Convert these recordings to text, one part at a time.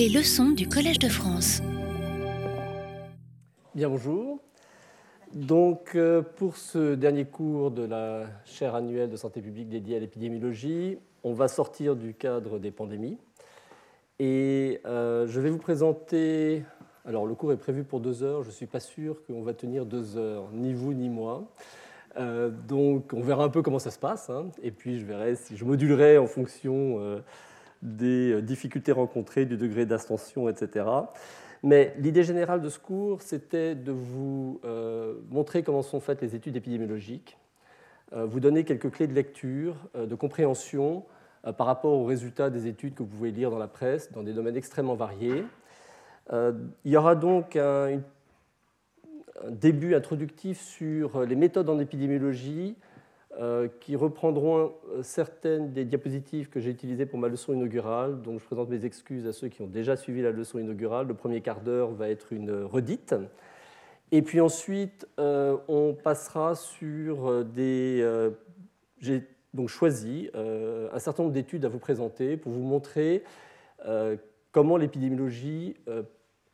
Les leçons du Collège de France. Bien bonjour. Donc euh, pour ce dernier cours de la chaire annuelle de santé publique dédiée à l'épidémiologie, on va sortir du cadre des pandémies. Et euh, je vais vous présenter. Alors le cours est prévu pour deux heures. Je ne suis pas sûr qu'on va tenir deux heures, ni vous ni moi. Euh, donc on verra un peu comment ça se passe. Hein. et puis je verrai si je modulerai en fonction des difficultés rencontrées, du degré d'ascension, etc. Mais l'idée générale de ce cours, c'était de vous euh, montrer comment sont faites les études épidémiologiques, euh, vous donner quelques clés de lecture, euh, de compréhension par rapport aux résultats des études que vous pouvez lire dans la presse, dans des domaines extrêmement variés. il y aura donc un début introductif sur les méthodes en épidémiologie, euh, qui reprendront euh, certaines des diapositives que j'ai utilisées pour ma leçon inaugurale. Donc je présente mes excuses à ceux qui ont déjà suivi la leçon inaugurale. Le premier quart d'heure va être une redite. Et puis ensuite, euh, on passera sur des... j'ai donc choisi un certain nombre d'études à vous présenter pour vous montrer comment l'épidémiologie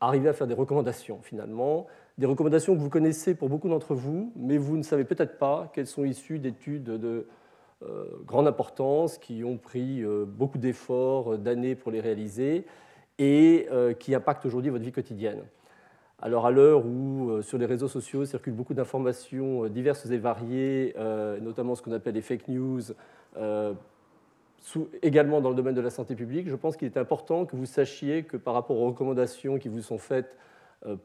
arrivait à faire des recommandations finalement des recommandations que vous connaissez pour beaucoup d'entre vous, mais vous ne savez peut-être pas qu'elles sont issues d'études de euh, grande importance, qui ont pris euh, beaucoup d'efforts, euh, d'années pour les réaliser, et qui impactent aujourd'hui votre vie quotidienne. Alors à l'heure où sur les réseaux sociaux circulent beaucoup d'informations diverses et variées, notamment ce qu'on appelle les fake news, également dans le domaine de la santé publique, je pense qu'il est important que vous sachiez que par rapport aux recommandations qui vous sont faites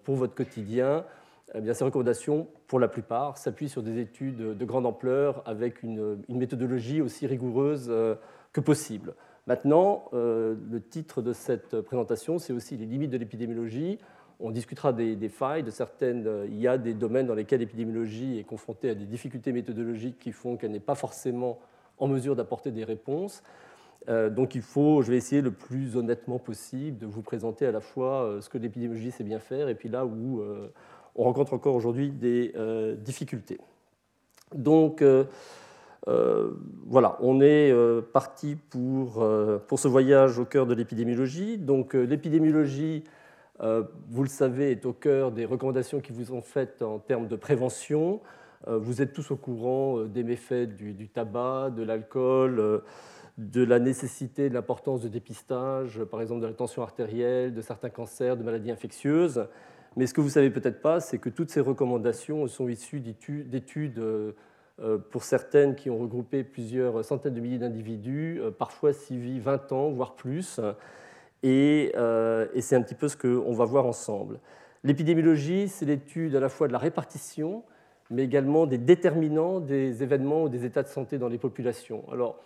pour votre quotidien, eh bien, ces recommandations, pour la plupart, s'appuient sur des études de grande ampleur avec une, méthodologie aussi rigoureuse euh, que possible. Maintenant, euh, le titre de cette présentation, c'est aussi les limites de l'épidémiologie. On discutera des, des, failles, de certaines. Il y a des domaines dans lesquels l'épidémiologie est confrontée à des difficultés méthodologiques qui font qu'elle n'est pas forcément en mesure d'apporter des réponses. Euh, donc il faut, je vais essayer le plus honnêtement possible de vous présenter à la fois euh, ce que l'épidémiologie sait bien faire et puis là où euh, on rencontre encore aujourd'hui des difficultés. Donc voilà, on est parti pour, pour ce voyage au cœur de l'épidémiologie. Donc l'épidémiologie, vous le savez, est au cœur des recommandations qui vous sont faites en termes de prévention. Vous êtes tous au courant des méfaits du, du tabac, de l'alcool de la nécessité, de l'importance de dépistage, par exemple de la tension artérielle, de certains cancers, de maladies infectieuses. Mais ce que vous savez peut-être pas, c'est que toutes ces recommandations sont issues d'études, euh, euh, pour certaines qui ont regroupé plusieurs centaines de milliers d'individus, euh, parfois suivies 20 ans, voire plus. Et, et c'est un petit peu ce qu'on va voir ensemble. L'épidémiologie, c'est l'étude à la fois de la répartition, mais également des déterminants des événements ou des états de santé dans les populations. Alors,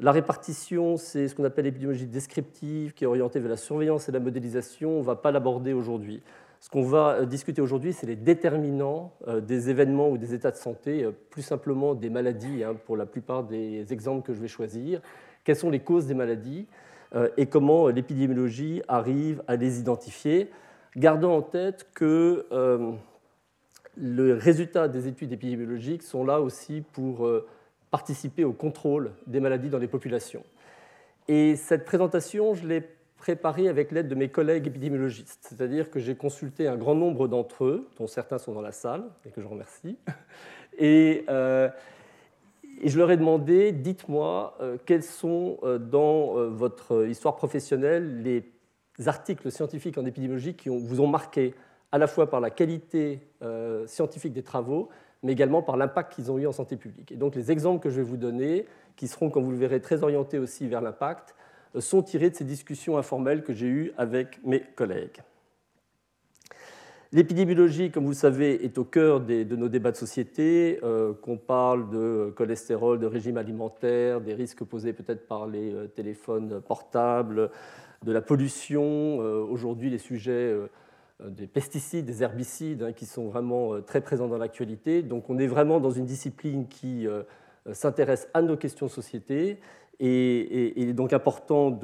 la répartition, c'est ce qu'on appelle l'épidémiologie descriptive, qui est orientée vers la surveillance et la modélisation. On ne va pas l'aborder aujourd'hui. Ce qu'on va euh, discuter aujourd'hui, c'est les déterminants euh, des événements ou des états de santé, euh, plus simplement des maladies, hein, pour la plupart des exemples que je vais choisir. Quelles sont les causes des maladies et comment l'épidémiologie arrive à les identifier, gardant en tête que les résultats des études épidémiologiques sont là aussi pour participer au contrôle des maladies dans les populations. Et cette présentation, je l'ai préparée avec l'aide de mes collègues épidémiologistes, c'est-à-dire que j'ai consulté un grand nombre d'entre eux, dont certains sont dans la salle, et que je remercie, et, euh, et je leur ai demandé, dites-moi, euh, quels sont euh, dans votre histoire professionnelle les articles scientifiques en épidémiologie qui vous ont marqué à la fois par la qualité scientifique des travaux, mais également par l'impact qu'ils ont eu en santé publique. Et donc les exemples que je vais vous donner, qui seront, comme vous le verrez, très orientés aussi vers l'impact, euh, sont tirés de ces discussions informelles que j'ai eues avec mes collègues. L'épidémiologie, comme vous le savez, est au cœur de nos débats de société, euh, qu'on parle de cholestérol, de régime alimentaire, des risques posés peut-être par les euh, téléphones portables, de la pollution. Aujourd'hui, les sujets des pesticides, des herbicides hein, qui sont vraiment euh, très présents dans l'actualité. Donc on est vraiment dans une discipline qui euh, s'intéresse à nos questions société et, il est donc important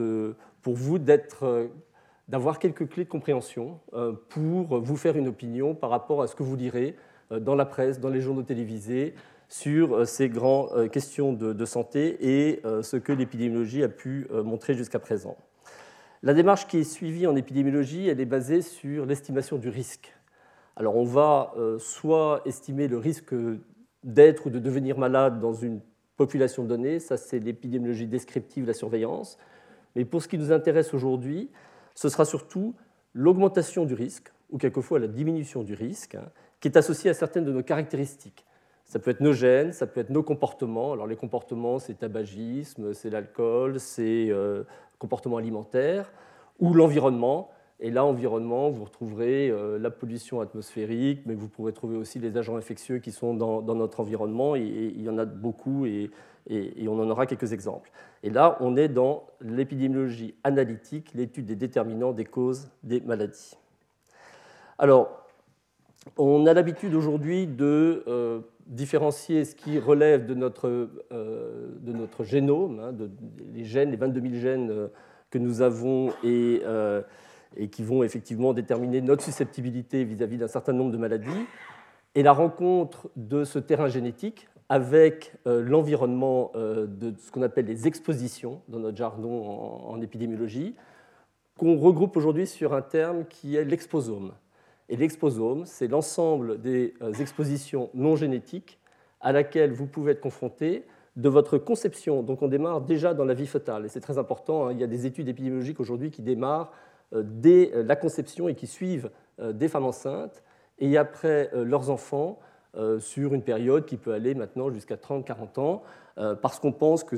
pour vous d'avoir quelques clés de compréhension pour vous faire une opinion par rapport à ce que vous lirez dans la presse, dans les journaux télévisés, sur ces grandes questions de santé et ce que l'épidémiologie a pu montrer jusqu'à présent. La démarche qui est suivie en épidémiologie, elle est basée sur l'estimation du risque. Alors on va euh, soit estimer le risque d'être ou de devenir malade dans une population donnée, ça c'est l'épidémiologie descriptive, la surveillance, mais pour ce qui nous intéresse aujourd'hui, ce sera surtout l'augmentation du risque, ou quelquefois la diminution du risque, hein, qui est associée à certaines de nos caractéristiques. Ça peut être nos gènes, ça peut être nos comportements. Alors les comportements, c'est tabagisme, c'est l'alcool, c'est euh, comportement alimentaire, ou l'environnement. Et là, environnement, vous retrouverez euh, la pollution atmosphérique, mais vous pourrez trouver aussi les agents infectieux qui sont dans, notre environnement. Il y en a beaucoup et, et, on en aura quelques exemples. Et là, on est dans l'épidémiologie analytique, l'étude des déterminants des causes des maladies. Alors, on a l'habitude aujourd'hui de euh, différencier ce qui relève de notre, euh, génome, hein, les gènes, les 22 000 gènes euh, que nous avons et, et, qui vont effectivement déterminer notre susceptibilité vis-à-vis d'un certain nombre de maladies, et la rencontre de ce terrain génétique avec l'environnement de ce qu'on appelle les expositions dans notre jargon en épidémiologie, qu'on regroupe aujourd'hui sur un terme qui est l'exposome. Et l'exposome, c'est l'ensemble des euh, expositions non génétiques à laquelle vous pouvez être confronté de votre conception. Donc on démarre déjà dans la vie fœtale, et c'est très important. Hein. il y a des études épidémiologiques aujourd'hui qui démarrent euh, dès euh, la conception et qui suivent des femmes enceintes et après leurs enfants sur une période qui peut aller maintenant jusqu'à 30-40 ans, parce qu'on pense que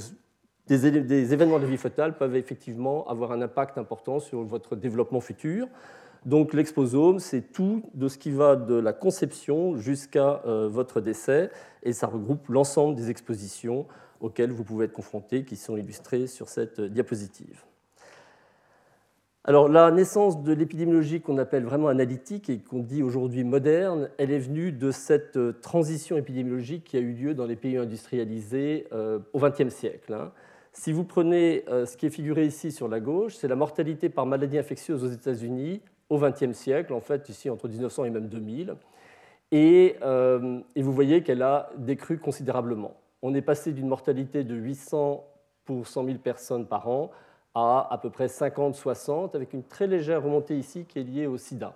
des événements de vie fœtale peuvent effectivement avoir un impact important sur votre développement futur. Donc l'exposome, c'est tout de ce qui va de la conception jusqu'à euh, votre décès, et ça regroupe l'ensemble des expositions auxquelles vous pouvez être confronté, qui sont illustrées sur cette diapositive. Alors la naissance de l'épidémiologie qu'on appelle vraiment analytique et qu'on dit aujourd'hui moderne, elle est venue de cette euh, transition épidémiologique qui a eu lieu dans les pays industrialisés euh, au XXe siècle. Hein. Si vous prenez ce qui est figuré ici sur la gauche, c'est la mortalité par maladie infectieuse aux États-Unis au XXe siècle, en fait, ici entre 1900 et même 2000. Euh, et, vous voyez qu'elle a décru considérablement. On est passé d'une mortalité de 800 pour 100 000 personnes par an à à peu près 50-60, avec une très légère remontée ici qui est liée au sida.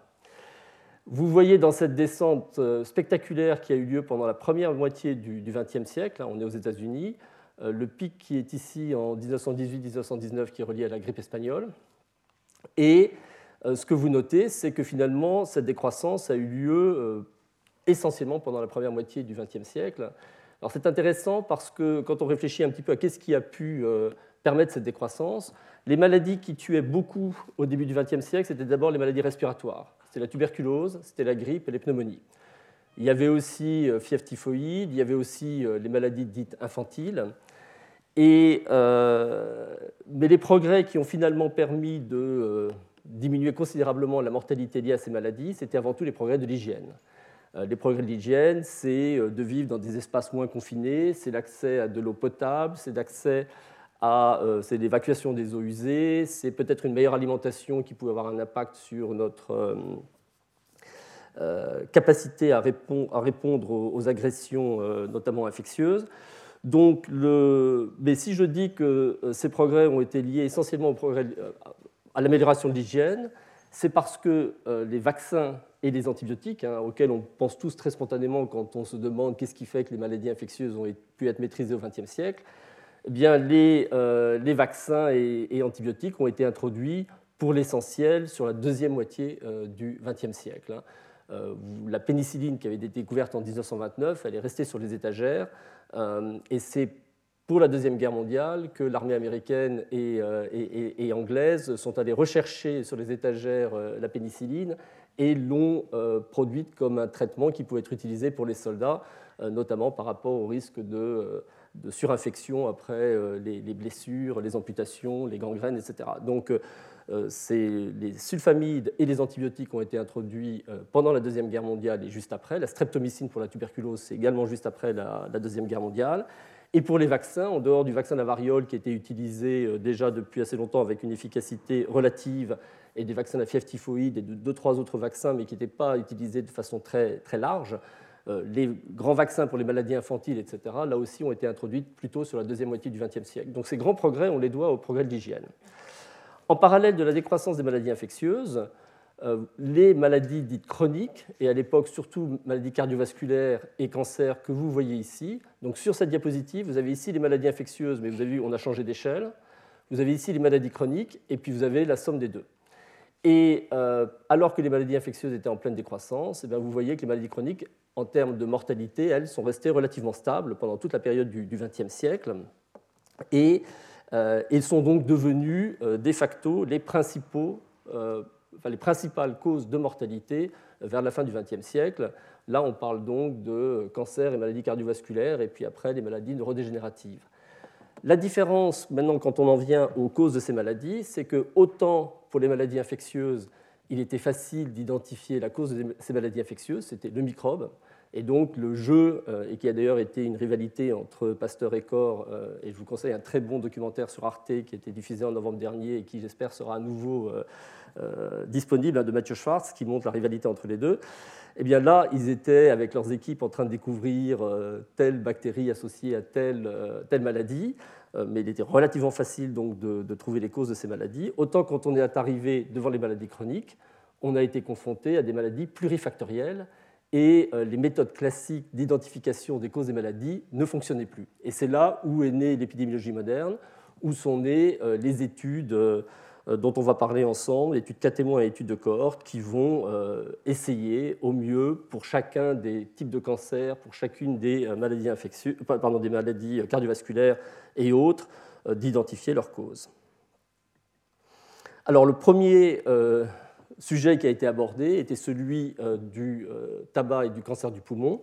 Vous voyez dans cette descente euh, spectaculaire qui a eu lieu pendant la première moitié du XXe siècle, on est aux États-Unis, euh, le pic qui est ici en 1918-1919 qui est relié à la grippe espagnole, et ce que vous notez, c'est que finalement, cette décroissance a eu lieu euh, essentiellement pendant la première moitié du XXe siècle. Alors c'est intéressant parce que quand on réfléchit un petit peu à qu'est-ce qui a pu euh, permettre cette décroissance, les maladies qui tuaient beaucoup au début du XXe siècle, c'était d'abord les maladies respiratoires. C'était la tuberculose, c'était la grippe et les pneumonies. Il y avait aussi fièvre typhoïde, il y avait aussi les maladies dites infantiles. Mais les progrès qui ont finalement permis de diminuer considérablement la mortalité liée à ces maladies, c'était avant tout les progrès de l'hygiène. Euh, les progrès de l'hygiène, c'est euh, de vivre dans des espaces moins confinés, c'est l'accès à de l'eau potable, c'est l'accès à euh, c'est l'évacuation des eaux usées, c'est peut-être une meilleure alimentation qui pouvait avoir un impact sur notre capacité à, répondre aux agressions, notamment infectieuses. Donc. Mais si je dis que ces progrès ont été liés essentiellement au progrès, à l'amélioration de l'hygiène, c'est parce que euh, les vaccins et les antibiotiques, hein, auxquels on pense tous très spontanément quand on se demande qu'est-ce qui fait que les maladies infectieuses ont pu être maîtrisées au XXe siècle, eh bien, les, euh, vaccins et, antibiotiques ont été introduits pour l'essentiel sur la deuxième moitié euh, du XXe siècle. Hein. la pénicilline qui avait été découverte en 1929, elle est restée sur les étagères, et c'est pour la Deuxième Guerre mondiale que l'armée américaine euh, et, anglaise sont allées rechercher sur les étagères euh, la pénicilline et l'ont euh, produite comme un traitement qui pouvait être utilisé pour les soldats, notamment par rapport au risque de, surinfection après les, blessures, les amputations, les gangrènes, etc. Donc les sulfamides et les antibiotiques ont été introduits pendant la Deuxième Guerre mondiale et juste après. La streptomycine pour la tuberculose, c'est également juste après la Deuxième Guerre mondiale. Et pour les vaccins, en dehors du vaccin la variole qui était utilisé euh, déjà depuis assez longtemps avec une efficacité relative, et des vaccins la fièvre typhoïde et de deux, trois autres vaccins, mais qui n'étaient pas utilisés de façon très, très large, euh, les grands vaccins pour les maladies infantiles, etc., là aussi ont été introduits plutôt sur la deuxième moitié du XXe siècle. Donc ces grands progrès, on les doit au progrès de l'hygiène. En parallèle de la décroissance des maladies infectieuses, les maladies dites chroniques, et à l'époque surtout maladies cardiovasculaires et cancers que vous voyez ici. Donc sur cette diapositive, vous avez ici les maladies infectieuses, mais vous avez vu, on a changé d'échelle. Vous avez ici les maladies chroniques, et puis vous avez la somme des deux. Et euh, alors que les maladies infectieuses étaient en pleine décroissance, eh vous voyez que les maladies chroniques, en termes de mortalité, elles sont restées relativement stables pendant toute la période du XXe siècle. Et euh, elles sont donc devenues de facto les principaux les principales causes de mortalité vers la fin du XXe siècle. Là, on parle donc de cancer et maladies cardiovasculaires, et puis après des maladies neurodégénératives. La différence, maintenant, quand on en vient aux causes de ces maladies, c'est que autant pour les maladies infectieuses, il était facile d'identifier la cause de ces maladies infectieuses, c'était le microbe, et donc le jeu, euh, et qui a d'ailleurs été une rivalité entre Pasteur et Corps, euh, et je vous conseille un très bon documentaire sur Arte qui a été diffusé en novembre dernier et qui j'espère sera à nouveau euh, disponible, hein, de Mathieu Schwartz, qui montre la rivalité entre les deux. Eh bien là, ils étaient avec leurs équipes en train de découvrir telle bactérie associée à telle, telle maladie, mais il était relativement facile donc de, trouver les causes de ces maladies. Autant quand on est arrivé devant les maladies chroniques, on a été confronté à des maladies plurifactorielles et euh, les méthodes classiques d'identification des causes des maladies ne fonctionnaient plus. Et c'est là où est née l'épidémiologie moderne, où sont nées euh, les études euh, dont on va parler ensemble, études cas témoins et études de cohorte, qui vont essayer au mieux pour chacun des types de cancers, pour chacune des des maladies cardiovasculaires et autres, d'identifier leurs causes. Alors le premier sujet qui a été abordé était celui euh, du euh, tabac et du cancer du poumon.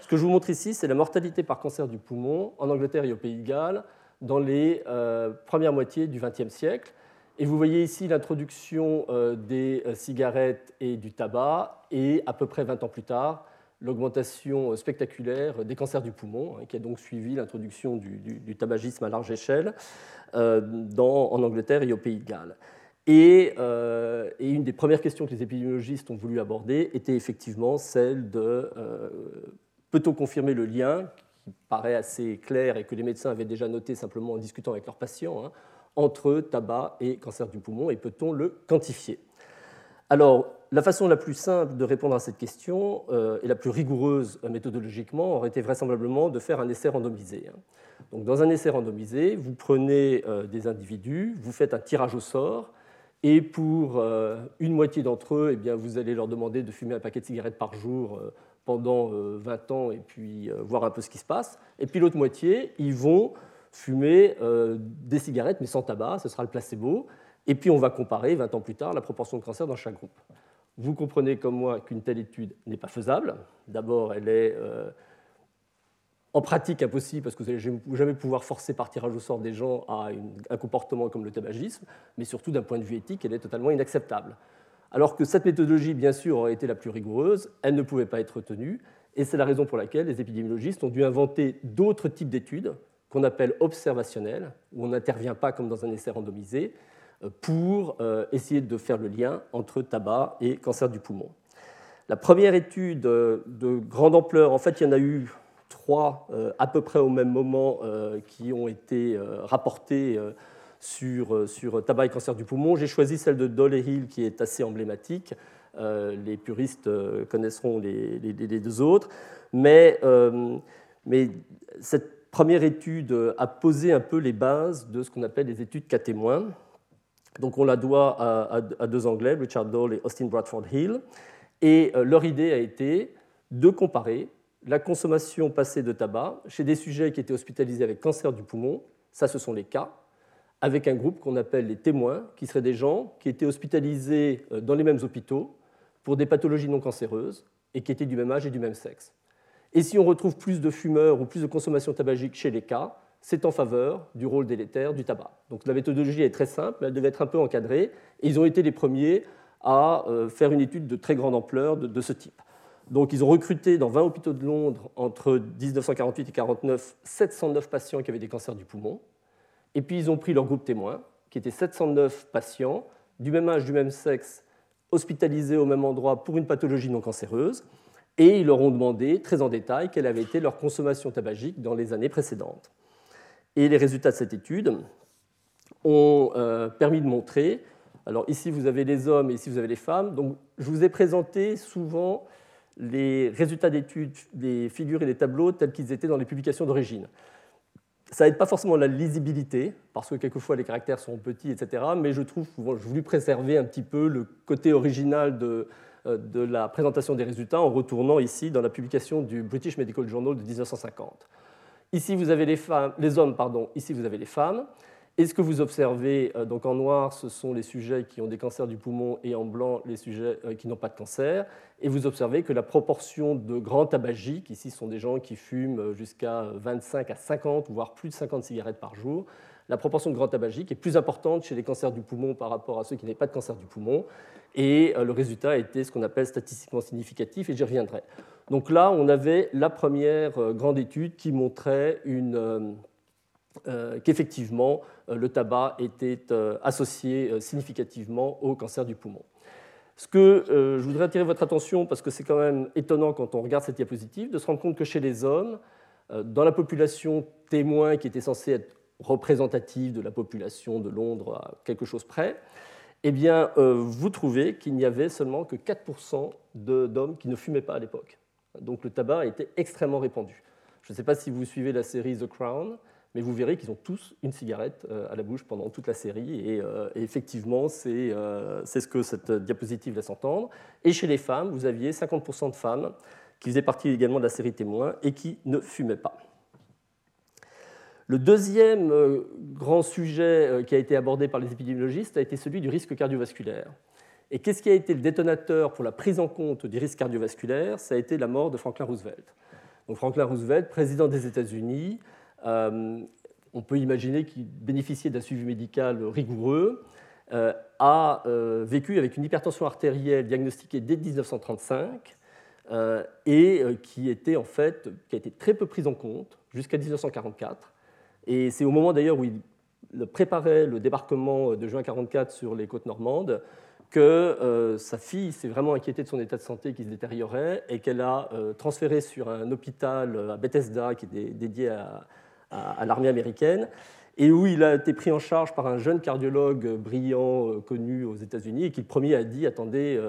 Ce que je vous montre ici, c'est la mortalité par cancer du poumon en Angleterre et au Pays de Galles dans les euh, premières moitiés du XXe siècle. Et vous voyez ici l'introduction des cigarettes et du tabac, et à peu près 20 ans plus tard, l'augmentation spectaculaire des cancers du poumon, hein, qui a donc suivi l'introduction du, tabagisme à large échelle en Angleterre et au Pays de Galles. Euh, et, une des premières questions que les épidémiologistes ont voulu aborder était effectivement celle de euh, peut-on confirmer le lien, qui paraît assez clair et que les médecins avaient déjà noté simplement en discutant avec leurs patients, hein, entre tabac et cancer du poumon, et peut-on le quantifier? Alors, la façon la plus simple de répondre à cette question euh, et la plus rigoureuse méthodologiquement aurait été vraisemblablement de faire un essai randomisé. Hein. Donc, dans un essai randomisé, vous prenez des individus, vous faites un tirage au sort, et pour euh, une moitié d'entre eux, eh bien, vous allez leur demander de fumer un paquet de cigarettes par jour euh, pendant 20 euh, ans et puis voir un peu ce qui se passe. Et puis l'autre moitié, ils vont fumer des cigarettes mais sans tabac, ce sera le placebo. Et puis on va comparer 20 ans plus tard la proportion de cancer dans chaque groupe. Vous comprenez comme moi qu'une telle étude n'est pas faisable. D'abord, elle est en pratique impossible parce que vous n'allez jamais pouvoir forcer par tirage au sort des gens à un comportement comme le tabagisme, mais surtout d'un point de vue éthique, elle est totalement inacceptable. Alors que cette méthodologie, bien sûr, aurait été la plus rigoureuse, elle ne pouvait pas être retenue, et c'est la raison pour laquelle les épidémiologistes ont dû inventer d'autres types d'études qu'on appelle observationnelles, où on n'intervient pas comme dans un essai randomisé, euh, pour euh, essayer de faire le lien entre tabac et cancer du poumon. La première étude euh, de grande ampleur, en fait, il y en a eu trois à peu près au même moment qui ont été rapportés sur, sur tabac et cancer du poumon. J'ai choisi celle de Doll et Hill qui est assez emblématique. les puristes connaisseront les, les, deux autres. Mais, mais, cette première étude a posé un peu les bases de ce qu'on appelle les études cas témoins. Donc on la doit à, deux Anglais, Richard Dole et Austin Bradford Hill. Et leur idée a été de comparer la consommation passée de tabac chez des sujets qui étaient hospitalisés avec cancer du poumon, ça ce sont les cas, avec un groupe qu'on appelle les témoins, qui seraient des gens qui étaient hospitalisés euh, dans les mêmes hôpitaux pour des pathologies non cancéreuses et qui étaient du même âge et du même sexe. Et si on retrouve plus de fumeurs ou plus de consommation tabagique chez les cas, c'est en faveur du rôle délétère du tabac. Donc la méthodologie est très simple, mais elle devait être un peu encadrée, et ils ont été les premiers à euh, faire une étude de très grande ampleur de ce type. Donc, ils ont recruté dans 20 hôpitaux de Londres entre 1948 et 1949 709 patients qui avaient des cancers du poumon. Et puis, ils ont pris leur groupe témoin, qui était 709 patients du même âge, du même sexe, hospitalisés au même endroit pour une pathologie non cancéreuse. Et ils leur ont demandé très en détail quelle avait été leur consommation tabagique dans les années précédentes. Et les résultats de cette étude ont permis de montrer, alors ici vous avez les hommes et ici vous avez les femmes, donc je vous ai présenté souvent les résultats d'études, des figures et des tableaux tels qu'ils étaient dans les publications d'origine. Ça n'aide pas forcément la lisibilité, parce que quelquefois les caractères sont petits, etc. Mais je trouve, je voulu préserver un petit peu le côté original de, euh, de la présentation des résultats en retournant ici dans la publication du British Medical Journal de 1950. Ici, vous avez les, femmes, hommes, pardon, ici, vous avez les femmes. Et ce que vous observez euh, donc en noir, ce sont les sujets qui ont des cancers du poumon et en blanc les sujets euh, qui n'ont pas de cancer. Et vous observez que la proportion de grands tabagiques, ici ce sont des gens qui fument jusqu'à 25 à 50, voire plus de 50 cigarettes par jour, la proportion de grands tabagiques est plus importante chez les cancers du poumon par rapport à ceux qui n'avaient pas de cancer du poumon. Et euh, le résultat a été ce qu'on appelle statistiquement significatif, et j'y reviendrai. Donc là, on avait la première grande étude qui montrait euh, qu'effectivement euh, le tabac était euh, associé significativement au cancer du poumon. Ce que je voudrais attirer votre attention, parce que c'est quand même étonnant quand on regarde cette diapositive, de se rendre compte que chez les hommes, dans la population témoin qui était censée être représentative de la population de Londres à quelque chose près, eh bien, vous trouvez qu'il n'y avait seulement que 4% d'hommes qui ne fumaient pas à l'époque. Donc le tabac était extrêmement répandu. Je ne sais pas si vous suivez la série The Crown, mais vous verrez qu'ils ont tous une cigarette euh, à la bouche pendant toute la série, et, euh, effectivement, euh, c'est ce que cette diapositive laisse entendre. Et chez les femmes, vous aviez 50% de femmes qui faisaient partie également de la série témoin et qui ne fumaient pas. Le deuxième grand sujet qui a été abordé par les épidémiologistes a été celui du risque cardiovasculaire. Et qu'est-ce qui a été le détonateur pour la prise en compte du risque cardiovasculaire? Ça a été la mort de Franklin Roosevelt. Donc Franklin Roosevelt, président des États-Unis, euh, on peut imaginer qu'il bénéficiait d'un suivi médical rigoureux, euh, a euh, vécu avec une hypertension artérielle diagnostiquée dès 1935 et qui, était, en fait, qui a été très peu prise en compte jusqu'à 1944. Et c'est au moment d'ailleurs où il préparait le débarquement de juin 1944 sur les côtes normandes que sa fille s'est vraiment inquiétée de son état de santé qui se détériorait et qu'elle a transféré sur un hôpital à Bethesda qui est dédié à, l'armée américaine, et où il a été pris en charge par un jeune cardiologue brillant euh, connu aux États-Unis, et qui le premier a dit, attendez,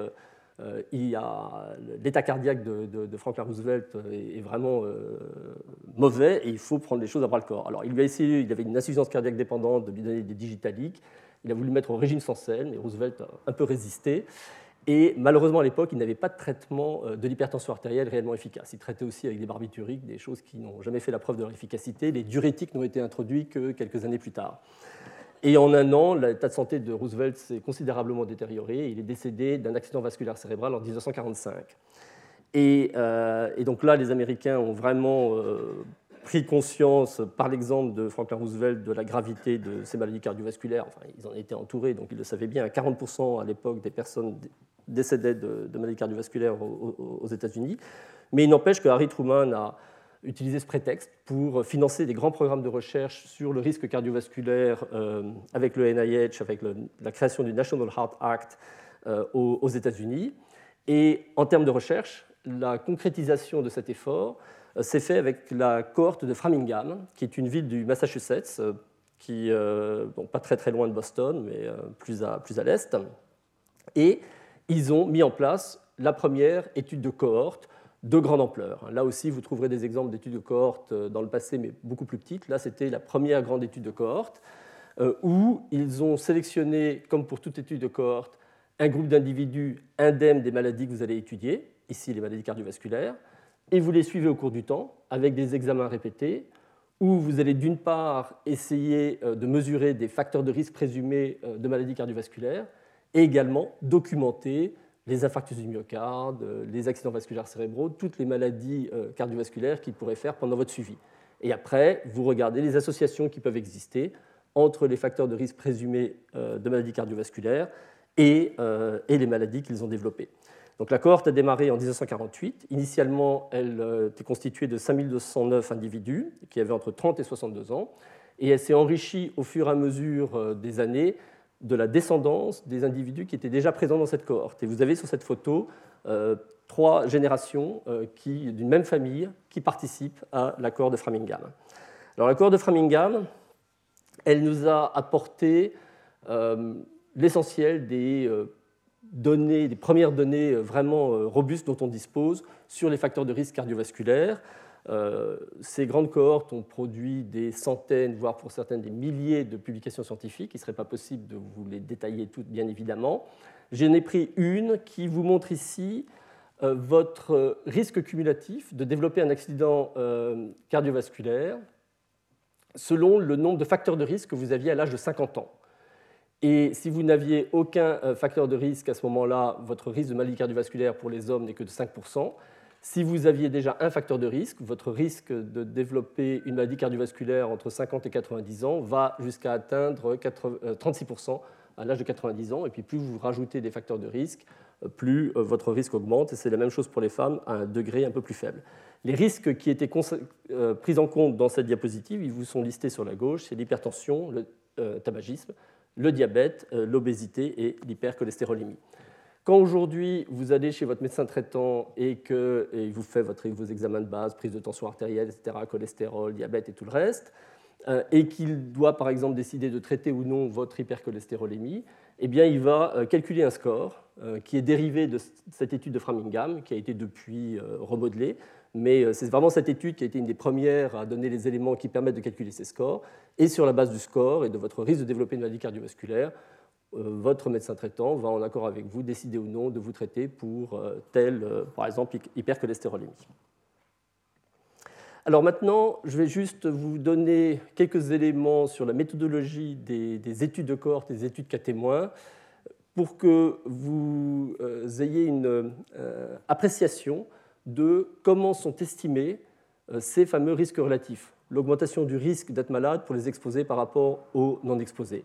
euh, euh, l'état cardiaque de, Franklin Roosevelt est, vraiment mauvais et il faut prendre les choses à bras le corps. Alors il lui a essayé, il avait une insuffisance cardiaque dépendante, de lui donner des digitaliques. Il a voulu mettre au régime sans sel, mais Roosevelt a un peu résisté. Et malheureusement, à l'époque, il n'avait pas de traitement euh, de l'hypertension artérielle réellement efficace. Il traitait aussi avec des barbituriques, des choses qui n'ont jamais fait la preuve de leur efficacité. Les diurétiques n'ont été introduits que quelques années plus tard. Et en un an, l'état de santé de Roosevelt s'est considérablement détérioré. Il est décédé d'un accident vasculaire cérébral en 1945. Euh, et, donc là, les Américains ont vraiment euh, pris conscience, par l'exemple de Franklin Roosevelt, de la gravité de ces maladies cardiovasculaires. Enfin, ils en étaient entourés, donc ils le savaient bien. 40% à l'époque des personnes décédait de, maladies cardiovasculaires aux, États-Unis. Mais il n'empêche que Harry Truman a utilisé ce prétexte pour financer des grands programmes de recherche sur le risque cardiovasculaire euh, avec le NIH, avec la création du National Heart Act euh, aux, États-Unis. Et en termes de recherche, la concrétisation de cet effort euh, s'est fait avec la cohorte de Framingham, qui est une ville du Massachusetts, qui, bon, pas très très loin de Boston, mais plus à, plus à l'est. Et ils ont mis en place la première étude de cohorte de grande ampleur. Là aussi, vous trouverez des exemples d'études de cohorte euh, dans le passé, mais beaucoup plus petites. Là, c'était la première grande étude de cohorte, euh, où ils ont sélectionné, comme pour toute étude de cohorte, un groupe d'individus indemnes des maladies que vous allez étudier, ici les maladies cardiovasculaires, et vous les suivez au cours du temps avec des examens répétés, où vous allez d'une part essayer euh, de mesurer des facteurs de risque présumés de maladies cardiovasculaires, et également documenter les infarctus du myocarde, les accidents vasculaires cérébraux, toutes les maladies euh, cardiovasculaires qu'ils pourraient faire pendant votre suivi. Et après, vous regardez les associations qui peuvent exister entre les facteurs de risque présumés euh, de maladies cardiovasculaires et, euh, et les maladies qu'ils ont développées. Donc la cohorte a démarré en 1948. Initialement, elle était constituée de 5209 individus qui avaient entre 30 et 62 ans. Et elle s'est enrichie au fur et à mesure des années de la descendance des individus qui étaient déjà présents dans cette cohorte. Et vous avez sur cette photo euh, trois générations euh, d'une même famille qui participent à la cohorte de Framingham. Alors la cohorte de Framingham, elle nous a apporté l'essentiel des données, des premières données vraiment robustes dont on dispose sur les facteurs de risque cardiovasculaire. Euh, ces grandes cohortes ont produit des centaines, voire pour certaines des milliers de publications scientifiques. Il ne serait pas possible de vous les détailler toutes, bien évidemment. J'en ai pris une qui vous montre ici euh, votre risque cumulatif de développer un accident euh, cardiovasculaire selon le nombre de facteurs de risque que vous aviez à l'âge de 50 ans. Et si vous n'aviez aucun facteur de risque à ce moment-là, votre risque de maladie cardiovasculaire pour les hommes n'est que de 5%. Si vous aviez déjà un facteur de risque, votre risque de développer une maladie cardiovasculaire entre 50 et 90 ans va jusqu'à atteindre 36% euh, à l'âge de 90 ans. Et puis plus vous rajoutez des facteurs de risque, euh, plus euh, votre risque augmente. Et c'est la même chose pour les femmes à un degré un peu plus faible. Les risques qui étaient pris en compte dans cette diapositive, ils vous sont listés sur la gauche, c'est l'hypertension, le tabagisme, le diabète, l'obésité et l'hypercholestérolémie. Quand aujourd'hui vous allez chez votre médecin traitant et qu'il vous fait vos examens de base, prise de tension artérielle, etc., cholestérol, diabète et tout le reste, euh, et qu'il doit par exemple décider de traiter ou non votre hypercholestérolémie, eh bien, il va euh, calculer un score euh, qui est dérivé de cette étude de Framingham, qui a été depuis remodelée, mais c'est vraiment cette étude qui a été une des premières à donner les éléments qui permettent de calculer ces scores. Et sur la base du score et de votre risque de développer une maladie cardiovasculaire, votre médecin traitant va en accord avec vous décider ou non de vous traiter pour euh, tel, euh, par exemple, hypercholestérolémie. Alors maintenant, je vais juste vous donner quelques éléments sur la méthodologie des, études de cohorte, des études cas témoins, pour que vous ayez une appréciation de comment sont estimés ces fameux risques relatifs, l'augmentation du risque d'être malade pour les exposés par rapport aux non exposés.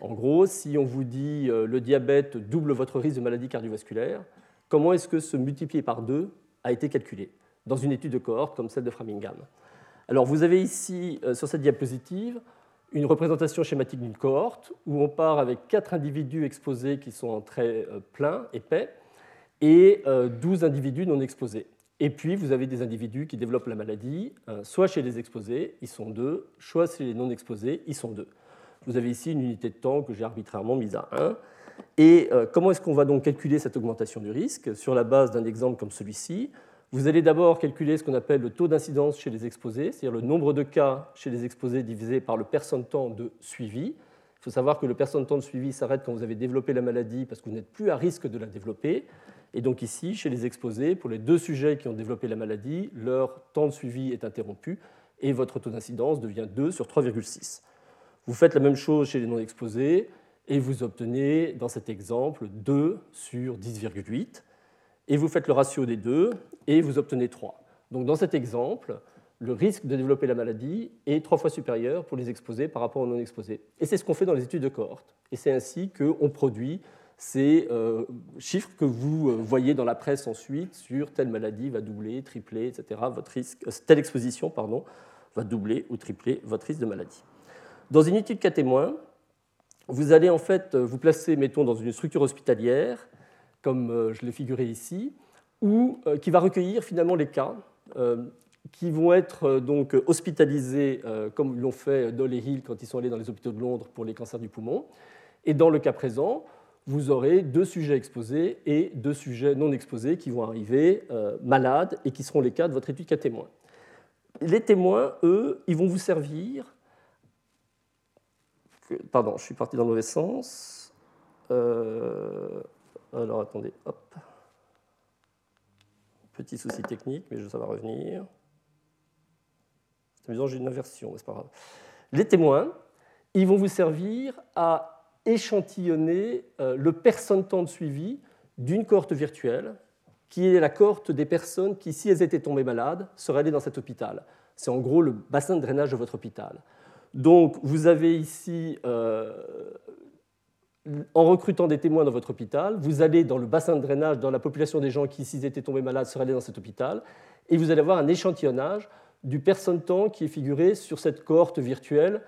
En gros, si on vous dit euh, le diabète double votre risque de maladie cardiovasculaire, comment est-ce que ce multiplié par deux a été calculé dans une étude de cohorte comme celle de Framingham? Alors vous avez ici euh, sur cette diapositive une représentation schématique d'une cohorte où on part avec quatre individus exposés qui sont en trait euh, plein, épais, et 12 individus non exposés. Et puis, vous avez des individus qui développent la maladie, soit chez les exposés, ils sont deux, soit chez les non exposés, ils sont deux. Vous avez ici une unité de temps que j'ai arbitrairement mise à 1. Et euh, comment est-ce qu'on va donc calculer cette augmentation du risque Sur la base d'un exemple comme celui-ci, vous allez d'abord calculer ce qu'on appelle le taux d'incidence chez les exposés, c'est-à-dire le nombre de cas chez les exposés divisé par le personne-temps de suivi. Il faut savoir que le personne-temps de suivi s'arrête quand vous avez développé la maladie parce que vous n'êtes plus à risque de la développer. Et donc ici, chez les exposés, pour les deux sujets qui ont développé la maladie, leur temps de suivi est interrompu et votre taux d'incidence devient 2 sur 3,6. Vous faites la même chose chez les non exposés et vous obtenez, dans cet exemple, 2 sur 10,8. Et vous faites le ratio des deux et vous obtenez 3. Donc dans cet exemple, le risque de développer la maladie est trois fois supérieur pour les exposés par rapport aux non exposés. Et c'est ce qu'on fait dans les études de cohorte. Et c'est ainsi qu'on produit ces euh, chiffres que vous euh, voyez dans la presse ensuite sur telle maladie va doubler, tripler, etc. Votre risque, euh, telle exposition va doubler ou tripler votre risque de maladie. Dans une étude cas témoin, vous allez en fait vous placer, mettons, dans une structure hospitalière, comme euh, je l'ai figuré ici, ou euh, qui va recueillir finalement les cas euh, qui vont être donc hospitalisés, comme l'ont fait Doll et Hill quand ils sont allés dans les hôpitaux de Londres pour les cancers du poumon. Et dans le cas présent, vous aurez deux sujets exposés et deux sujets non exposés qui vont arriver malades et qui seront les cas de votre étude cas témoin. Les témoins, eux, ils vont vous servir Pardon, je suis parti dans le mauvais sens. Euh, alors attendez, hop. Petit souci technique, mais ça va revenir. C'est amusant, j'ai une inversion, mais c'est pas grave. Les témoins, ils vont vous servir à échantillonner euh, le personne-temps de suivi d'une cohorte virtuelle, qui est la cohorte des personnes qui, si elles étaient tombées malades, seraient allées dans cet hôpital. C'est en gros le bassin de drainage de votre hôpital. Donc, vous avez ici, euh, en recrutant des témoins dans votre hôpital, vous allez dans le bassin de drainage, dans la population des gens qui, s'ils étaient tombés malades, seraient allés dans cet hôpital, et vous allez avoir un échantillonnage du personne-temps qui est figuré sur cette cohorte virtuelle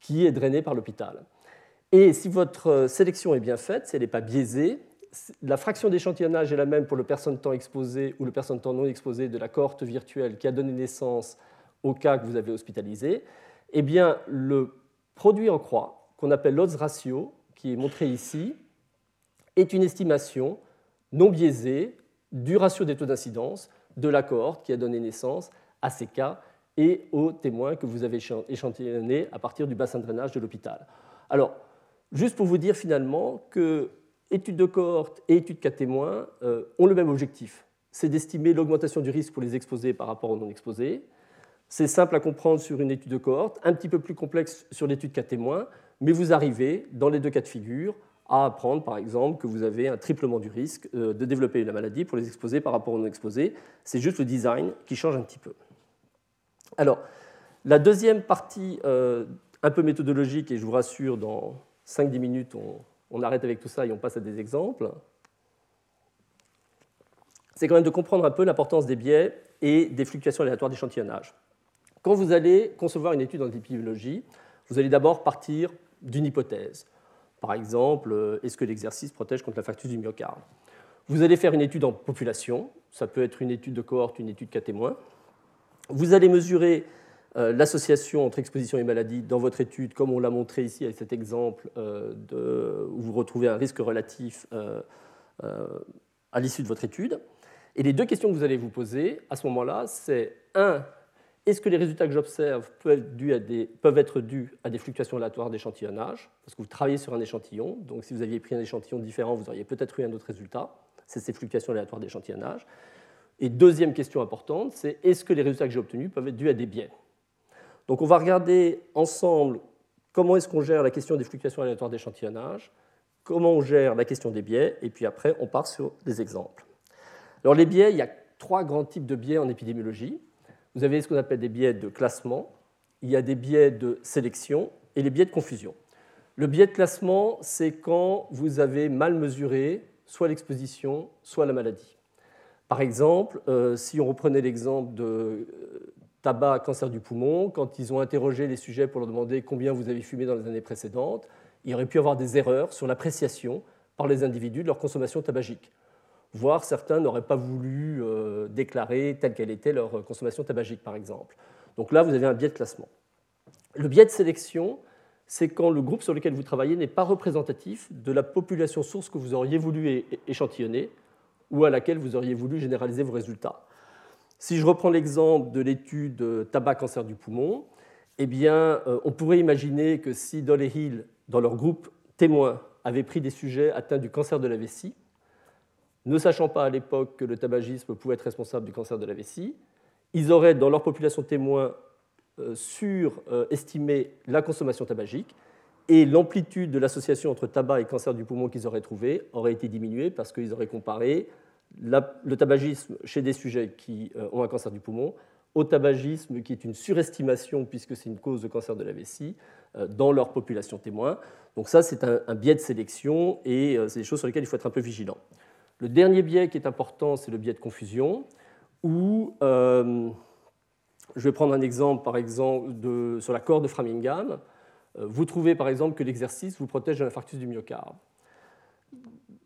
qui est drainée par l'hôpital. Et si votre sélection est bien faite, si elle n'est pas biaisée, la fraction d'échantillonnage est la même pour le personne-temps exposé ou le personne-temps non exposé de la cohorte virtuelle qui a donné naissance au cas que vous avez hospitalisé, eh bien, le produit en croix, qu'on appelle l'odds ratio, qui est montré ici, est une estimation non biaisée du ratio des taux d'incidence de la cohorte qui a donné naissance à ces cas et aux témoins que vous avez échantillonnés à partir du bassin de drainage de l'hôpital. Alors, juste pour vous dire finalement que études de cohorte et études cas témoins euh, ont le même objectif, c'est d'estimer l'augmentation du risque pour les exposés par rapport aux non exposés. C'est simple à comprendre sur une étude de cohorte, un petit peu plus complexe sur l'étude cas témoins, mais vous arrivez, dans les deux cas de figure, à apprendre, par exemple, que vous avez un triplement du risque euh, de développer la maladie pour les exposés par rapport aux non exposés. C'est juste le design qui change un petit peu. Alors, la deuxième partie euh, un peu méthodologique, et je vous rassure, dans 5-10 minutes, on, arrête avec tout ça et on passe à des exemples, c'est quand même de comprendre un peu l'importance des biais et des fluctuations aléatoires d'échantillonnage. Quand vous allez concevoir une étude en épidémiologie, vous allez d'abord partir d'une hypothèse. Par exemple, euh, est-ce que l'exercice protège contre l'infarctus du myocarde? Vous allez faire une étude en population, ça peut être une étude de cohorte, une étude cas témoin. Vous allez mesurer euh, l'association entre exposition et maladie dans votre étude, comme on l'a montré ici avec cet exemple euh, où vous retrouvez un risque relatif à l'issue de votre étude. Et les deux questions que vous allez vous poser à ce moment-là, c'est un, est-ce que les résultats que j'observe peuvent, être dus à des fluctuations aléatoires d'échantillonnage? Parce que vous travaillez sur un échantillon, donc si vous aviez pris un échantillon différent, vous auriez peut-être eu un autre résultat. C'est ces fluctuations aléatoires d'échantillonnage. Et deuxième question importante, c'est est-ce que les résultats que j'ai obtenus peuvent être dus à des biais? Donc on va regarder ensemble comment est-ce qu'on gère la question des fluctuations aléatoires d'échantillonnage, comment on gère la question des biais, et puis après on part sur des exemples. Alors les biais, il y a trois grands types de biais en épidémiologie. Vous avez ce qu'on appelle des biais de classement, il y a des biais de sélection et les biais de confusion. Le biais de classement, c'est quand vous avez mal mesuré soit l'exposition, soit la maladie. Par exemple, euh, si on reprenait l'exemple de euh, tabac, cancer du poumon, quand ils ont interrogé les sujets pour leur demander combien vous avez fumé dans les années précédentes, il y aurait pu avoir des erreurs sur l'appréciation par les individus de leur consommation tabagique voire certains n'auraient pas voulu euh, déclarer telle qu'elle était leur consommation tabagique, par exemple. Donc là, vous avez un biais de classement. Le biais de sélection, c'est quand le groupe sur lequel vous travaillez n'est pas représentatif de la population source que vous auriez voulu échantillonner ou à laquelle vous auriez voulu généraliser vos résultats. Si je reprends l'exemple de l'étude tabac-cancer du poumon, eh bien, euh, on pourrait imaginer que si Dolly Hill, dans leur groupe témoin, avait pris des sujets atteints du cancer de la vessie, ne sachant pas à l'époque que le tabagisme pouvait être responsable du cancer de la vessie, ils auraient, dans leur population témoin, euh, surestimé la consommation tabagique et l'amplitude de l'association entre tabac et cancer du poumon qu'ils auraient trouvé aurait été diminuée parce qu'ils auraient comparé le tabagisme chez des sujets qui euh, ont un cancer du poumon au tabagisme qui est une surestimation puisque c'est une cause de cancer de la vessie euh, dans leur population témoin. Donc ça, c'est un, biais de sélection et c'est des choses sur lesquelles il faut être un peu vigilant. Le dernier biais qui est important, c'est le biais de confusion, où euh, je vais prendre un exemple, par exemple, sur la corde de Framingham. Euh, vous trouvez, par exemple, que l'exercice vous protège de l'infarctus du myocarde.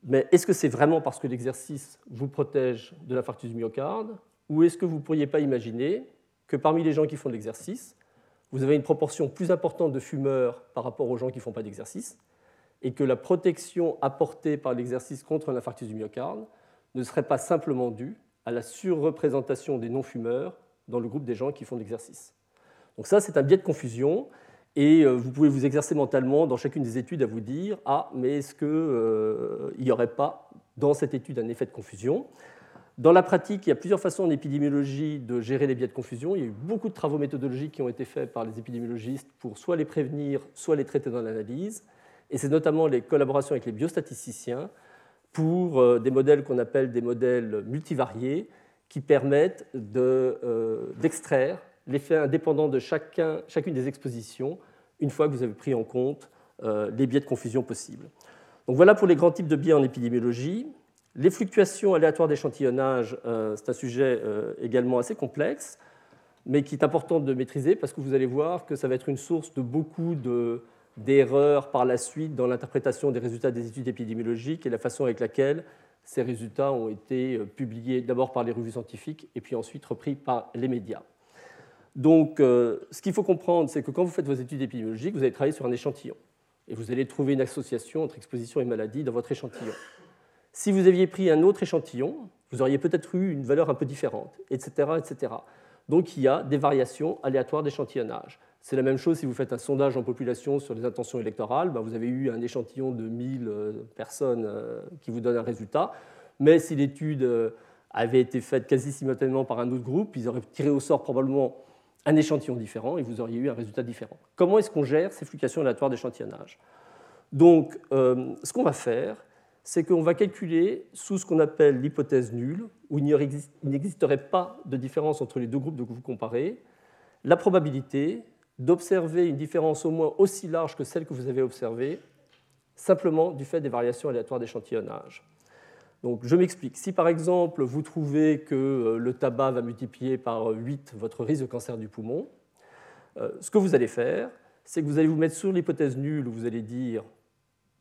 Mais est-ce que c'est vraiment parce que l'exercice vous protège de l'infarctus du myocarde Ou est-ce que vous ne pourriez pas imaginer que parmi les gens qui font de l'exercice, vous avez une proportion plus importante de fumeurs par rapport aux gens qui ne font pas d'exercice et que la protection apportée par l'exercice contre l'infarctus du myocarde ne serait pas simplement due à la surreprésentation des non-fumeurs dans le groupe des gens qui font l'exercice. Donc ça, c'est un biais de confusion, et euh, vous pouvez vous exercer mentalement dans chacune des études à vous dire, ah, mais est-ce qu'il euh, n'y aurait pas dans cette étude un effet de confusion? Dans la pratique, il y a plusieurs façons en épidémiologie de gérer les biais de confusion. Il y a eu beaucoup de travaux méthodologiques qui ont été faits par les épidémiologistes pour soit les prévenir, soit les traiter dans l'analyse et c'est notamment les collaborations avec les biostatisticiens pour euh, des modèles qu'on appelle des modèles multivariés qui permettent euh, d'extraire l'effet indépendant de chacun, chacune des expositions une fois que vous avez pris en compte euh, les biais de confusion possibles. Donc voilà pour les grands types de biais en épidémiologie. Les fluctuations aléatoires d'échantillonnage, c'est un sujet également assez complexe, mais qui est important de maîtriser parce que vous allez voir que ça va être une source de beaucoup de d'erreurs par la suite dans l'interprétation des résultats des études épidémiologiques et la façon avec laquelle ces résultats ont été euh, publiés d'abord par les revues scientifiques et puis ensuite repris par les médias. Donc, euh, ce qu'il faut comprendre, c'est que quand vous faites vos études épidémiologiques, vous allez travailler sur un échantillon. Et vous allez trouver une association entre exposition et maladie dans votre échantillon. Si vous aviez pris un autre échantillon, vous auriez peut-être eu une valeur un peu différente, etc., etc. Donc, il y a des variations aléatoires d'échantillonnage. C'est la même chose si vous faites un sondage en population sur les intentions électorales. Ben, vous avez eu un échantillon de 1000 euh, personnes euh, qui vous donne un résultat. Mais si l'étude avait été faite quasi simultanément par un autre groupe, ils auraient tiré au sort probablement un échantillon différent et vous auriez eu un résultat différent. Comment est-ce qu'on gère ces fluctuations aléatoires d'échantillonnage? Donc, euh, ce qu'on va faire, c'est qu'on va calculer sous ce qu'on appelle l'hypothèse nulle, où il n'existerait pas de différence entre les deux groupes que vous comparez, la probabilité d'observer une différence au moins aussi large que celle que vous avez observée, simplement du fait des variations aléatoires d'échantillonnage. Donc, je m'explique. Si par exemple vous trouvez que euh, le tabac va multiplier par 8 votre risque de cancer du poumon, euh, ce que vous allez faire, c'est que vous allez vous mettre sur l'hypothèse nulle où vous allez dire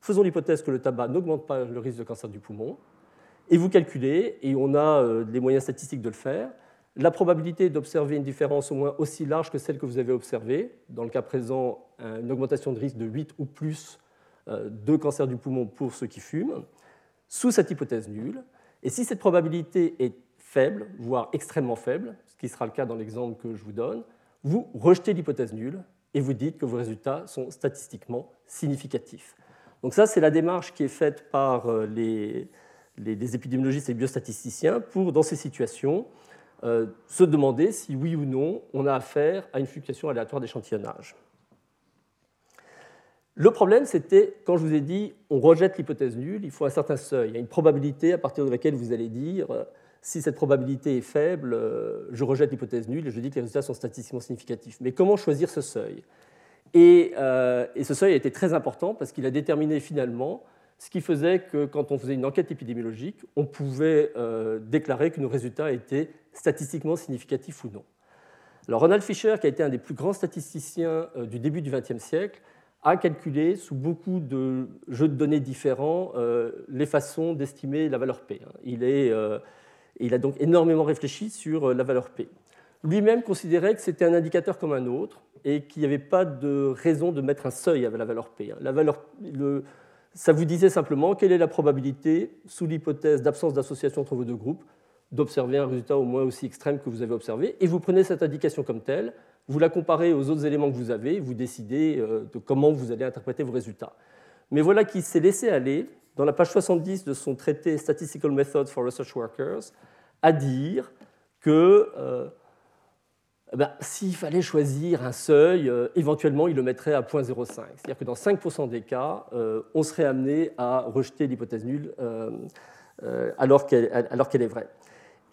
faisons l'hypothèse que le tabac n'augmente pas le risque de cancer du poumon, et vous calculez, et on a euh, les moyens statistiques de le faire, la probabilité d'observer une différence au moins aussi large que celle que vous avez observée, dans le cas présent, une augmentation de risque de 8 ou plus de cancer du poumon pour ceux qui fument, sous cette hypothèse nulle. Et si cette probabilité est faible, voire extrêmement faible, ce qui sera le cas dans l'exemple que je vous donne, vous rejetez l'hypothèse nulle et vous dites que vos résultats sont statistiquement significatifs. Donc ça, c'est la démarche qui est faite par euh, les, épidémiologistes et les biostatisticiens pour, dans ces situations, euh, se demander si oui ou non on a affaire à une fluctuation aléatoire d'échantillonnage. Le problème, c'était, quand je vous ai dit, on rejette l'hypothèse nulle, il faut un certain seuil. Il y a une probabilité à partir de laquelle vous allez dire, euh, si cette probabilité est faible, euh, je rejette l'hypothèse nulle et je dis que les résultats sont statistiquement significatifs. Mais comment choisir ce seuil? Et, ce seuil a été très important parce qu'il a déterminé finalement ce qui faisait que quand on faisait une enquête épidémiologique, on pouvait déclarer que nos résultats étaient statistiquement significatifs ou non. Alors Ronald Fisher, qui a été un des plus grands statisticiens du début du XXe siècle, a calculé sous beaucoup de jeux de données différents euh, les façons d'estimer la valeur P. Hein. Euh, il, a donc énormément réfléchi sur euh, la valeur P. Lui-même considérait que c'était un indicateur comme un autre et qu'il n'y avait pas de raison de mettre un seuil à la valeur P. Hein. La valeur, le, ça vous disait simplement quelle est la probabilité, sous l'hypothèse d'absence d'association entre vos deux groupes, d'observer un résultat au moins aussi extrême que vous avez observé, et vous prenez cette indication comme telle, vous la comparez aux autres éléments que vous avez, vous décidez euh, de comment vous allez interpréter vos résultats. Mais voilà qu'il s'est laissé aller, dans la page 70 de son traité Statistical Methods for Research Workers, à dire que euh, eh ben, s'il fallait choisir un seuil, euh, éventuellement il le mettrait à 0.05. C'est-à-dire que dans 5% des cas, on serait amené à rejeter l'hypothèse nulle alors qu'elle est vraie.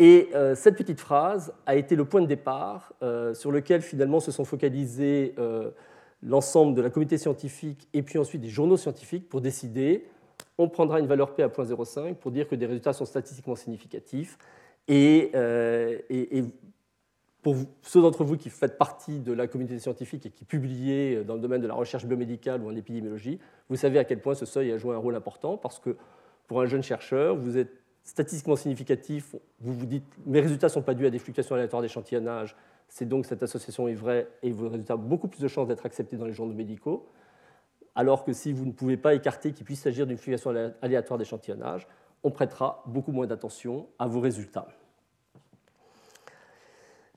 Et euh, cette petite phrase a été le point de départ euh, sur lequel finalement se sont focalisés euh, l'ensemble de la communauté scientifique et puis ensuite des journaux scientifiques pour décider on prendra une valeur P à 0.05 pour dire que des résultats sont statistiquement significatifs. Et, pour ceux d'entre vous qui faites partie de la communauté scientifique et qui publiez dans le domaine de la recherche biomédicale ou en épidémiologie, vous savez à quel point ce seuil a joué un rôle important parce que pour un jeune chercheur, vous êtes statistiquement significatif, vous vous dites mes résultats ne sont pas dus à des fluctuations aléatoires d'échantillonnage, c'est donc cette association est vraie et vos résultats ont beaucoup plus de chances d'être acceptés dans les journaux médicaux, alors que si vous ne pouvez pas écarter qu'il puisse s'agir d'une fluctuation aléatoire d'échantillonnage, on prêtera beaucoup moins d'attention à vos résultats.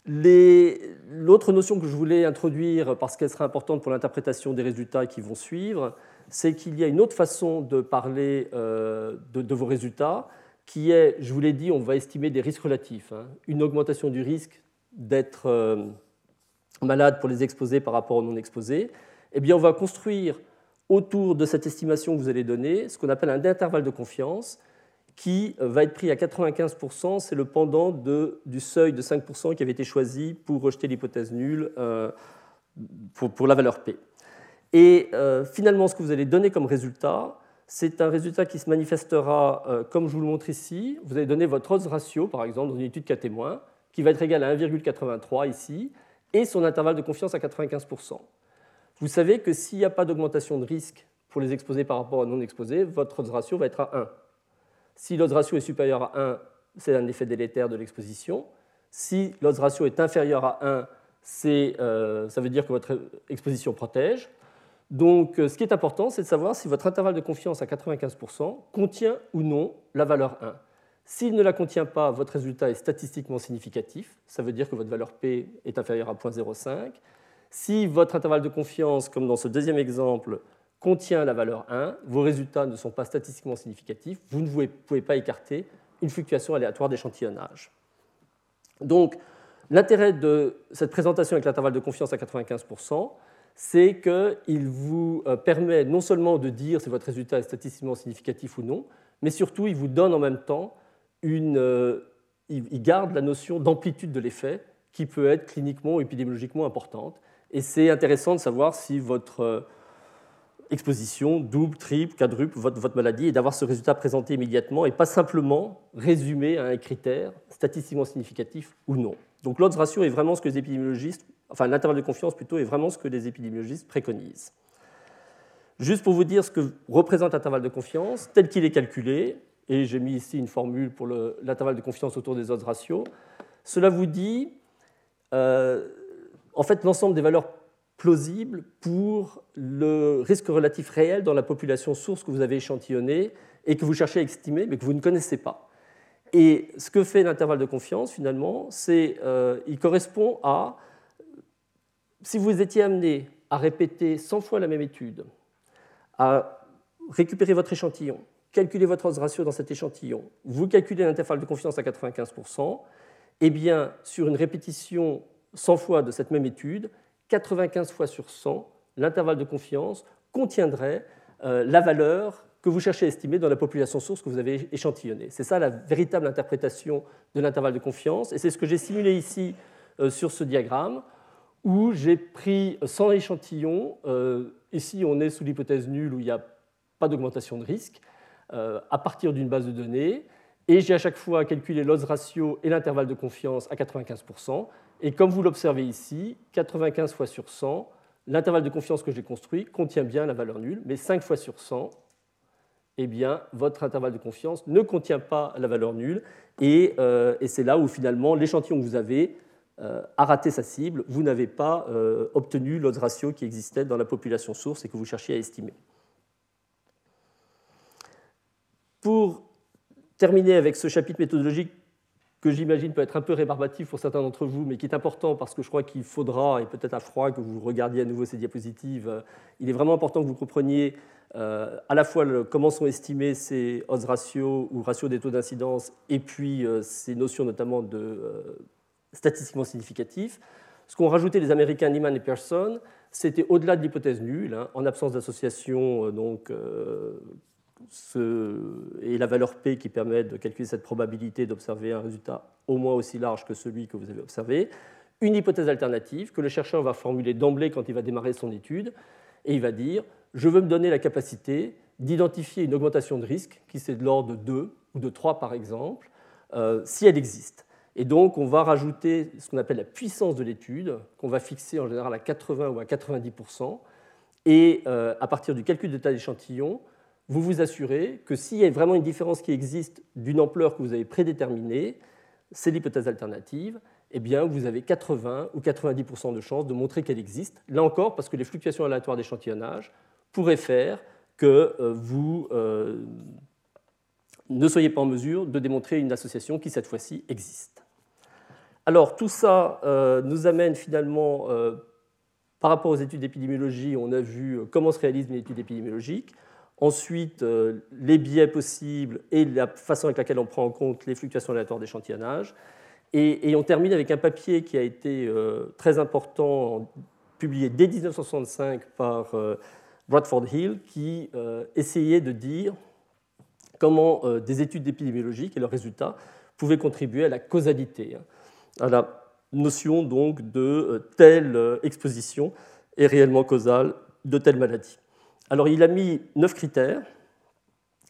L'autre notion que je voulais introduire, parce qu'elle sera importante pour l'interprétation des résultats qui vont suivre, c'est qu'il y a une autre façon de parler euh, de, vos résultats, qui est, je vous l'ai dit, on va estimer des risques relatifs. Hein. Une augmentation du risque d'être euh, malade pour les exposés par rapport aux non exposés. Eh bien, on va construire autour de cette estimation que vous allez donner ce qu'on appelle un intervalle de confiance qui euh, va être pris à 95%. C'est le pendant de, du seuil de 5% qui avait été choisi pour rejeter l'hypothèse nulle euh, pour, pour, la valeur P. Et finalement, ce que vous allez donner comme résultat, c'est un résultat qui se manifestera, euh, comme je vous le montre ici. Vous allez donner votre odds ratio, par exemple, dans une étude cas témoin, qui va être égal à 1,83 ici, et son intervalle de confiance à 95%. Vous savez que s'il n'y a pas d'augmentation de risque pour les exposés par rapport aux non exposés, votre odds ratio va être à 1. Si l'odds ratio est supérieur à 1, c'est un effet délétère de l'exposition. Si l'odds ratio est inférieur à 1, ça veut dire que votre exposition protège. Donc, ce qui est important, c'est de savoir si votre intervalle de confiance à 95% contient ou non la valeur 1. S'il ne la contient pas, votre résultat est statistiquement significatif. Ça veut dire que votre valeur P est inférieure à 0.05. Si votre intervalle de confiance, comme dans ce deuxième exemple, contient la valeur 1, vos résultats ne sont pas statistiquement significatifs, vous ne pouvez pas écarter une fluctuation aléatoire d'échantillonnage. Donc, l'intérêt de cette présentation avec l'intervalle de confiance à 95%, c'est qu'il vous euh, permet non seulement de dire si votre résultat est statistiquement significatif ou non, mais surtout il vous donne en même temps une, euh, il garde la notion d'amplitude de l'effet qui peut être cliniquement ou épidémiologiquement importante. Et c'est intéressant de savoir si votre euh, exposition double, triple, quadruple votre, votre maladie et d'avoir ce résultat présenté immédiatement et pas simplement résumé à un critère statistiquement significatif ou non. Donc l'odds ratio est vraiment ce que les épidémiologistes, enfin l'intervalle de confiance plutôt, est vraiment ce que les épidémiologistes préconisent. Juste pour vous dire ce que représente l'intervalle de confiance, tel qu'il est calculé, et j'ai mis ici une formule pour l'intervalle de confiance autour des odds ratios, cela vous dit euh, en fait l'ensemble des valeurs plausibles pour le risque relatif réel dans la population source que vous avez échantillonnée et que vous cherchez à estimer mais que vous ne connaissez pas. Et ce que fait l'intervalle de confiance finalement, c'est euh, il correspond à si vous étiez amené à répéter 100 fois la même étude, à récupérer votre échantillon, calculer votre odds ratio dans cet échantillon, vous calculez l'intervalle de confiance à 95%, eh bien, sur une répétition 100 fois de cette même étude, 95 fois sur 100, l'intervalle de confiance contiendrait euh, la valeur que vous cherchez à estimer dans la population source que vous avez échantillonnée. C'est ça la véritable interprétation de l'intervalle de confiance, et c'est ce que j'ai simulé ici euh, sur ce diagramme, où j'ai pris 100 échantillons. Euh, ici, on est sous l'hypothèse nulle où il n'y a pas d'augmentation de risque. Euh, à partir d'une base de données. Et j'ai à chaque fois calculé l'odds ratio et l'intervalle de confiance à 95%. Et comme vous l'observez ici, 95 fois sur 100, l'intervalle de confiance que j'ai construit contient bien la valeur nulle, mais 5 fois sur 100, eh bien, votre intervalle de confiance ne contient pas la valeur nulle. Et, euh, c'est là où finalement l'échantillon que vous avez a raté sa cible. Vous n'avez pas obtenu l'odds ratio qui existait dans la population source et que vous cherchiez à estimer. Pour terminer avec ce chapitre méthodologique que j'imagine peut être un peu rébarbatif pour certains d'entre vous, mais qui est important parce que je crois qu'il faudra, et peut-être à froid, que vous regardiez à nouveau ces diapositives. Euh, il est vraiment important que vous compreniez euh, à la fois comment sont estimés ces odds ratios ou ratios des taux d'incidence, et puis euh, ces notions notamment de statistiquement significatifs. Ce qu'ont rajouté les Américains Niemann et Pearson, c'était au-delà de l'hypothèse nulle, hein, en absence d'association donc et la valeur P qui permet de calculer cette probabilité d'observer un résultat au moins aussi large que celui que vous avez observé, une hypothèse alternative que le chercheur va formuler d'emblée quand il va démarrer son étude, et il va dire, je veux me donner la capacité d'identifier une augmentation de risque, qui c'est de l'ordre de 2 ou de 3 par exemple, euh, si elle existe. Et donc, on va rajouter ce qu'on appelle la puissance de l'étude, qu'on va fixer en général à 80 ou à 90%. Et euh, à partir du calcul de taille d'échantillon, vous vous assurez que s'il y a vraiment une différence qui existe d'une ampleur que vous avez prédéterminée, c'est l'hypothèse alternative, eh bien, vous avez 80 ou 90% de chances de montrer qu'elle existe. Là encore, parce que les fluctuations aléatoires d'échantillonnage pourraient faire que euh, vous euh, ne soyez pas en mesure de démontrer une association qui, cette fois-ci, existe. Alors, tout ça euh, nous amène finalement, par rapport aux études d'épidémiologie, on a vu comment se réalise une étude épidémiologique. Ensuite, euh, les biais possibles et la façon avec laquelle on prend en compte les fluctuations aléatoires d'échantillonnage. Et, on termine avec un papier qui a été euh, très important, publié dès 1965 par euh, Bradford Hill, qui essayait de dire comment des études épidémiologiques et leurs résultats pouvaient contribuer à la causalité, hein, à la notion donc de telle exposition est réellement causale de telle maladie. Alors il a mis neuf critères.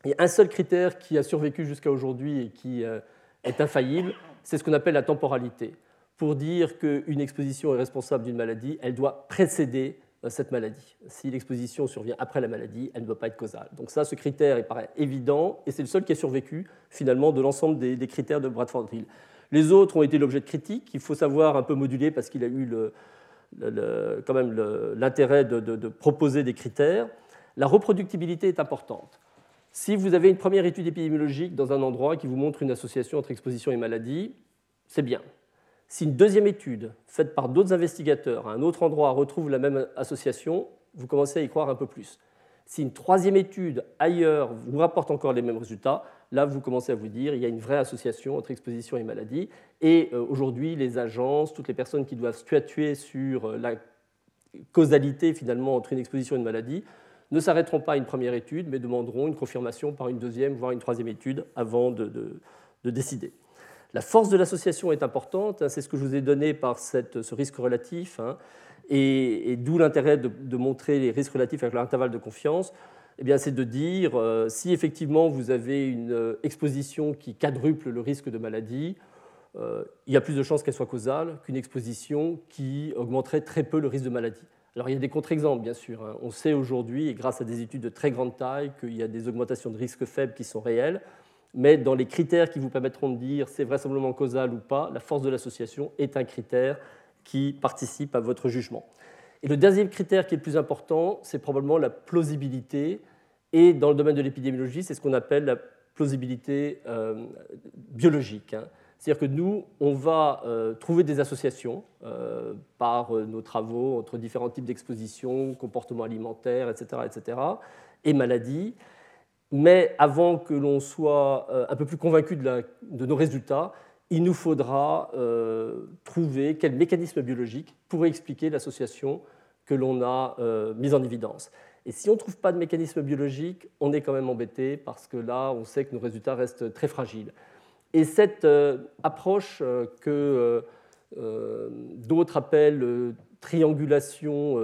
A un seul critère qui a survécu jusqu'à aujourd'hui et qui euh, est infaillible, c'est ce qu'on appelle la temporalité. Pour dire qu'une exposition est responsable d'une maladie, elle doit précéder euh, cette maladie. Si l'exposition survient après la maladie, elle ne doit pas être causale. Donc ça, ce critère, il paraît évident, et c'est le seul qui a survécu finalement de l'ensemble des, critères de Bradford Hill. Les autres ont été l'objet de critiques. Il faut savoir un peu moduler parce qu'il a eu quand même l'intérêt de, proposer des critères. La reproductibilité est importante. Si vous avez une première étude épidémiologique dans un endroit qui vous montre une association entre exposition et maladie, c'est bien. Si une deuxième étude faite par d'autres investigateurs à un autre endroit retrouve la même association, vous commencez à y croire un peu plus. Si une troisième étude ailleurs vous rapporte encore les mêmes résultats, là vous commencez à vous dire il y a une vraie association entre exposition et maladie. Et euh, aujourd'hui, les agences, toutes les personnes qui doivent statuer sur euh, la causalité finalement entre une exposition et une maladie ne s'arrêteront pas à une première étude, mais demanderont une confirmation par une deuxième, voire une troisième étude avant de, décider. La force de l'association est importante, hein, c'est ce que je vous ai donné par ce risque relatif. Hein. Et, d'où l'intérêt de, montrer les risques relatifs avec l'intervalle de confiance, eh c'est de dire euh, si effectivement vous avez une euh, exposition qui quadruple le risque de maladie, euh, il y a plus de chances qu'elle soit causale qu'une exposition qui augmenterait très peu le risque de maladie. Alors il y a des contre-exemples, bien sûr. Hein. On sait aujourd'hui, et grâce à des études de très grande taille, qu'il y a des augmentations de risque faibles qui sont réelles. Mais dans les critères qui vous permettront de dire c'est vraisemblablement causal ou pas, la force de l'association est un critère qui participent à votre jugement. Et le deuxième critère qui est le plus important, c'est probablement la plausibilité. Et dans le domaine de l'épidémiologie, c'est ce qu'on appelle la plausibilité euh, biologique. Hein. C'est-à-dire que nous, on va euh, trouver des associations euh, par nos travaux entre différents types d'expositions, comportements alimentaires, etc., etc., et maladies. Mais avant que l'on soit un peu plus convaincu de, de nos résultats, il nous faudra euh, trouver quel mécanisme biologique pourrait expliquer l'association que l'on a euh, mise en évidence. Et si on ne trouve pas de mécanisme biologique, on est quand même embêté parce que là, on sait que nos résultats restent très fragiles. Et cette euh, approche que d'autres appellent triangulation,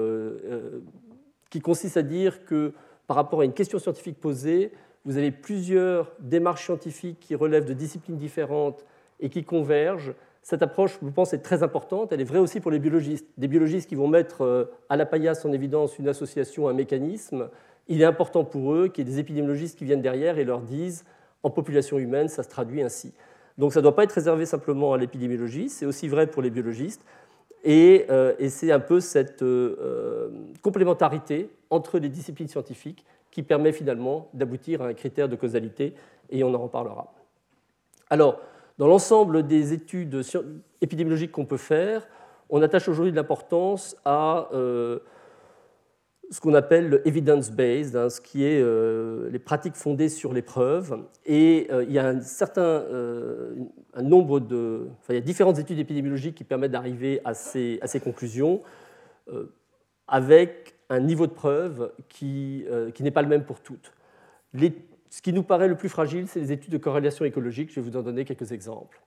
qui consiste à dire que par rapport à une question scientifique posée, vous avez plusieurs démarches scientifiques qui relèvent de disciplines différentes et qui convergent. Cette approche, je pense, est très importante. Elle est vraie aussi pour les biologistes. Des biologistes qui vont mettre euh, à la paillasse en évidence une association, un mécanisme, il est important pour eux qu'il y ait des épidémiologistes qui viennent derrière et leur disent en population humaine, ça se traduit ainsi. Donc ça ne doit pas être réservé simplement à l'épidémiologie, c'est aussi vrai pour les biologistes. Et, euh, c'est un peu cette euh, complémentarité entre les disciplines scientifiques qui permet finalement d'aboutir à un critère de causalité, et on en reparlera. Alors, dans l'ensemble des études épidémiologiques qu'on peut faire, on attache aujourd'hui de l'importance à euh, ce qu'on appelle le evidence-based, hein, ce qui est euh, les pratiques fondées sur les preuves. Et euh, il y a un certain un nombre de. Enfin, il y a différentes études épidémiologiques qui permettent d'arriver à ces, à ces conclusions avec un niveau de preuve qui, qui n'est pas le même pour toutes. Ce qui nous paraît le plus fragile, c'est les études de corrélation écologique. Je vais vous en donner quelques exemples.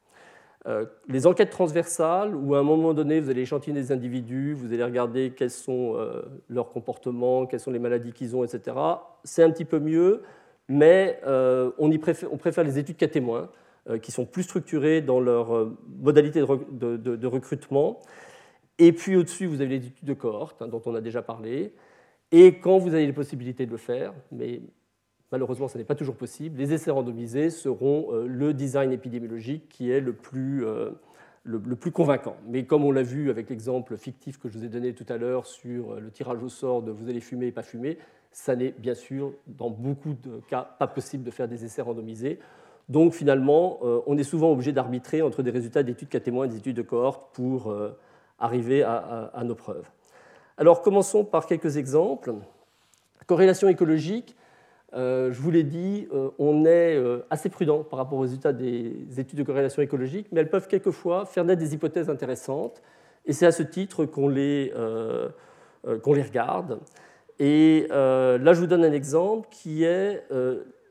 Euh, les enquêtes transversales, où à un moment donné, vous allez échantillonner des individus, vous allez regarder quels sont euh, leurs comportements, quelles sont les maladies qu'ils ont, etc., c'est un petit peu mieux, mais euh, on, préfère, les études cas témoins, qui sont plus structurées dans leur modalité de, de, recrutement. Et puis au-dessus, vous avez les études de cohorte, hein, dont on a déjà parlé. Et quand vous avez les possibilités de le faire, mais Malheureusement, ce n'est pas toujours possible. Les essais randomisés seront euh, le design épidémiologique qui est le plus, euh, le, plus convaincant. Mais comme on l'a vu avec l'exemple fictif que je vous ai donné tout à l'heure sur euh, le tirage au sort de vous allez fumer et pas fumer, ça n'est bien sûr dans beaucoup de cas pas possible de faire des essais randomisés. Donc finalement, on est souvent obligé d'arbitrer entre des résultats d'études cas témoins et des études de cohorte pour arriver à, nos preuves. Alors commençons par quelques exemples. Corrélation écologique, je vous l'ai dit, euh, on est euh, assez prudent par rapport aux résultats des études de corrélation écologique, mais elles peuvent quelquefois faire naître des hypothèses intéressantes, et c'est à ce titre qu'on les, les, regarde. Et là, je vous donne un exemple qui est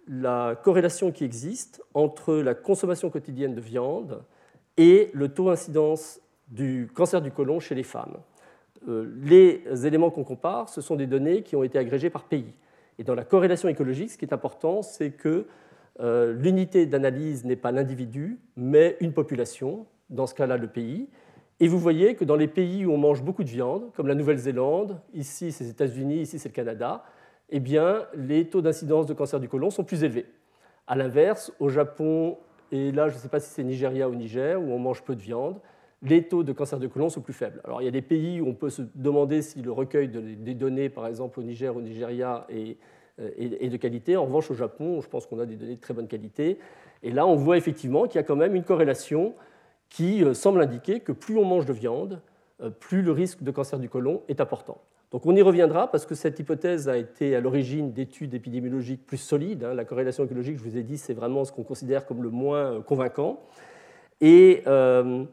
la corrélation qui existe entre la consommation quotidienne de viande et le taux d'incidence du cancer du côlon chez les femmes. Les éléments qu'on compare, ce sont des données qui ont été agrégées par pays. Et dans la corrélation écologique, ce qui est important, c'est que euh, l'unité d'analyse n'est pas l'individu, mais une population, dans ce cas-là le pays. Et vous voyez que dans les pays où on mange beaucoup de viande, comme la Nouvelle-Zélande, ici c'est les États-Unis, ici c'est le Canada, eh bien, les taux d'incidence de cancer du côlon sont plus élevés. A l'inverse, au Japon et là je ne sais pas si c'est Nigeria ou Niger, où on mange peu de viande, les taux de cancer de côlon sont plus faibles. Alors il y a des pays où on peut se demander si le recueil des données, par exemple au Niger au Nigeria, est, est de qualité. En revanche, au Japon, je pense qu'on a des données de très bonne qualité. Et là, on voit effectivement qu'il y a quand même une corrélation qui semble indiquer que plus on mange de viande, plus le risque de cancer du côlon est important. Donc on y reviendra parce que cette hypothèse a été à l'origine d'études épidémiologiques plus solides. Hein. La corrélation écologique, je vous ai dit, c'est vraiment ce qu'on considère comme le moins euh, convaincant. Et, euh,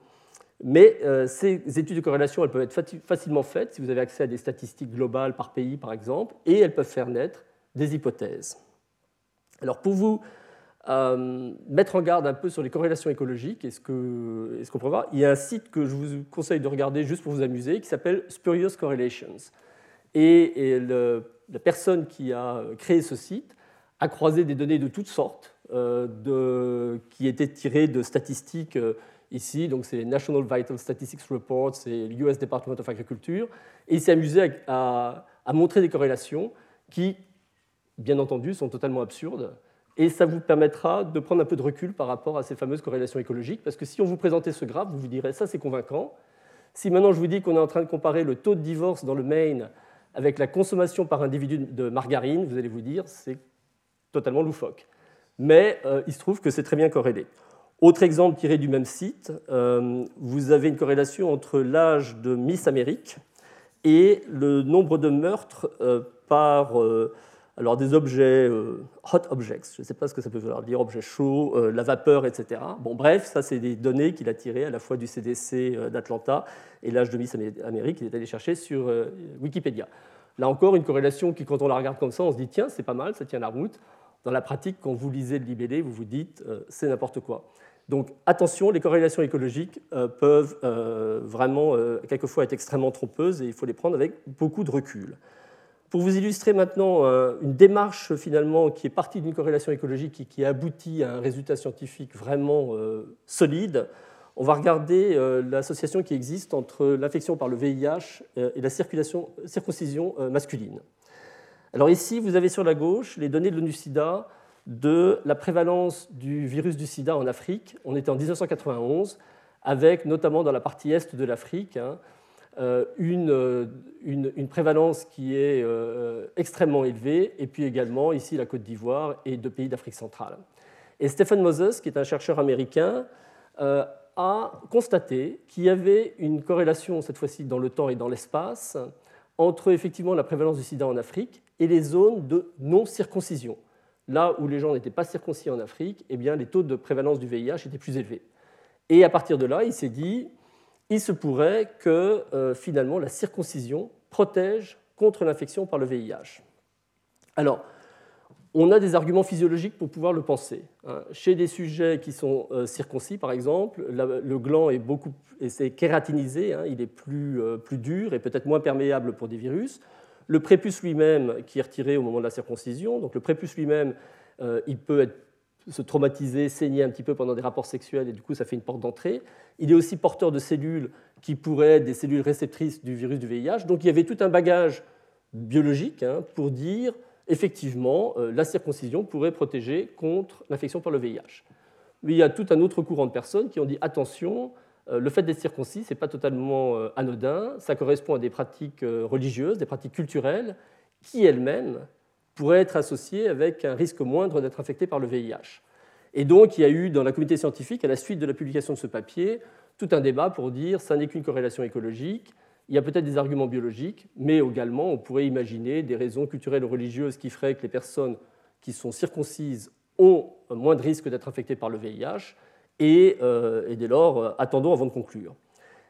mais euh, ces études de corrélation, elles peuvent être facilement faites si vous avez accès à des statistiques globales par pays, par exemple, et elles peuvent faire naître des hypothèses. Alors pour vous mettre en garde un peu sur les corrélations écologiques et ce qu'on peut voir, il y a un site que je vous conseille de regarder juste pour vous amuser qui s'appelle Spurious Correlations. Et, la personne qui a créé ce site a croisé des données de toutes sortes, euh, qui étaient tirées de statistiques euh, ici, donc c'est National Vital Statistics Report, c'est l'US Department of Agriculture, et il s'est amusé à, montrer des corrélations qui, bien entendu, sont totalement absurdes, et ça vous permettra de prendre un peu de recul par rapport à ces fameuses corrélations écologiques, parce que si on vous présentait ce graphe, vous vous direz ça c'est convaincant. Si maintenant je vous dis qu'on est en train de comparer le taux de divorce dans le Maine avec la consommation par individu de margarine, vous allez vous dire c'est totalement loufoque. Mais euh, il se trouve que c'est très bien corrélé. Autre exemple tiré du même site, euh, vous avez une corrélation entre l'âge de Miss Amérique et le nombre de meurtres euh, par alors des objets hot objects, je ne sais pas ce que ça peut vouloir dire, objets chauds, la vapeur, etc. Bon, bref, ça c'est des données qu'il a tirées à la fois du CDC d'Atlanta et l'âge de Miss Amérique, il est allé chercher sur Wikipédia. Là encore, une corrélation qui, quand on la regarde comme ça, on se dit tiens, c'est pas mal, ça tient la route. Dans la pratique, quand vous lisez le libellé, vous vous dites euh, c'est n'importe quoi. Donc attention, les corrélations écologiques euh, peuvent euh, vraiment quelquefois être extrêmement trompeuses et il faut les prendre avec beaucoup de recul. Pour vous illustrer maintenant une démarche finalement qui est partie d'une corrélation écologique et qui aboutit à un résultat scientifique vraiment solide, on va regarder l'association qui existe entre l'infection par le VIH et la circoncision masculine. Alors ici, vous avez sur la gauche les données de l'ONU-SIDA de la prévalence du virus du sida en Afrique. On était en 1991, avec notamment dans la partie est de l'Afrique hein, une, une, prévalence qui est extrêmement élevée, et puis également ici la Côte d'Ivoire et deux pays d'Afrique centrale. Et Stephen Moses, qui est un chercheur américain, a constaté qu'il y avait une corrélation, cette fois-ci dans le temps et dans l'espace, entre effectivement la prévalence du sida en Afrique et les zones de non-circoncision. Là où les gens n'étaient pas circoncis en Afrique, eh bien, les taux de prévalence du VIH étaient plus élevés. Et à partir de là, il s'est dit, il se pourrait que euh, finalement la circoncision protège contre l'infection par le VIH. Alors, on a des arguments physiologiques pour pouvoir le penser. Hein. Chez des sujets qui sont euh, circoncis, par exemple, le gland est beaucoup c'est kératinisé, hein, il est plus, euh, plus dur et peut-être moins perméable pour des virus. Le prépuce lui-même, qui est retiré au moment de la circoncision, donc le prépuce lui-même, euh, il peut être, se traumatiser, saigner un petit peu pendant des rapports sexuels et du coup ça fait une porte d'entrée. Il est aussi porteur de cellules qui pourraient être des cellules réceptrices du virus du VIH. Donc il y avait tout un bagage biologique hein, pour dire effectivement, euh, la circoncision pourrait protéger contre l'infection par le VIH. Mais il y a tout un autre courant de personnes qui ont dit attention, le fait d'être circoncis, ce n'est pas totalement euh, anodin, ça correspond à des pratiques religieuses, des pratiques culturelles, qui elles-mêmes pourraient être associées avec un risque moindre d'être infecté par le VIH. Et donc, il y a eu dans la communauté scientifique, à la suite de la publication de ce papier, tout un débat pour dire ça n'est qu'une corrélation écologique, il y a peut-être des arguments biologiques, mais également on pourrait imaginer des raisons culturelles ou religieuses qui feraient que les personnes qui sont circoncises ont moins de risques d'être infectées par le VIH, euh, et, dès lors, euh, attendons avant de conclure.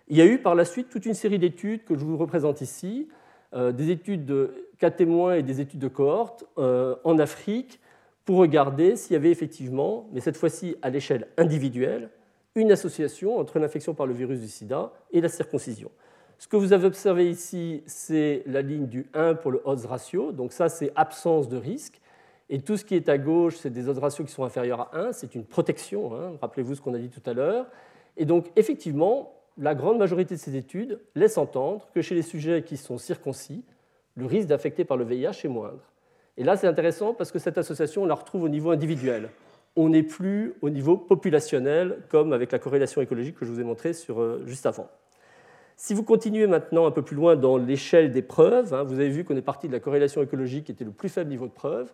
Il y a eu par la suite toute une série d'études que je vous représente ici, euh, des études de cas témoins et des études de cohortes en Afrique, pour regarder s'il y avait effectivement, mais cette fois-ci à l'échelle individuelle, une association entre l'infection par le virus du sida et la circoncision. Ce que vous avez observé ici, c'est la ligne du 1 pour le odds ratio. Donc ça, c'est absence de risque. Et tout ce qui est à gauche, c'est des odds ratios qui sont inférieurs à 1. C'est une protection. Hein. Rappelez-vous ce qu'on a dit tout à l'heure. Et donc, effectivement, la grande majorité de ces études laissent entendre que chez les sujets qui sont circoncis, le risque d'affecter par le VIH est moindre. Et là, c'est intéressant parce que cette association, on la retrouve au niveau individuel. on n'est plus au niveau populationnel, comme avec la corrélation écologique que je vous ai montrée sur, juste avant. Si vous continuez maintenant un peu plus loin dans l'échelle des preuves, hein, vous avez vu qu'on est parti de la corrélation écologique qui était le plus faible niveau de preuve.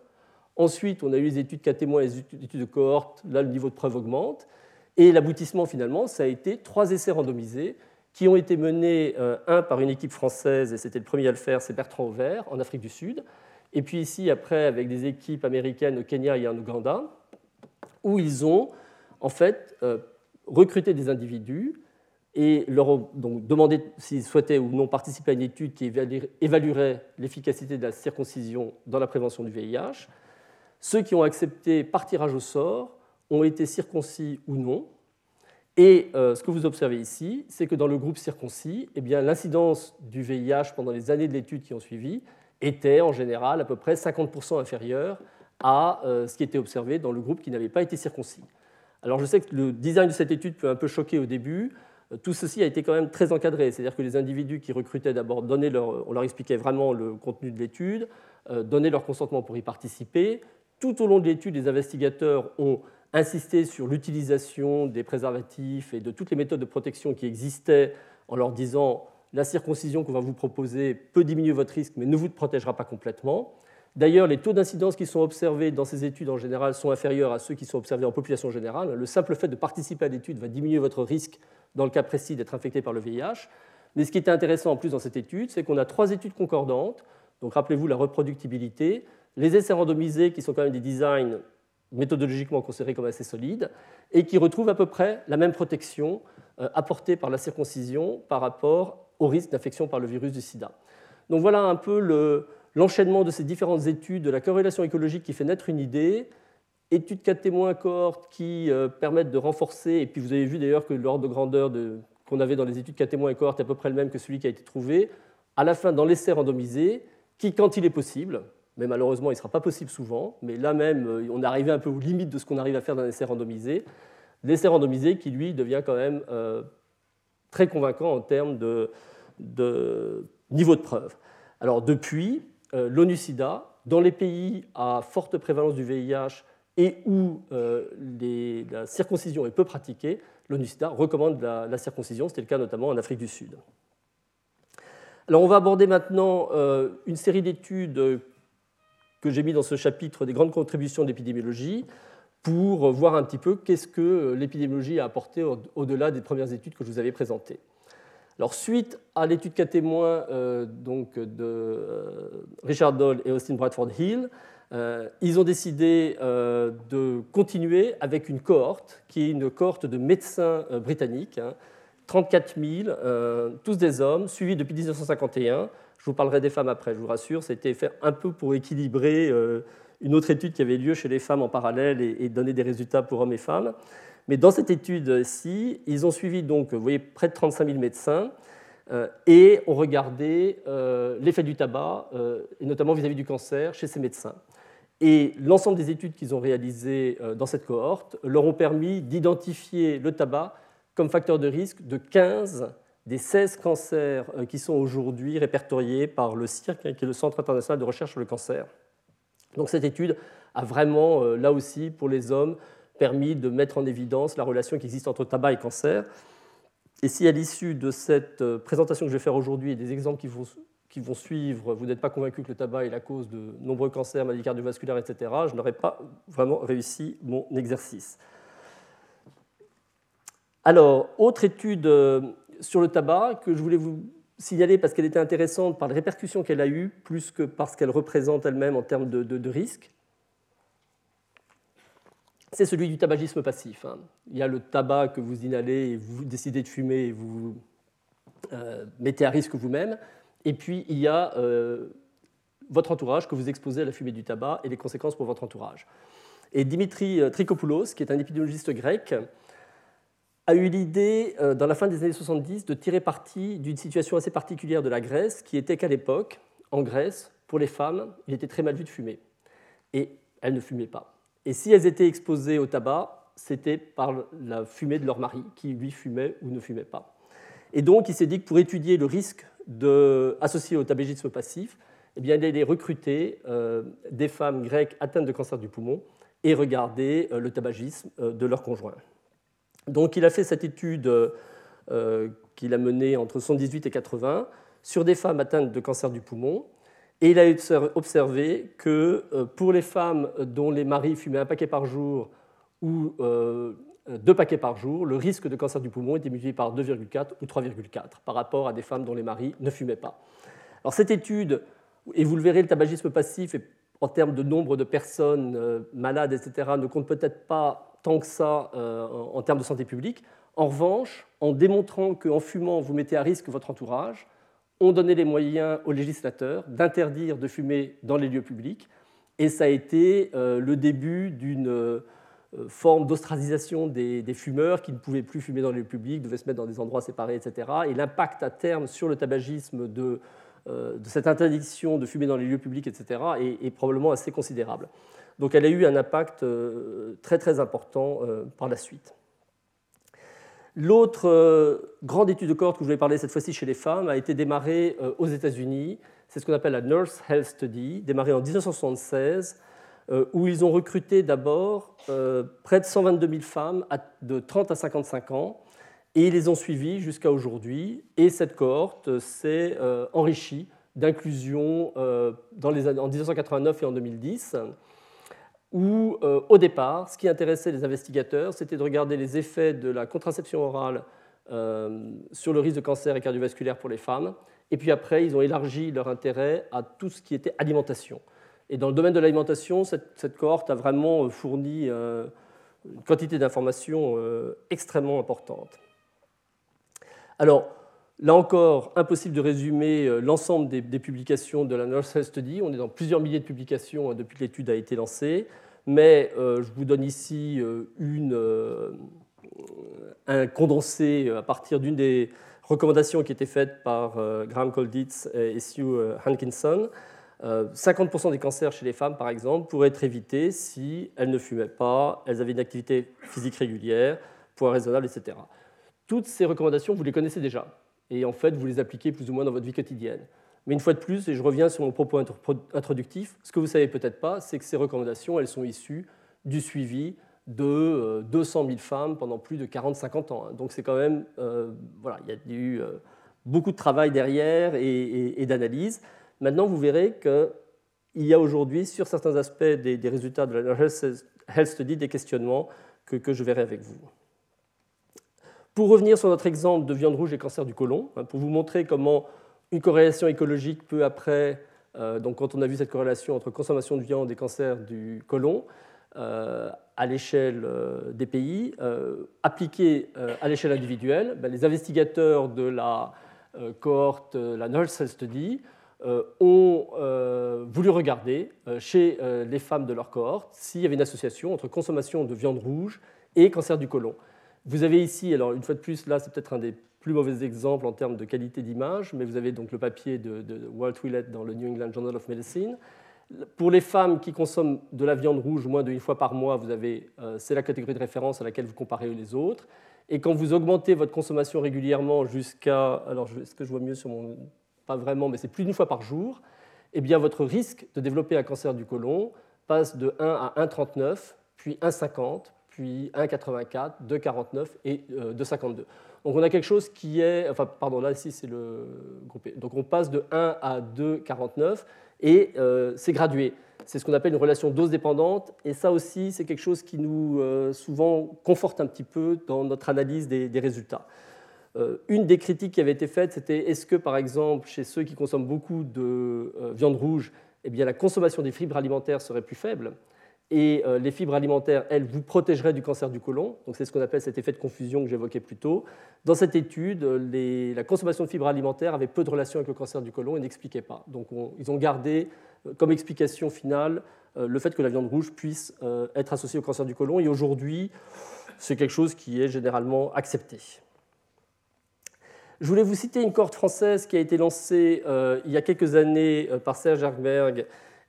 Ensuite, on a eu les études cas témoins et les études de cohorte. Là, le niveau de preuve augmente. Et l'aboutissement, finalement, ça a été trois essais randomisés qui ont été menés, euh, un par une équipe française, et c'était le premier à le faire, c'est Bertrand Auvert, en Afrique du Sud. Et puis ici, après, avec des équipes américaines au Kenya et en Ouganda, où ils ont, en fait, euh, recruté des individus et leur ont donc demandé s'ils souhaitaient ou non participer à une étude qui évaluerait l'efficacité de la circoncision dans la prévention du VIH. Ceux qui ont accepté par tirage au sort ont été circoncis ou non. Et euh, ce que vous observez ici, c'est que dans le groupe circoncis, eh l'incidence du VIH pendant les années de l'étude qui ont suivi était en général à peu près 50% inférieure à euh, ce qui était observé dans le groupe qui n'avait pas été circoncis. Alors je sais que le design de cette étude peut un peu choquer au début, tout ceci a été quand même très encadré, c'est-à-dire que les individus qui recrutaient d'abord, on leur expliquait vraiment le contenu de l'étude, euh, donnaient leur consentement pour y participer. Tout au long de l'étude, les investigateurs ont insisté sur l'utilisation des préservatifs et de toutes les méthodes de protection qui existaient en leur disant la circoncision qu'on va vous proposer peut diminuer votre risque mais ne vous protégera pas complètement. D'ailleurs, les taux d'incidence qui sont observés dans ces études en général sont inférieurs à ceux qui sont observés en population générale. Le simple fait de participer à l'étude va diminuer votre risque dans le cas précis d'être infecté par le VIH. Mais ce qui était intéressant en plus dans cette étude, c'est qu'on a trois études concordantes. Donc rappelez-vous la reproductibilité, les essais randomisés qui sont quand même des designs méthodologiquement considérés comme assez solides et qui retrouvent à peu près la même protection euh, apportée par la circoncision par rapport au risque d'infection par le virus du sida. Donc voilà un peu le, l'enchaînement de ces différentes études, de la corrélation écologique qui fait naître une idée, études cas témoins cohortes qui euh, permettent de renforcer, et puis vous avez vu d'ailleurs que l'ordre de grandeur qu'on avait dans les études cas témoins cohortes est à peu près le même que celui qui a été trouvé, à la fin dans l'essai randomisé, qui, quand il est possible, mais malheureusement il ne sera pas possible souvent, mais là même euh, on est arrivé un peu aux limites de ce qu'on arrive à faire dans l'essai randomisé, l'essai randomisé qui lui devient quand même euh, très convaincant en termes de, niveau de preuve. Alors depuis, euh, l'ONU-SIDA, dans les pays à forte prévalence du VIH et où euh, la circoncision est peu pratiquée, l'ONU-SIDA recommande la, circoncision. C'était le cas notamment en Afrique du Sud. Alors on va aborder maintenant une série d'études que j'ai mis dans ce chapitre des grandes contributions d'épidémiologie pour voir un petit peu qu'est-ce que l'épidémiologie a apporté au-delà des premières études que je vous avais présentées. Alors, suite à l'étude cas témoin euh, donc de euh, Richard Doll et Austin Bradford Hill, euh, ils ont décidé de continuer avec une cohorte, qui est une cohorte de médecins britanniques, 34 000, tous des hommes, suivis depuis 1951. Je vous parlerai des femmes après, je vous rassure. Été fait un peu pour équilibrer une autre étude qui avait lieu chez les femmes en parallèle et donner des résultats pour hommes et femmes. Mais dans cette étude-ci, ils ont suivi donc, voyez, près de 35 000 médecins euh, et ont regardé euh, l'effet du tabac, euh, et notamment vis-à-vis du cancer, chez ces médecins. Et l'ensemble des études qu'ils ont réalisées dans cette cohorte leur ont permis d'identifier le tabac comme facteur de risque de 15 des 16 cancers qui sont aujourd'hui répertoriés par le CIRC, hein, qui est le Centre international de recherche sur le cancer. Donc cette étude a vraiment, là aussi, pour les hommes, permis de mettre en évidence la relation qui existe entre tabac et cancer. Et si à l'issue de cette euh, présentation que je vais faire aujourd'hui et des exemples qui vont, suivre, vous n'êtes pas convaincu que le tabac est la cause de nombreux cancers, maladies cardiovasculaires, etc., je n'aurais pas vraiment réussi mon exercice. Alors, autre étude euh, sur le tabac que je voulais vous signaler parce qu'elle était intéressante par les répercussions qu'elle a eues, plus que parce qu'elle représente elle-même en termes de, risque c'est celui du tabagisme passif. Hein. Il y a le tabac que vous inhalez et vous décidez de fumer et vous euh, mettez à risque vous-même. Et puis il y a euh, votre entourage que vous exposez à la fumée du tabac et les conséquences pour votre entourage. Et Dimitri euh, Trikopoulos, qui est un épidémiologiste grec, a eu l'idée, dans la fin des années 70, de tirer parti d'une situation assez particulière de la Grèce, qui était qu'à l'époque, en Grèce, pour les femmes, il était très mal vu de fumer. Et elles ne fumaient pas. Et si elles étaient exposées au tabac, c'était par la fumée de leur mari, qui lui fumait ou ne fumait pas. Et donc, il s'est dit que pour étudier le risque associé au tabagisme passif, eh bien, il allait recruter euh, des femmes grecques atteintes de cancer du poumon et regarder le tabagisme de leur conjoint. Donc il a fait cette étude qu'il a menée entre 78 et 80 sur des femmes atteintes de cancer du poumon. Et il a observé que pour les femmes dont les maris fumaient un paquet par jour ou deux paquets par jour, le risque de cancer du poumon était multiplié par 2,4 ou 3,4 par rapport à des femmes dont les maris ne fumaient pas. Alors cette étude, et vous le verrez, le tabagisme passif, en termes de nombre de personnes euh, malades, etc., ne compte peut-être pas tant que ça euh, en termes de santé publique. En revanche, en démontrant qu'en fumant, vous mettez à risque votre entourage, on donnait les moyens aux législateurs d'interdire de fumer dans les lieux publics. Et ça a été euh, le début d'une euh, forme d'ostracisation des, fumeurs qui ne pouvaient plus fumer dans les lieux publics, devaient se mettre dans des endroits séparés, etc. Et l'impact à terme sur le tabagisme de, cette interdiction de fumer dans les lieux publics, etc., est, probablement assez considérable. Donc elle a eu un impact euh, très très important par la suite. L'autre grande étude de cohorte que je voulais parler cette fois-ci chez les femmes a été démarrée aux États-Unis. C'est ce qu'on appelle la Nurse Health Study, démarrée en 1976 euh, où ils ont recruté d'abord euh, près de 122 000 femmes de 30 à 55 ans, et ils les ont suivies jusqu'à aujourd'hui. Et cette cohorte s'est euh, enrichie d'inclusion en 1989 et en 2010, où au départ, ce qui intéressait les investigateurs, c'était de regarder les effets de la contraception orale sur le risque de cancer et cardiovasculaire pour les femmes. Et puis après, ils ont élargi leur intérêt à tout ce qui était alimentation. Et dans le domaine de l'alimentation, cette, cohorte a vraiment euh, fourni euh, une quantité d'informations euh, extrêmement importante. Alors, là encore, impossible de résumer l'ensemble des, publications de la Nurse Study. On est dans plusieurs milliers de publications hein, depuis que l'étude a été lancée, mais je vous donne ici une, un condensé à partir d'une des recommandations qui étaient faites par Graham Colditz et Sue Hankinson. 50% euh, des cancers chez les femmes, par exemple, pourraient être évités si elles ne fumaient pas, elles avaient une activité physique régulière, poids raisonnable, etc. Toutes ces recommandations, vous les connaissez déjà. Et en fait, vous les appliquez plus ou moins dans votre vie quotidienne. Mais une fois de plus, et je reviens sur mon propos introductif, ce que vous ne savez peut-être pas, c'est que ces recommandations, elles sont issues du suivi de 200 euh, 000 femmes pendant plus de 40-50 ans. Donc c'est quand même, euh, voilà, il y a eu beaucoup de travail derrière et d'analyse. Maintenant, vous verrez qu'il y a aujourd'hui, sur certains aspects des, résultats de la Health Study, des questionnements que, je verrai avec vous. Pour revenir sur notre exemple de viande rouge et cancer du côlon, hein, pour vous montrer comment une corrélation écologique peu après, euh, donc quand on a vu cette corrélation entre consommation de viande et cancer du côlon, euh, à l'échelle euh, des pays, appliquée à l'échelle individuelle, ben, les investigateurs de la cohorte, la Nurse Health Study, ont voulu regarder chez les femmes de leur cohorte s'il y avait une association entre consommation de viande rouge et cancer du côlon. Vous avez ici, alors une fois de plus, là c'est peut-être un des plus mauvais exemples en termes de qualité d'image, mais vous avez donc le papier de, Walt Willett dans le New England Journal of Medicine. Pour les femmes qui consomment de la viande rouge moins d'une fois par mois, vous avez, c'est la catégorie de référence à laquelle vous comparez les autres. Et quand vous augmentez votre consommation régulièrement jusqu'à, alors est-ce que je vois mieux sur mon pas vraiment, mais c'est plus d'une fois par jour, eh bien votre risque de développer un cancer du côlon passe de 1 à 1,39, puis 1,50, puis 1,84, 2,49 et 2,52. Donc on a quelque chose qui est, enfin pardon, là ici c'est le groupé. Donc on passe de 1 à 2,49 et euh, c'est gradué. C'est ce qu'on appelle une relation dose dépendante et ça aussi c'est quelque chose qui nous euh, souvent conforte un petit peu dans notre analyse des résultats. Euh, une des critiques qui avait été faite, c'était est-ce que, par exemple, chez ceux qui consomment beaucoup de viande rouge, eh la consommation des fibres alimentaires serait plus faible? Et euh, les fibres alimentaires, elles, vous protégeraient du cancer du côlon. Donc c'est ce qu'on appelle cet effet de confusion que j'évoquais plus tôt. Dans cette étude, la consommation de fibres alimentaires avait peu de relation avec le cancer du côlon et n'expliquait pas. Donc ils ont gardé comme explication finale le fait que la viande rouge puisse être associée au cancer du côlon. Et aujourd'hui, c'est quelque chose qui est généralement accepté. Je voulais vous citer une cohorte française qui a été lancée euh, il y a quelques années euh, par Serge Herberg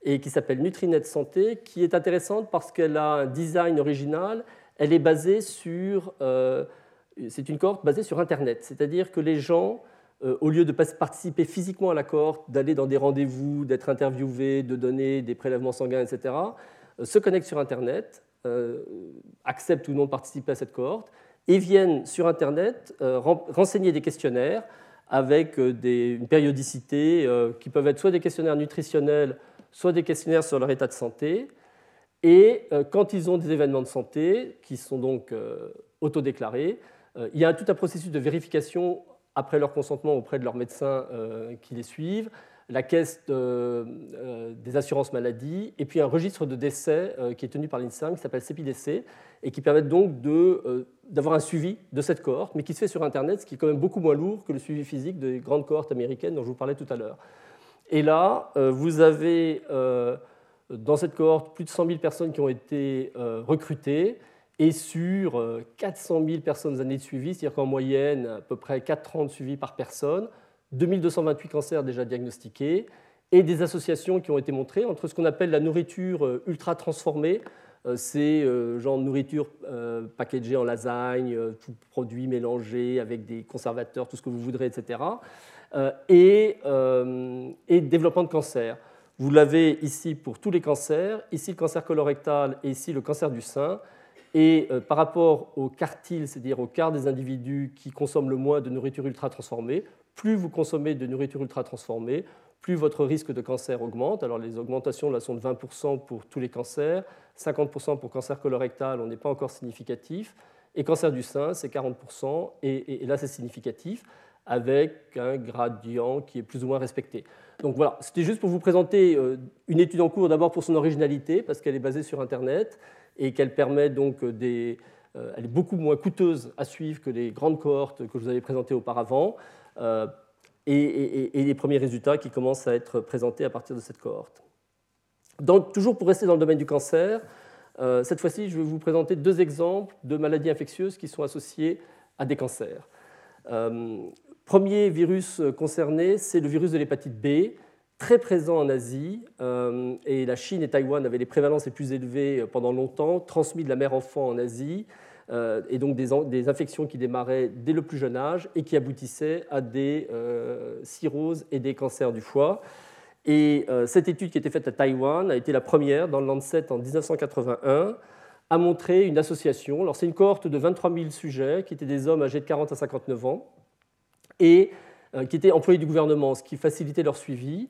et qui s'appelle Nutrinet Santé, qui est intéressante parce qu'elle a un design original. Elle est basée sur. Euh, c'est une cohorte basée sur Internet, c'est-à-dire que les gens, au lieu de participer physiquement à la cohorte, d'aller dans des rendez-vous, d'être interviewés, de donner des prélèvements sanguins, etc., se connectent sur Internet acceptent ou non de participer à cette cohorte et viennent sur Internet renseigner des questionnaires avec une périodicité qui peuvent être soit des questionnaires nutritionnels, soit des questionnaires sur leur état de santé. Et quand ils ont des événements de santé qui sont donc autodéclarés, il y a tout un processus de vérification après leur consentement auprès de leurs médecins qui les suivent, la caisse euh, des assurances maladie, et puis un registre de décès euh, qui est tenu par l'INSERM qui s'appelle CEPIDC et qui permet donc euh, d'avoir un suivi de cette cohorte, mais qui se fait sur Internet, ce qui est quand même beaucoup moins lourd que le suivi physique des grandes cohortes américaines dont je vous parlais tout à l'heure. Et là, vous avez dans cette cohorte plus de 100 000 personnes qui ont été recrutées, et sur 400 000 personnes années de suivi, c'est-à-dire qu'en moyenne, à peu près 4 ans de suivi par personne, 2228 cancers déjà diagnostiqués et des associations qui ont été montrées entre ce qu'on appelle la nourriture euh, ultra transformée, euh, c'est euh, genre de nourriture packagée en lasagne, tout produit mélangé avec des conservateurs, tout ce que vous voudrez, etc. Et, et développement de cancer. Vous l'avez ici pour tous les cancers, ici le cancer colorectal et ici le cancer du sein. Et par rapport au quartile, c'est-à-dire au quart des individus qui consomment le moins de nourriture ultra transformée, plus vous consommez de nourriture ultra transformée, plus votre risque de cancer augmente. Alors les augmentations là sont de 20% pour tous les cancers, 50% pour cancer colorectal, on n'est pas encore significatif, et cancer du sein, c'est 40%, et, là c'est significatif, avec un gradient qui est plus ou moins respecté. Donc voilà, c'était juste pour vous présenter euh, une étude en cours d'abord pour son originalité, parce qu'elle est basée sur Internet, et qu'elle permet donc des... Euh, elle est beaucoup moins coûteuse à suivre que les grandes cohortes que je vous avais présentées auparavant. Euh, et, les premiers résultats qui commencent à être présentés à partir de cette cohorte. Donc, toujours pour rester dans le domaine du cancer, euh, cette fois-ci, je vais vous présenter deux exemples de maladies infectieuses qui sont associées à des cancers. Euh, premier virus concerné, c'est le virus de l'hépatite B, très présent en Asie, et la Chine et Taïwan avaient les prévalences les plus élevées pendant longtemps, transmis de la mère enfant en Asie. Euh, et donc des, infections qui démarraient dès le plus jeune âge et qui aboutissaient à des euh, cirrhoses et des cancers du foie. Et euh, cette étude qui a été faite à Taïwan a été la première dans le Lancet en 1981 à montrer une association. Alors c'est une cohorte de 23 000 sujets qui étaient des hommes âgés de 40 à 59 ans et qui étaient employés du gouvernement, ce qui facilitait leur suivi.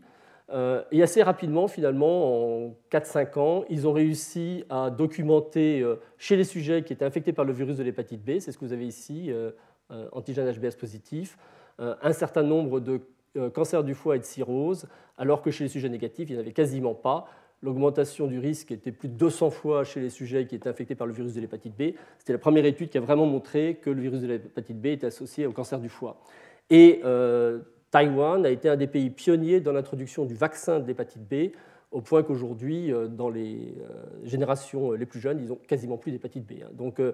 Euh, et assez rapidement, finalement, en 4-5 ans, ils ont réussi à documenter euh, chez les sujets qui étaient infectés par le virus de l'hépatite B, c'est ce que vous avez ici, euh, antigène HBS positif, un certain nombre de cancers du foie et de cirrhose, alors que chez les sujets négatifs, il n'y en avait quasiment pas. L'augmentation du risque était plus de 200 fois chez les sujets qui étaient infectés par le virus de l'hépatite B. C'était la première étude qui a vraiment montré que le virus de l'hépatite B était associé au cancer du foie. Et Taïwan a été un des pays pionniers dans l'introduction du vaccin de l'hépatite B, au point qu'aujourd'hui, euh, dans les euh, générations les plus jeunes, ils n'ont quasiment plus d'hépatite B. Hein. Donc, euh,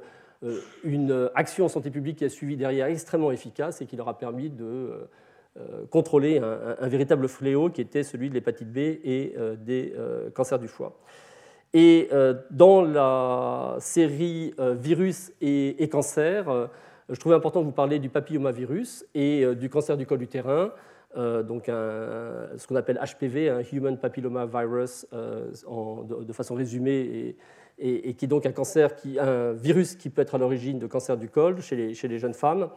une action en santé publique qui a suivi derrière extrêmement efficace et qui leur a permis de contrôler un, véritable fléau qui était celui de l'hépatite B et des cancers du foie. Et dans la série virus et cancer, je trouvais important de vous parler du papillomavirus et euh, du cancer du col utérin, euh, donc ce qu'on appelle HPV, un Human Papilloma Virus, euh, de, façon résumée, et, qui est donc un, cancer qui, un virus qui peut être à l'origine de cancer du col chez les, jeunes femmes.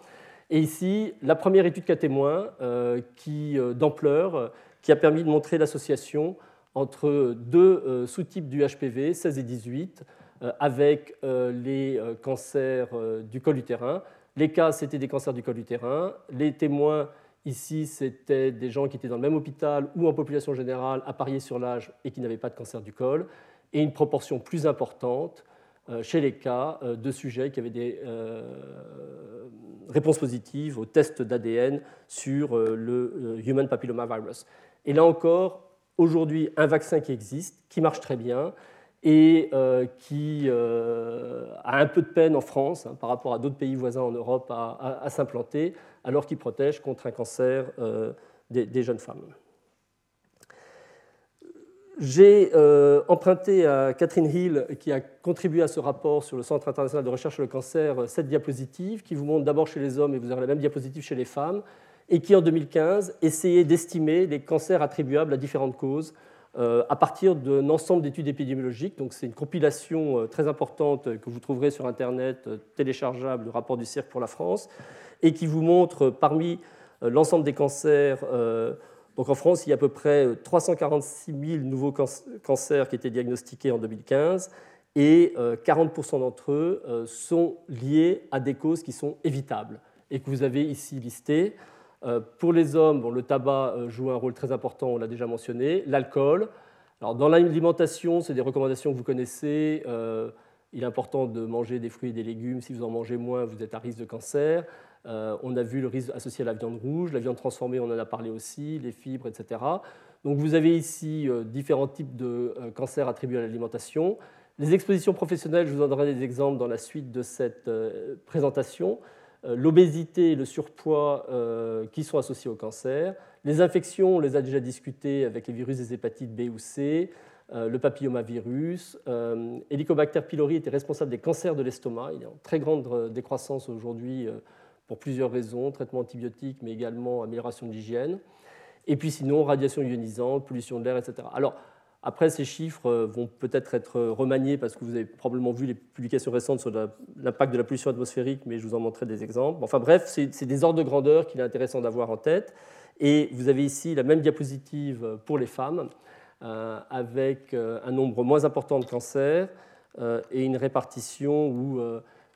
Et ici, la première étude cas témoin d'ampleur qui a permis de montrer l'association entre deux sous-types du HPV, 16 et 18, avec les cancers du col utérin. Les cas, c'était des cancers du col utérin. Les témoins, ici, c'était des gens qui étaient dans le même hôpital ou en population générale, appariés sur l'âge et qui n'avaient pas de cancer du col. Et une proportion plus importante euh, chez les cas euh, de sujets qui avaient des euh, réponses positives au test d'ADN sur le Human Papilloma Virus. Et là encore, aujourd'hui, un vaccin qui existe, qui marche très bien, et euh, qui euh, a un peu de peine en France hein, par rapport à d'autres pays voisins en Europe à, s'implanter, alors qu'il protège contre un cancer euh, des, jeunes femmes. J'ai emprunté à Catherine Hill, qui a contribué à ce rapport sur le Centre international de recherche sur le cancer, cette diapositive qui vous montre d'abord chez les hommes, et vous aurez la même diapositive chez les femmes, et qui en 2015 essayait d'estimer les cancers attribuables à différentes causes à partir d'un ensemble d'études épidémiologiques. Donc c'est une compilation très importante que vous trouverez sur Internet, téléchargeable, le rapport du CIRC pour la France, et qui vous montre parmi l'ensemble des cancers donc en France, il y a à peu près 346 euh, 000 nouveaux cancers qui étaient diagnostiqués en 2015 et 40% euh, d'entre eux euh, sont liés à des causes qui sont évitables et que vous avez ici listées. Pour les hommes, le tabac joue un rôle très important, on l'a déjà mentionné, l'alcool. Alors, dans l'alimentation, c'est des recommandations que vous connaissez. il est important de manger des fruits et des légumes. Si vous en mangez moins, vous êtes à risque de cancer. Euh, on a vu le risque associé à la viande rouge, la viande transformée, on en a parlé aussi, les fibres, etc. Donc vous avez ici euh, différents types de euh, cancers attribués à l'alimentation. Les expositions professionnelles, je vous en donnerai des exemples dans la suite de cette présentation. L'obésité et le surpoids qui sont associés au cancer. Les infections, on les a déjà discutées avec les virus des hépatites B ou C. le papillomavirus. Helicobacter pylori était responsable des cancers de l'estomac. Il est en très grande décroissance aujourd'hui pour plusieurs raisons, traitement antibiotique, mais également amélioration de l'hygiène. Et puis sinon, radiation ionisante, pollution de l'air, etc. après, ces chiffres euh, vont peut-être être remaniés parce que vous avez probablement vu les publications récentes sur l'impact de la pollution atmosphérique, mais je vous en montrerai des exemples. Enfin bref, c'est des ordres de grandeur qu'il est intéressant d'avoir en tête. Et vous avez ici la même diapositive pour les femmes, euh, avec euh, un nombre moins important de cancers et une répartition où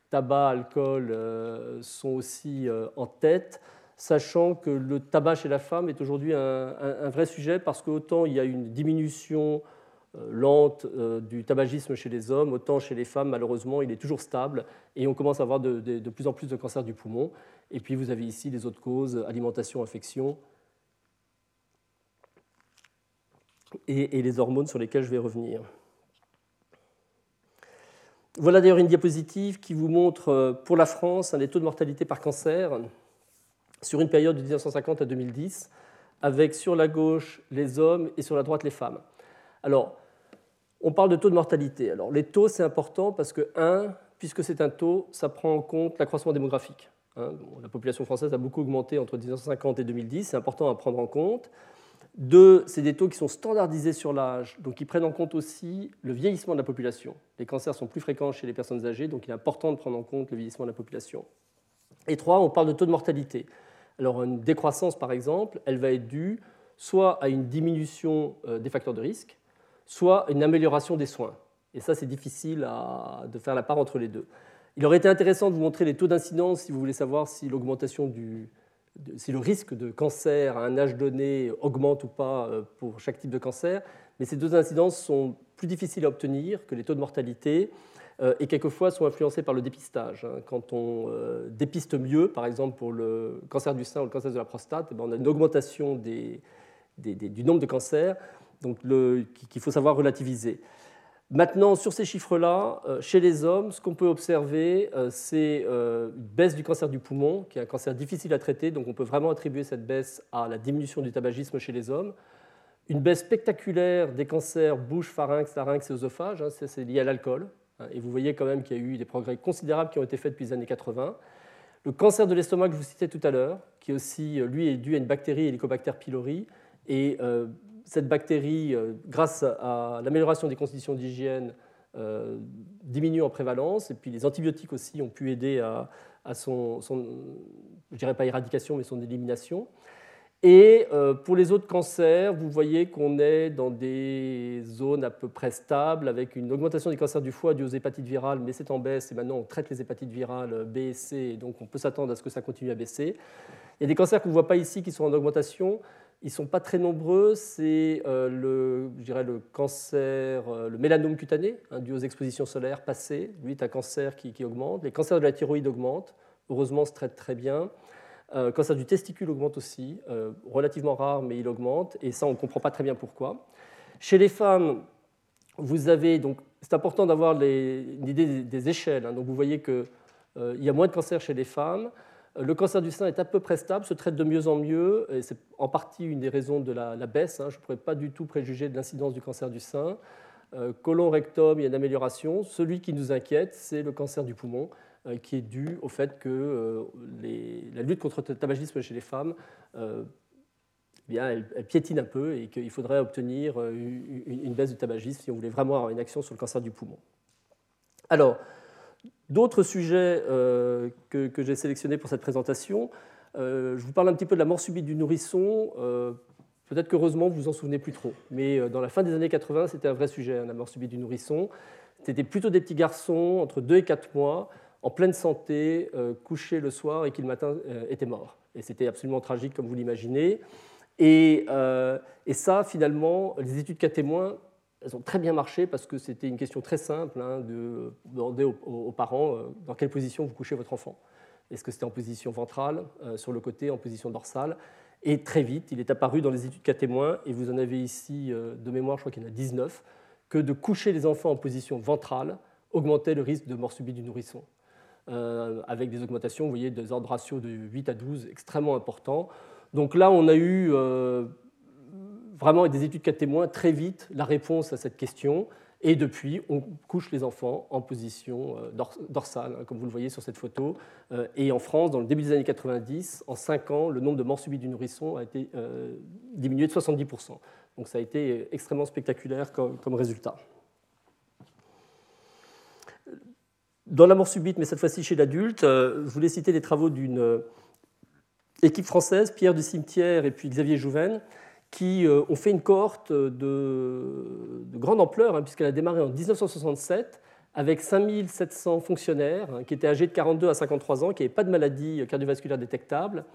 tabac, alcool euh, sont aussi euh, en tête, sachant que le tabac chez la femme est aujourd'hui un, vrai sujet parce qu'autant il y a une diminution euh, lente du tabagisme chez les hommes, autant chez les femmes, malheureusement, il est toujours stable et on commence à avoir de, plus en plus de cancers du poumon. Et puis vous avez ici les autres causes, alimentation, infection, et les hormones sur lesquelles je vais revenir. Voilà d'ailleurs une diapositive qui vous montre euh, pour la France un des taux de mortalité par cancer sur une période de 1950 à 2010, avec sur la gauche les hommes et sur la droite les femmes. Alors, on parle de taux de mortalité. Alors, les taux, c'est important parce que, un, puisque c'est un taux, ça prend en compte l'accroissement démographique. Hein. la population française a beaucoup augmenté entre 1950 et 2010, c'est important à prendre en compte. Deux, c'est des taux qui sont standardisés sur l'âge, donc qui prennent en compte aussi le vieillissement de la population. Les cancers sont plus fréquents chez les personnes âgées, donc il est important de prendre en compte le vieillissement de la population. Et trois, on parle de taux de mortalité. Alors une décroissance, par exemple, elle va être due soit à une diminution euh, des facteurs de risque, soit à une amélioration des soins. Et ça, c'est difficile de faire la part entre les deux. Il aurait été intéressant de vous montrer les taux d'incidence si vous voulez savoir si l'augmentation du, si le risque de cancer à un âge donné augmente ou pas euh, pour chaque type de cancer, mais ces deux incidences sont plus difficiles à obtenir que les taux de mortalité et quelquefois sont influencés par le dépistage. Hein. Quand on euh, dépiste mieux, par exemple pour le cancer du sein ou le cancer de la prostate, eh ben, on a une augmentation du nombre de cancers qu'il faut savoir relativiser. Maintenant, sur ces chiffres-là, euh, chez les hommes, ce qu'on peut observer, euh, c'est euh, une baisse du cancer du poumon, qui est un cancer difficile à traiter, donc on peut vraiment attribuer cette baisse à la diminution du tabagisme chez les hommes. Une baisse spectaculaire des cancers bouche, pharynx, larynx et œsophage, hein, c'est lié à l'alcool. Hein, et vous voyez quand même qu'il y a eu des progrès considérables qui ont été faits depuis les années 80. Le cancer de l'estomac que je vous citais tout à l'heure, qui aussi, lui, est dû à une bactérie, Helicobacter pylori, et cette bactérie, euh, grâce à l'amélioration des conditions d'hygiène, euh, diminue en prévalence. Et puis les antibiotiques aussi ont pu aider à, son, je ne dirais pas éradication, mais son élimination. Et euh, pour les autres cancers, vous voyez qu'on est dans des zones à peu près stables, avec une augmentation des cancers du foie due aux hépatites virales, mais c'est en baisse, et maintenant on traite les hépatites virales B et C, et donc on peut s'attendre à ce que ça continue à baisser. Il y a des cancers qu'on ne voit pas ici qui sont en augmentation, ils ne sont pas très nombreux. C'est euh, le, je dirais le cancer, euh, le mélanome cutané, hein, dû aux expositions solaires passées. Lui, est un cancer qui, augmente. Les cancers de la thyroïde augmentent. Heureusement, se traite très bien. Euh, cancer du testicule augmente aussi, relativement rare, mais il augmente. Et ça, on ne comprend pas très bien pourquoi. Chez les femmes, vous avez donc, c'est important d'avoir une idée des, échelles. Hein. donc, vous voyez qu'il y a moins de cancers chez les femmes. Le cancer du sein est à peu près stable, se traite de mieux en mieux, et c'est en partie une des raisons de la, baisse. Hein. Je ne pourrais pas du tout préjuger de l'incidence du cancer du sein. Euh, colon, rectum, il y a une amélioration. Celui qui nous inquiète, c'est le cancer du poumon, euh, qui est dû au fait que euh, la lutte contre le tabagisme chez les femmes eh bien, elle, piétine un peu et qu'il faudrait obtenir une, baisse du tabagisme si on voulait vraiment avoir une action sur le cancer du poumon. Alors, d'autres sujets que, j'ai sélectionnés pour cette présentation, je vous parle un petit peu de la mort subite du nourrisson. Peut-être qu'heureusement, vous vous en souvenez plus trop. Mais euh, dans la fin des années 80, c'était un vrai sujet, hein, la mort subite du nourrisson. C'était plutôt des petits garçons entre 2 et 4 mois, en pleine santé, euh, couchés le soir et qui le matin euh, étaient morts. Et c'était absolument tragique, comme vous l'imaginez. Et, ça, finalement, les études cas témoins, elles ont très bien marché parce que c'était une question très simple hein, de demander aux, parents dans quelle position vous couchez votre enfant. Est-ce que c'était en position ventrale, sur le côté, en position dorsale? Et très vite, il est apparu dans les études cas témoins, et vous en avez ici euh, de mémoire, je crois qu'il y en a 19, que de coucher les enfants en position ventrale augmentait le risque de mort subite du nourrisson. Euh, avec des augmentations, vous voyez, des ordres ratios de 8 à 12 extrêmement importants. Donc là, on a eu euh, vraiment des études cas témoins très vite la réponse à cette question. Et depuis, on couche les enfants en position euh, dorsale, hein, comme vous le voyez sur cette photo. Et en France, dans le début des années 90, en 5 ans, le nombre de morts subies du nourrisson a été diminué de 70%. Donc ça a été extrêmement spectaculaire comme, résultat. Dans la mort subite, mais cette fois-ci chez l'adulte, je voulais citer les travaux d'une équipe française, Pierre du Cimetière et puis Xavier Jouven, qui euh, ont fait une cohorte de, grande ampleur, hein, puisqu'elle a démarré en 1967 avec 5700 fonctionnaires hein, qui étaient âgés de 42 à 53 ans, qui n'avaient pas de maladie cardiovasculaire détectable.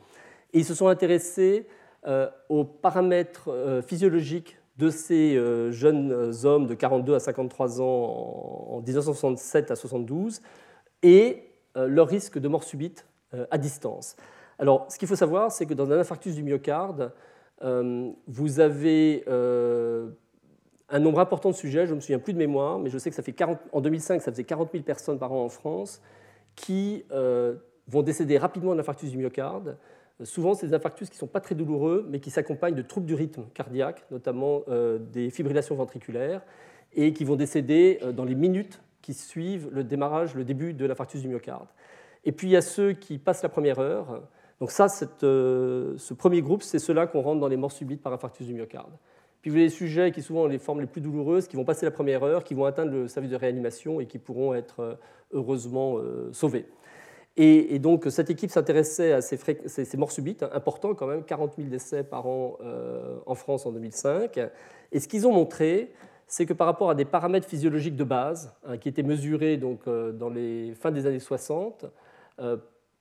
Et ils se sont intéressés euh, aux paramètres euh, physiologiques de ces jeunes hommes de 42 à 53 ans en 1967 à 72 et leur risque de mort subite à distance. Alors, ce qu'il faut savoir, c'est que dans un infarctus du myocarde, euh, vous avez euh, un nombre important de sujets, je ne me souviens plus de mémoire, mais je sais que ça fait 40, en 2005, ça faisait 40 000 personnes par an en France qui euh, vont décéder rapidement d'un infarctus du myocarde. Souvent, c'est des infarctus qui ne sont pas très douloureux, mais qui s'accompagnent de troubles du rythme cardiaque, notamment des fibrillations ventriculaires, et qui vont décéder dans les minutes qui suivent le démarrage, le début de l'infarctus du myocarde. Et puis, il y a ceux qui passent la première heure, donc ça, euh, ce premier groupe, c'est ceux-là qu'on rentre dans les morts subites par infarctus du myocarde. Puis vous avez les sujets qui souvent ont les formes les plus douloureuses, qui vont passer la première heure, qui vont atteindre le service de réanimation et qui pourront être euh, heureusement euh, sauvés. Et, donc cette équipe s'intéressait à ces, morts subites, importants quand même, 40 000 décès par an en France en 2005. Et ce qu'ils ont montré, c'est que par rapport à des paramètres physiologiques de base, hein, qui étaient mesurés donc, dans les fins des années 60,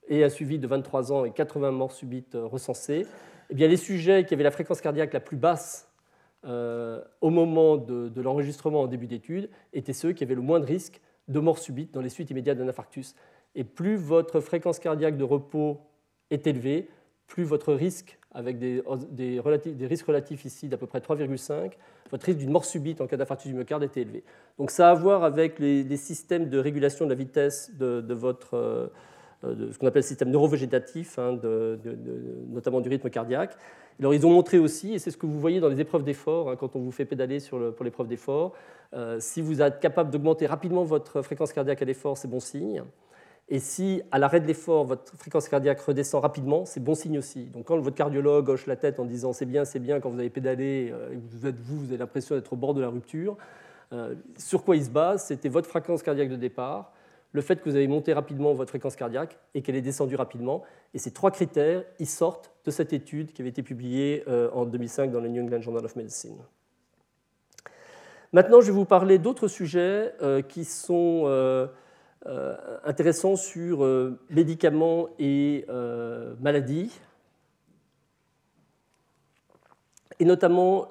et un suivi de 23 ans et 80 morts subites euh, recensées, eh bien, les sujets qui avaient la fréquence cardiaque la plus basse euh, au moment de, l'enregistrement en début d'étude étaient ceux qui avaient le moins de risque de mort subite dans les suites immédiates d'un infarctus. Et plus votre fréquence cardiaque de repos est élevée, plus votre risque, avec des, risques relatifs ici d'à peu près 3,5, votre risque d'une mort subite en cas d'infarctus du myocarde est élevé. Donc ça a à voir avec les, systèmes de régulation de la vitesse de, votre... Euh, de ce qu'on appelle le système neurovégétatif, hein, notamment du rythme cardiaque. Alors, ils ont montré aussi, et c'est ce que vous voyez dans les épreuves d'effort, hein, quand on vous fait pédaler pour l'épreuve d'effort, euh, si vous êtes capable d'augmenter rapidement votre fréquence cardiaque à l'effort, c'est bon signe. Et si, à l'arrêt de l'effort, votre fréquence cardiaque redescend rapidement, c'est bon signe aussi. Donc, quand votre cardiologue hoche la tête en disant c'est bien, c'est bien, quand vous avez pédalé, euh, vous avez l'impression d'être au bord de la rupture, sur quoi il se base C'était votre fréquence cardiaque de départ, le fait que vous avez monté rapidement votre fréquence cardiaque et qu'elle est descendue rapidement. Et ces trois critères, ils sortent de cette étude qui avait été publiée euh, en 2005 dans le New England Journal of Medicine. Maintenant, je vais vous parler d'autres sujets euh, qui sont euh, intéressants sur médicaments et maladies, et notamment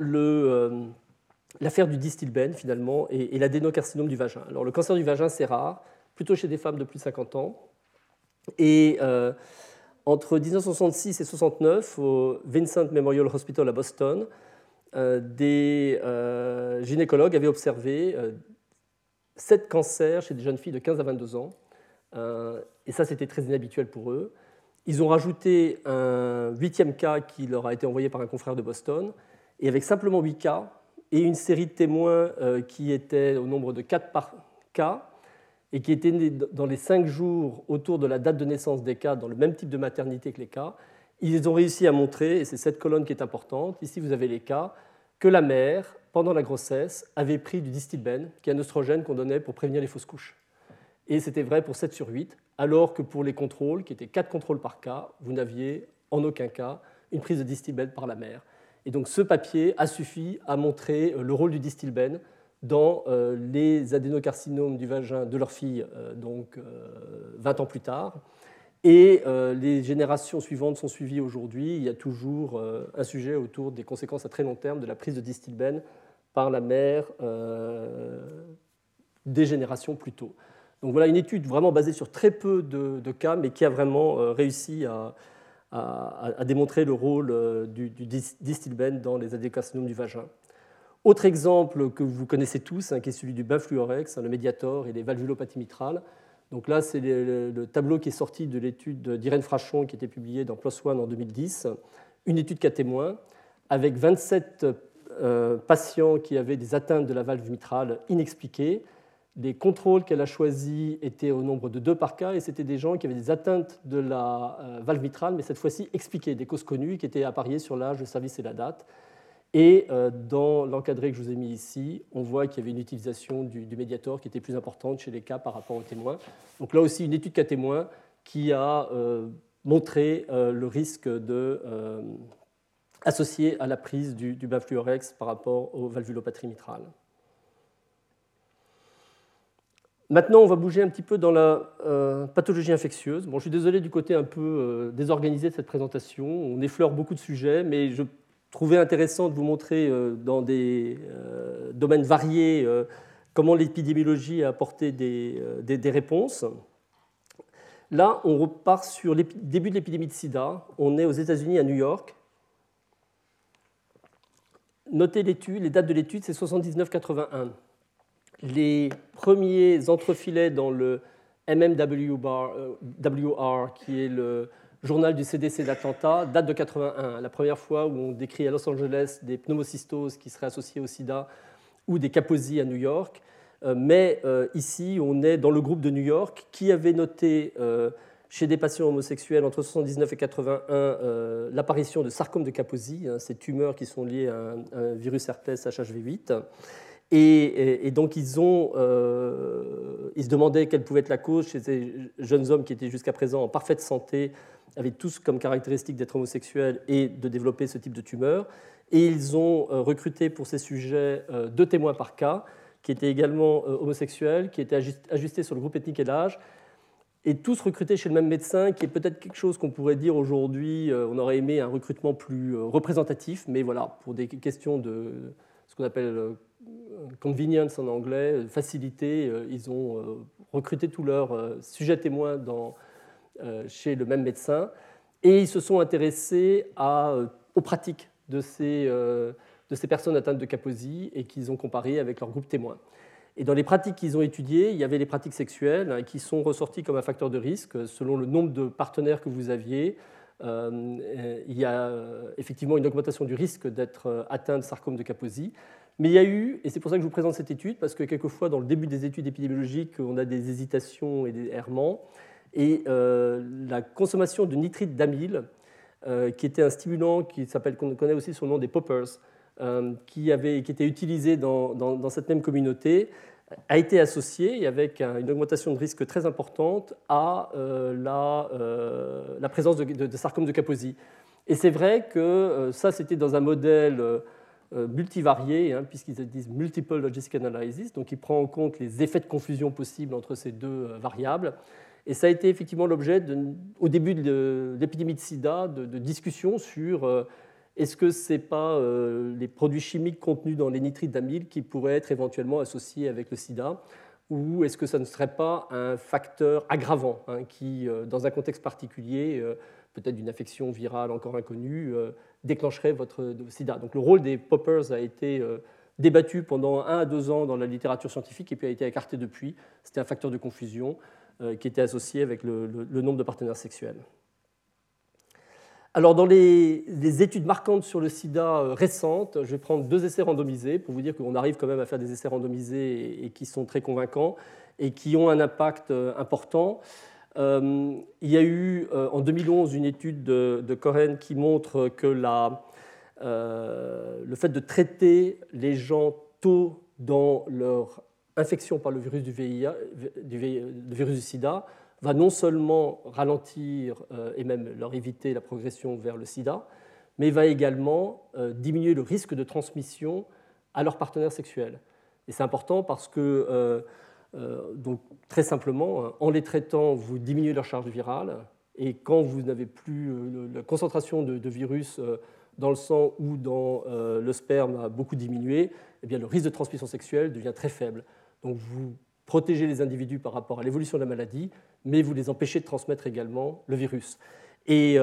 l'affaire du distilbène finalement et, l'adénocarcinome du vagin. Alors, le cancer du vagin, c'est rare plutôt chez des femmes de plus de 50 ans. Et euh, entre 1966 et 1969, au Vincent Memorial Hospital à Boston, euh, des euh, gynécologues avaient observé sept cancers chez des jeunes filles de 15 à 22 ans. et ça, c'était très inhabituel pour eux. Ils ont rajouté un huitième cas qui leur a été envoyé par un confrère de Boston. Et avec simplement huit cas et une série de témoins qui étaient au nombre de quatre par cas, et qui étaient nés dans les cinq jours autour de la date de naissance des cas, dans le même type de maternité que les cas, ils ont réussi à montrer, et c'est cette colonne qui est importante, ici vous avez les cas, que la mère, pendant la grossesse, avait pris du distilbène, qui est un oestrogène qu'on donnait pour prévenir les fausses couches. Et c'était vrai pour 7 sur 8, alors que pour les contrôles, qui étaient 4 contrôles par cas, vous n'aviez en aucun cas une prise de distilbène par la mère. Et donc ce papier a suffi à montrer euh, le rôle du distilbène dans euh, les adénocarcinomes du vagin de leur fille, euh, donc 20 ans plus tard. Et les générations suivantes sont suivies aujourd'hui. Il y a toujours un sujet autour des conséquences à très long terme de la prise de distilbène par la mère des générations plus tôt. Donc voilà une étude vraiment basée sur très peu de, cas, mais qui a vraiment réussi à, à, démontrer le rôle euh, du, du dans les adénocarcinomes du vagin. Autre exemple que vous connaissez tous, hein, qui est celui du benfluorex, hein, le médiator et les valvulopathies mitrales. Donc là, c'est le, tableau qui est sorti de l'étude d'Irène Frachon qui était publiée dans PLOS ONE en 2010, une étude cas témoin avec 27 euh, patients qui avaient des atteintes de la valve mitrale inexpliquées les contrôles qu'elle a choisis étaient au nombre de deux par cas, et c'était des gens qui avaient des atteintes de la euh, valve mitrale, mais cette fois-ci expliquées, des causes connues qui étaient appariées sur l'âge, le service et la date. Et euh, dans l'encadré que je vous ai mis ici, on voit qu'il y avait une utilisation du, médiator qui était plus importante chez les cas par rapport aux témoins. Donc là aussi, une étude cas témoin qui a montré le risque de, associé à la prise du, du bafluorex par rapport aux valvulopatries mitrales. Maintenant, on va bouger un petit peu dans la euh, pathologie infectieuse. Bon, je suis désolé du côté un peu euh, désorganisé de cette présentation. On effleure beaucoup de sujets, mais je trouvais intéressant de vous montrer euh, dans des domaines variés comment l'épidémiologie a apporté des, des, réponses. Là, on repart sur le début de l'épidémie de sida. On est aux États-Unis, à New York. Notez les dates de l'étude, c'est 79-81 les premiers entrefilets dans le MMWR, euh, qui est le journal du CDC d'Atlanta, date de 81. La première fois où on décrit à Los Angeles des pneumocystoses qui seraient associées au sida ou des kaposies à New York. Euh, mais euh, ici, on est dans le groupe de New York qui avait noté chez des patients homosexuels entre 79 et 81 l'apparition de sarcome de Kaposi, hein, ces tumeurs qui sont liées à un, virus herpès HHV8. Et, donc ils, ont, euh, ils se demandaient quelle pouvait être la cause chez ces jeunes hommes qui étaient jusqu'à présent en parfaite santé, avaient tous comme caractéristique d'être homosexuels et de développer ce type de tumeur. Et ils ont euh, recruté pour ces sujets euh, deux témoins par cas, qui étaient également homosexuels, qui étaient ajustés sur le groupe ethnique et l'âge, et tous recrutés chez le même médecin, qui est peut-être quelque chose qu'on pourrait dire aujourd'hui, on aurait aimé un recrutement plus représentatif, mais voilà, pour des questions de ce qu'on appelle convenience en anglais, facilité, euh, ils ont euh, recruté tous leurs euh, sujets témoins chez le même médecin et ils se sont intéressés aux pratiques de ces, de ces personnes atteintes de Kaposi et qu'ils ont comparé avec leur groupe témoin. Et dans les pratiques qu'ils ont étudiées, il y avait les pratiques sexuelles hein, qui sont ressorties comme un facteur de risque selon le nombre de partenaires que vous aviez. il y a effectivement une augmentation du risque d'être atteint de sarcome de Kaposi. Mais il y a eu, et c'est pour ça que je vous présente cette étude, parce que quelquefois, dans le début des études épidémiologiques, on a des hésitations et des errements. Et euh, la consommation de nitrite d'amyle, euh, qui était un stimulant qui s'appelle, qu'on connaît aussi sous le nom des poppers, euh, qui, avait, qui était utilisé dans, dans, cette même communauté, a été associé, avec une augmentation de risque très importante, à la, la, présence de, de, de, sarcome de Kaposi. Et c'est vrai que ça, c'était dans un modèle euh, multivarié, hein, puisqu'ils disent multiple logistic analysis, donc il prend en compte les effets de confusion possibles entre ces deux euh, variables. Et ça a été effectivement l'objet, au début de l'épidémie de sida, de, discussions sur euh, est-ce que ce n'est pas les produits chimiques contenus dans les nitrites d'amyle qui pourraient être éventuellement associés avec le sida? Ou est-ce que ça ne serait pas un facteur aggravant hein, qui, dans un contexte particulier, peut-être d'une infection virale encore inconnue, déclencherait votre sida? Donc le rôle des poppers a été euh, débattu pendant un à deux ans dans la littérature scientifique et puis a été écarté depuis. C'était un facteur de confusion euh, qui était associé avec le, nombre de partenaires sexuels. Alors, dans les, études marquantes sur le sida euh, récentes, je vais prendre deux essais randomisés pour vous dire qu'on arrive quand même à faire des essais randomisés et, qui sont très convaincants et qui ont un impact important. il y a eu en 2011 une étude de, de qui montre que la, le fait de traiter les gens tôt dans leur infection par le virus du, virus du sida va non seulement ralentir et même leur éviter la progression vers le sida, mais va également diminuer le risque de transmission à leurs partenaires sexuels. Et c'est important parce que, euh, euh, donc, très simplement, hein, en les traitant, vous diminuez leur charge virale. Et quand vous n'avez plus euh, la concentration de, virus dans le sang ou dans le sperme a beaucoup diminué, eh bien, le risque de transmission sexuelle devient très faible. Donc vous protégez les individus par rapport à l'évolution de la maladie, mais vous les empêchez de transmettre également le virus. Et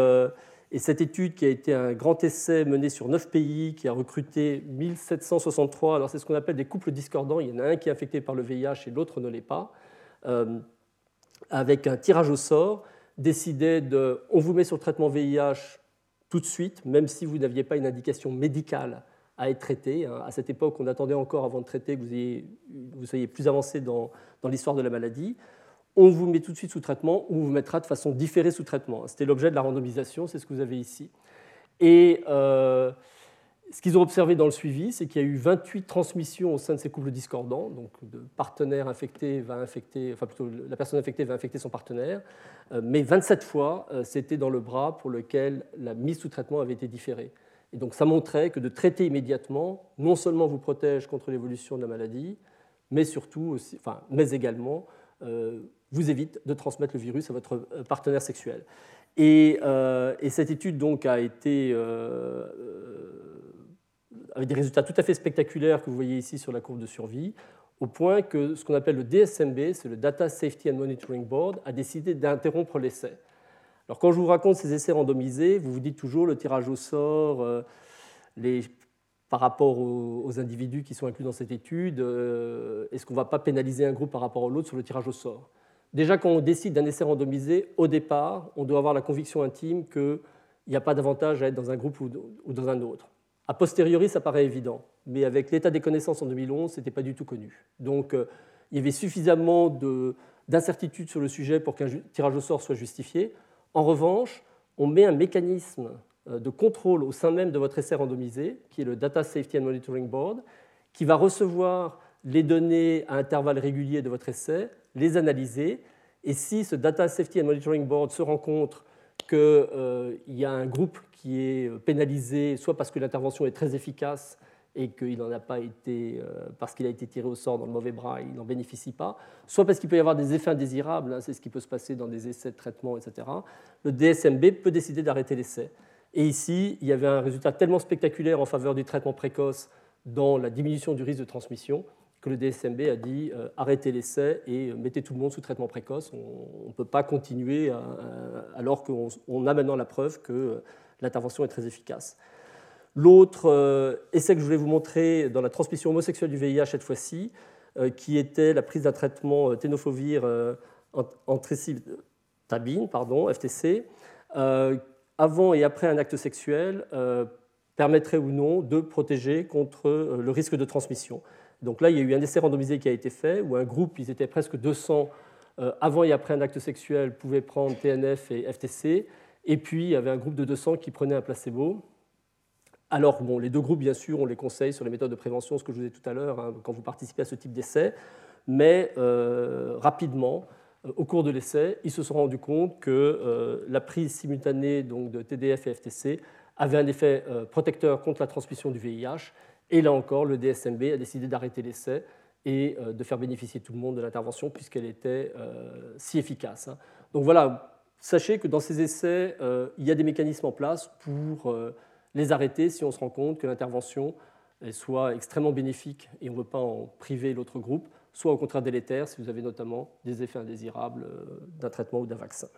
et cette étude, qui a été un grand essai mené sur 9 pays, qui a recruté 1763, alors c'est ce qu'on appelle des couples discordants, il y en a un qui est infecté par le VIH et l'autre ne l'est pas, euh, avec un tirage au sort, décidait de, on vous met sur le traitement VIH tout de suite, même si vous n'aviez pas une indication médicale à être traité. Hein. À cette époque, on attendait encore avant de traiter que vous, soyez plus avancé dans, l'histoire de la maladie on vous met tout de suite sous traitement ou on vous mettra de façon différée sous traitement. C'était l'objet de la randomisation, c'est ce que vous avez ici. Et euh, ce qu'ils ont observé dans le suivi, c'est qu'il y a eu 28 transmissions au sein de ces couples discordants. Donc, le partenaire infecté va infecter, enfin plutôt la personne infectée va infecter son partenaire, euh, mais 27 fois, euh, c'était dans le bras pour lequel la mise sous traitement avait été différée. Et donc, ça montrait que de traiter immédiatement, non seulement vous protège contre l'évolution de la maladie, mais surtout enfin, mais également vous évite de transmettre le virus à votre euh, partenaire sexuel. Et, euh, cette étude donc a été euh, avec des résultats tout à fait spectaculaires que vous voyez ici sur la courbe de survie, au point que ce qu'on appelle le DSMB, c'est le Data Safety and Monitoring Board, a décidé d'interrompre l'essai. Alors quand je vous raconte ces essais randomisés, vous vous dites toujours le tirage au sort, les, par rapport aux, individus qui sont inclus dans cette étude, est-ce qu'on ne va pas pénaliser un groupe par rapport à l'autre sur le tirage au sort? Déjà, quand on décide d'un essai randomisé, au départ, on doit avoir la conviction intime qu'il n'y a pas d'avantage à être dans un groupe ou dans un autre. A posteriori, ça paraît évident, mais avec l'état des connaissances en 2011, ce n'était pas du tout connu. Donc, euh, il y avait suffisamment d'incertitudes sur le sujet pour qu'un tirage au sort soit justifié. En revanche, on met un mécanisme euh, de contrôle au sein même de votre essai randomisé, qui est le Data Safety and Monitoring Board, qui va recevoir les données à intervalles réguliers de votre essai les analyser. Et si ce Data Safety and Monitoring Board se rend compte qu'il euh, y a un groupe qui est pénalisé, soit parce que l'intervention est très efficace et qu'il n'en a pas été, euh, parce qu'il a été tiré au sort dans le mauvais bras, il n'en bénéficie pas, soit parce qu'il peut y avoir des effets indésirables, hein, c'est ce qui peut se passer dans des essais de traitement, etc., le DSMB peut décider d'arrêter l'essai. Et ici, il y avait un résultat tellement spectaculaire en faveur du traitement précoce dans la diminution du risque de transmission que le DSMB a dit euh, arrêtez l'essai et mettez tout le monde sous traitement précoce. On ne peut pas continuer alors qu'on a maintenant la preuve que euh, l'intervention est très efficace. L'autre euh, essai que je voulais vous montrer dans la transmission homosexuelle du VIH cette fois-ci, qui était la prise d'un traitement ténofovir tabine, pardon, FTC, avant et après un acte sexuel, permettrait ou non de protéger contre le risque de transmission. Donc là, il y a eu un essai randomisé qui a été fait, où un groupe, ils étaient presque 200 euh, avant et après un acte sexuel, pouvaient prendre TNF et FTC. Et puis, il y avait un groupe de 200 qui prenait un placebo. Alors, bon, les deux groupes, bien sûr, on les conseille sur les méthodes de prévention, ce que je vous ai tout à l'heure, hein, quand vous participez à ce type d'essai. Mais euh, rapidement, euh, au cours de l'essai, ils se sont rendus compte que la prise simultanée donc, de TDF et FTC avait un effet protecteur contre la transmission du VIH et là encore, le DSMB a décidé d'arrêter l'essai et euh, de faire bénéficier tout le monde de l'intervention puisqu'elle était euh, si efficace. Hein. Donc voilà, sachez que dans ces essais, euh, il y a des mécanismes en place pour les arrêter si on se rend compte que l'intervention soit extrêmement bénéfique et on ne veut pas en priver l'autre groupe, soit au contraire délétère si vous avez notamment des effets indésirables d'un traitement ou d'un vaccin.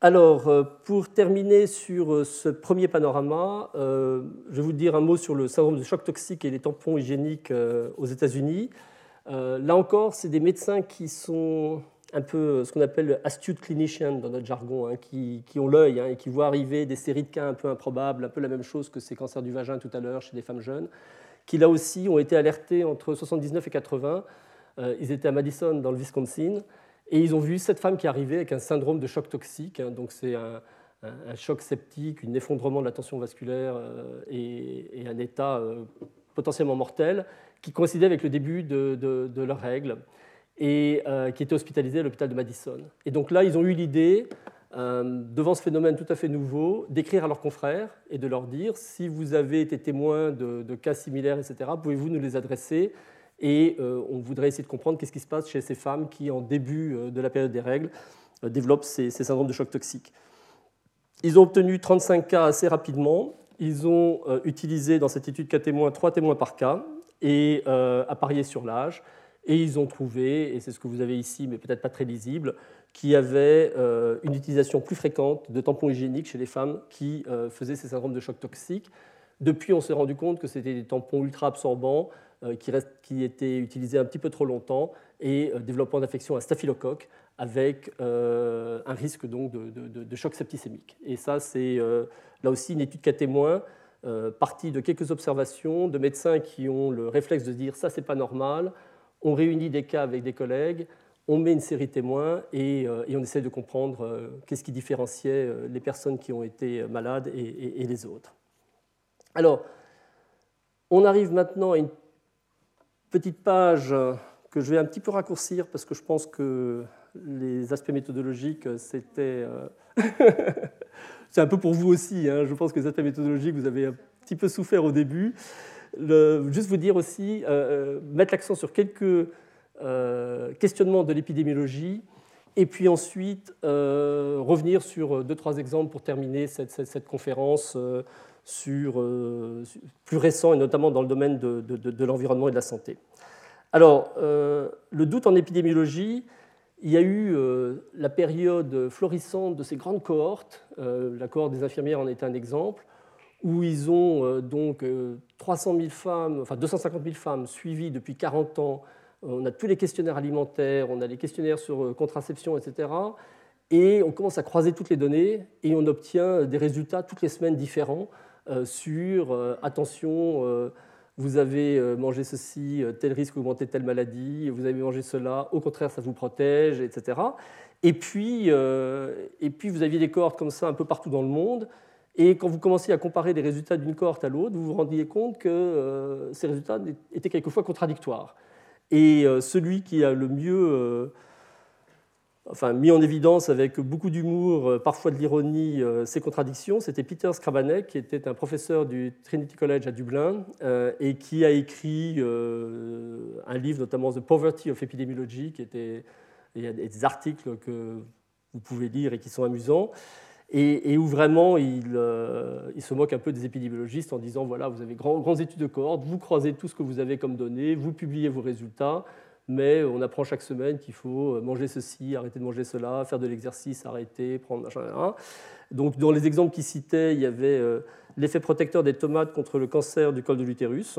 Alors, euh, pour terminer sur euh, ce premier panorama, euh, je vais vous dire un mot sur le syndrome de choc toxique et les tampons hygiéniques aux États-Unis. Là encore, c'est des médecins qui sont un peu ce qu'on appelle astute clinician dans notre jargon, hein, qui, ont l'œil hein, et qui voient arriver des séries de cas un peu improbables, un peu la même chose que ces cancers du vagin tout à l'heure chez des femmes jeunes, qui là aussi ont été alertés entre 79 et 80 ils étaient à Madison, dans le Wisconsin, et ils ont vu cette femme qui arrivait avec un syndrome de choc toxique. Hein. donc c'est un, choc septique, un effondrement de la tension vasculaire et, un état potentiellement mortel qui coïncidait avec le début de, de leurs règles et qui était hospitalisée à l'hôpital de Madison. Et donc là, ils ont eu l'idée euh, devant ce phénomène tout à fait nouveau, d'écrire à leurs confrères et de leur dire si vous avez été témoin de, cas similaires, etc., pouvez-vous nous les adresser Et euh, on voudrait essayer de comprendre qu'est-ce qui se passe chez ces femmes qui, en début euh, de la période des règles, développent ces, syndromes de choc toxique. Ils ont obtenu 35 cas assez rapidement. Ils ont utilisé dans cette étude cas témoins, trois témoins par cas et apparié sur l'âge. Et ils ont trouvé, et c'est ce que vous avez ici, mais peut-être pas très lisible, qui avait euh, une utilisation plus fréquente de tampons hygiéniques chez les femmes qui euh, faisaient ces syndromes de choc toxique. Depuis, on s'est rendu compte que c'était des tampons ultra absorbants euh, qui, qui, étaient utilisés un petit peu trop longtemps et développant d'infection à staphylocoque avec un risque donc de, choc septicémique. Et ça, c'est là aussi une étude cas témoin, partie de quelques observations de médecins qui ont le réflexe de dire ça, c'est pas normal. On réunit des cas avec des collègues on met une série témoins et, euh, on essaie de comprendre euh, qu'est-ce qui différenciait euh, les personnes qui ont été malades et, les autres. Alors, on arrive maintenant à une petite page que je vais un petit peu raccourcir parce que je pense que les aspects méthodologiques, c'était... C'est un peu pour vous aussi, hein. je pense que les aspects méthodologiques, vous avez un petit peu souffert au début. Juste vous dire aussi, mettre l'accent sur quelques euh, questionnement de l'épidémiologie, et puis ensuite euh, revenir sur deux, trois exemples pour terminer cette, conférence euh, sur, plus récent, et notamment dans le domaine de, l'environnement et de la santé. Alors, le doute en épidémiologie, il y a eu la période florissante de ces grandes cohortes, la cohorte des infirmières en est un exemple, où ils ont donc 300 000 femmes, enfin 250 000 femmes suivies depuis 40 ans on a tous les questionnaires alimentaires, on a les questionnaires sur euh, contraception, etc. Et on commence à croiser toutes les données et on obtient des résultats toutes les semaines différents euh, sur euh, attention, vous avez mangé ceci, tel risque augmenté telle maladie, vous avez mangé cela, au contraire ça vous protège, etc. Et puis, et puis vous aviez des cohortes comme ça un peu partout dans le monde. Et quand vous commenciez à comparer les résultats d'une cohorte à l'autre, vous vous rendiez compte que ces résultats étaient quelquefois contradictoires. Et euh, celui qui a le mieux euh, enfin, mis en évidence avec beaucoup d'humour, euh, parfois de l'ironie, ces contradictions, c'était Peter Skrabanek, qui était un professeur du Trinity College à Dublin et qui a écrit un livre, notamment The Poverty of Epidemiology, qui était, a des articles que vous pouvez lire et qui sont amusants et, où vraiment euh, il, se moque un peu des épidémiologistes en disant voilà, vous avez grand, grandes études de cohorte, vous croisez tout ce que vous avez comme données, vous publiez vos résultats, mais on apprend chaque semaine qu'il faut manger ceci, arrêter de manger cela, faire de l'exercice, arrêter, prendre. Donc, dans les exemples qu'il citait, il y avait euh, l'effet protecteur des tomates contre le cancer du col de l'utérus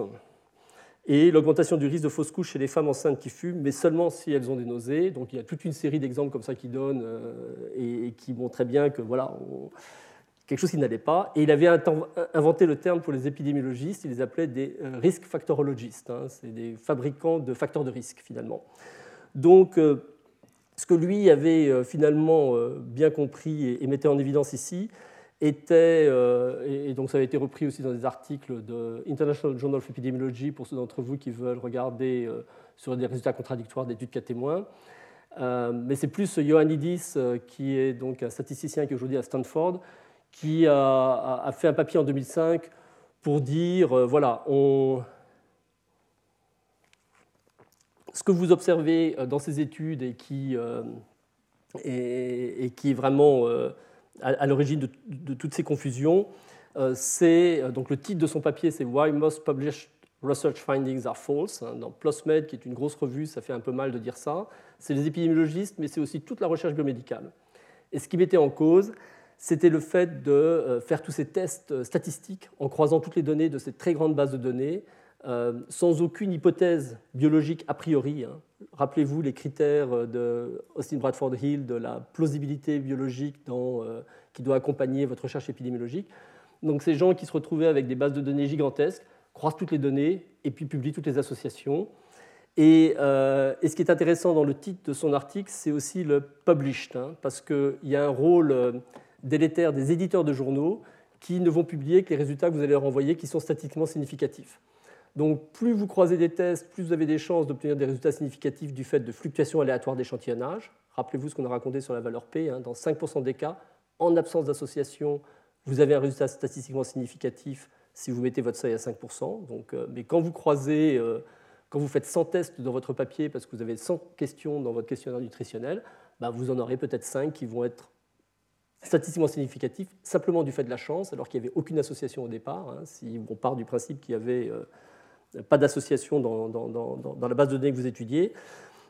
et l'augmentation du risque de fausse couche chez les femmes enceintes qui fument, mais seulement si elles ont des nausées. Donc il y a toute une série d'exemples comme ça qui donnent euh, et, qui montrent très bien que voilà, quelque chose qui n'allait pas. Et il avait inventé le terme pour les épidémiologistes, il les appelait des euh, risk factorologistes. Hein. C'est des fabricants de facteurs de risque finalement. Donc euh, ce que lui avait finalement bien compris et mettait en évidence ici, était, euh, et donc ça a été repris aussi dans des articles de International Journal of Epidemiology pour ceux d'entre vous qui veulent regarder euh, sur des résultats contradictoires d'études cas témoins. Euh, mais c'est plus Ioannidis, qui est donc un statisticien qui est aujourd'hui à Stanford, qui a, fait un papier en 2005 pour dire, voilà, on... ce que vous observez dans ces études et qui, et qui est vraiment à, l'origine de, toutes ces confusions. Euh, c'est euh, donc le titre de son papier, c'est Why Most Published Research Findings Are False. Hein, dans PLOS qui est une grosse revue, ça fait un peu mal de dire ça. C'est les épidémiologistes, mais c'est aussi toute la recherche biomédicale. Et ce qui mettait en cause, c'était le fait de euh, faire tous ces tests statistiques en croisant toutes les données de cette très grande base de données, sans aucune hypothèse biologique a priori. Hein. Rappelez-vous les critères de Austin Bradford Hill de la plausibilité biologique euh, qui doit accompagner votre recherche épidémiologique. Donc ces gens qui se retrouvaient avec des bases de données gigantesques croisent toutes les données et puis publient toutes les associations. Et, et, ce qui est intéressant dans le titre de son article, c'est aussi le published, hein, parce qu'il y a un rôle délétère des éditeurs de journaux qui ne vont publier que les résultats que vous allez leur envoyer qui sont statistiquement significatifs. Donc plus vous croisez des tests, plus vous avez des chances d'obtenir des résultats significatifs du fait de fluctuations aléatoires d'échantillonnage. Rappelez-vous ce qu'on a raconté sur la valeur P. Hein. dans 5% des cas, en absence d'association, vous avez un résultat statistiquement significatif si vous mettez votre seuil à 5%. Donc, euh, mais quand vous croisez, euh, quand vous faites 100 tests dans votre papier parce que vous avez 100 questions dans votre questionnaire nutritionnel, bah, vous en aurez peut-être 5 qui vont être statistiquement significatifs simplement du fait de la chance, alors qu'il n'y avait aucune association au départ. Hein. si on part du principe qu'il n'y avait euh, pas d'association dans, dans, la base de données que vous étudiez.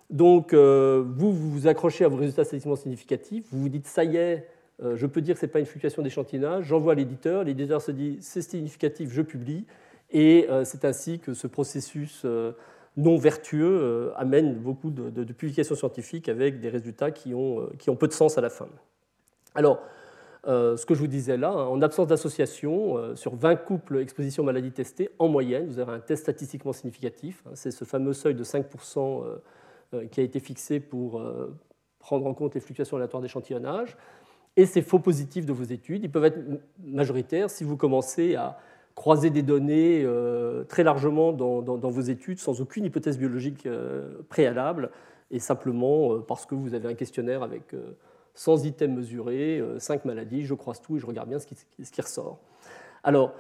Donc, vous vous accrochez à vos résultats statistiquement significatifs, vous vous dites, ça y est, euh, je peux dire que ce n'est pas une fluctuation d'échantillonnage, j'envoie à l'éditeur, l'éditeur se dit c'est significatif, je publie, et euh, c'est ainsi que ce processus euh, non vertueux amène beaucoup de, publications scientifiques avec des résultats qui ont, qui ont, peu de sens à la fin. Alors, ce que je vous disais là, hein, en absence d'association, sur 20 couples exposition maladie testés, en moyenne, vous avez un test statistiquement significatif. Hein, c'est ce fameux seuil de 5% qui a été fixé pour prendre en compte les fluctuations aléatoires d'échantillonnage et ces faux positifs de vos études. Ils peuvent être majoritaires si vous commencez à croiser des données euh, très largement dans, vos études sans aucune hypothèse biologique euh, préalable et simplement euh, parce que vous avez un questionnaire avec 100 items mesurés, 5 maladies, je croise tout et je regarde bien ce qui, ressort. Alors,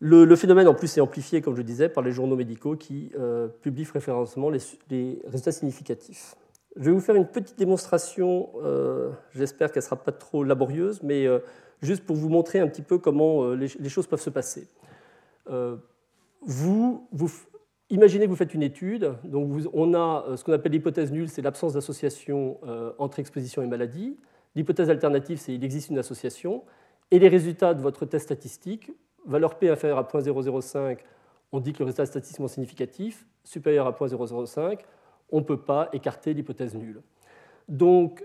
le, phénomène en plus est amplifié, comme je disais, par les journaux médicaux qui publient référencement les, les résultats significatifs. Je vais vous faire une petite démonstration, euh, j'espère qu'elle ne sera pas trop laborieuse, mais euh, juste pour vous montrer un petit peu comment euh, les, choses peuvent se passer. vous, imaginez que vous faites une étude, on a ce qu'on appelle l'hypothèse nulle, c'est l'absence d'association entre exposition et maladie. L'hypothèse alternative, c'est qu'il existe une association. Et les résultats de votre test statistique, valeur P inférieure à 0.005, on dit que le résultat est statistiquement significatif, supérieur à 0.005, on ne peut pas écarter l'hypothèse nulle. Donc,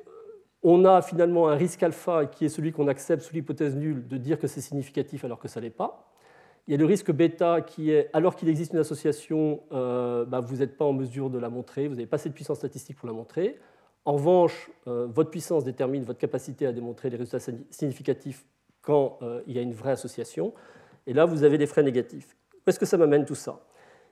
on a finalement un risque alpha qui est celui qu'on accepte sous l'hypothèse nulle de dire que c'est significatif alors que ça ne l'est pas. Il y a le risque bêta qui est, alors qu'il existe une association, euh, bah, vous n'êtes pas en mesure de la montrer, vous n'avez pas assez de puissance statistique pour la montrer. En revanche, euh, votre puissance détermine votre capacité à démontrer les résultats significatifs quand euh, il y a une vraie association. Et là, vous avez des frais négatifs. Où est-ce que ça m'amène tout ça?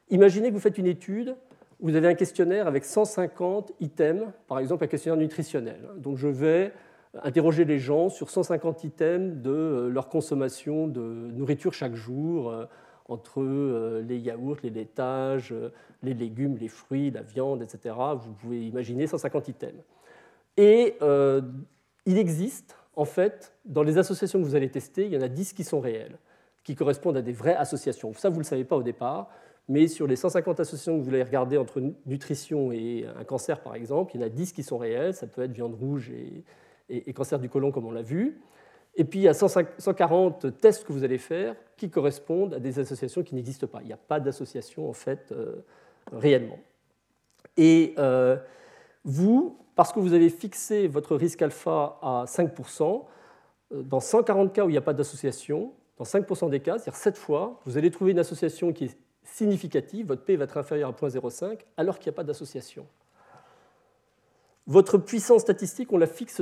Imaginez que vous faites une étude vous avez un questionnaire avec 150 items, par exemple un questionnaire nutritionnel. Donc je vais interroger les gens sur 150 items de euh, leur consommation de nourriture chaque jour, euh, entre euh, les yaourts, les laitages, les légumes, les fruits, la viande, etc. Vous pouvez imaginer 150 items. Et il existe, en fait, dans les associations que vous allez tester, il y en a 10 qui sont réelles, qui correspondent à des vraies associations. Ça, vous ne le savez pas au départ mais sur les 150 associations que vous allez regarder entre nutrition et un cancer, par exemple, il y en a 10 qui sont réelles, ça peut être viande rouge et, cancer du côlon, comme on l'a vu. Et puis il y a 140 tests que vous allez faire qui correspondent à des associations qui n'existent pas. Il n'y a pas d'association, en fait, euh, réellement. Et euh, vous, parce que vous avez fixé votre risque alpha à 5%, euh, dans 140 cas où il n'y a pas d'association, dans 5% des cas, c'est-à-dire 7 fois, vous allez trouver une association qui est significative, votre P va être inférieur à 0.05 alors qu'il n'y a pas d'association. Votre puissance statistique, on la fixe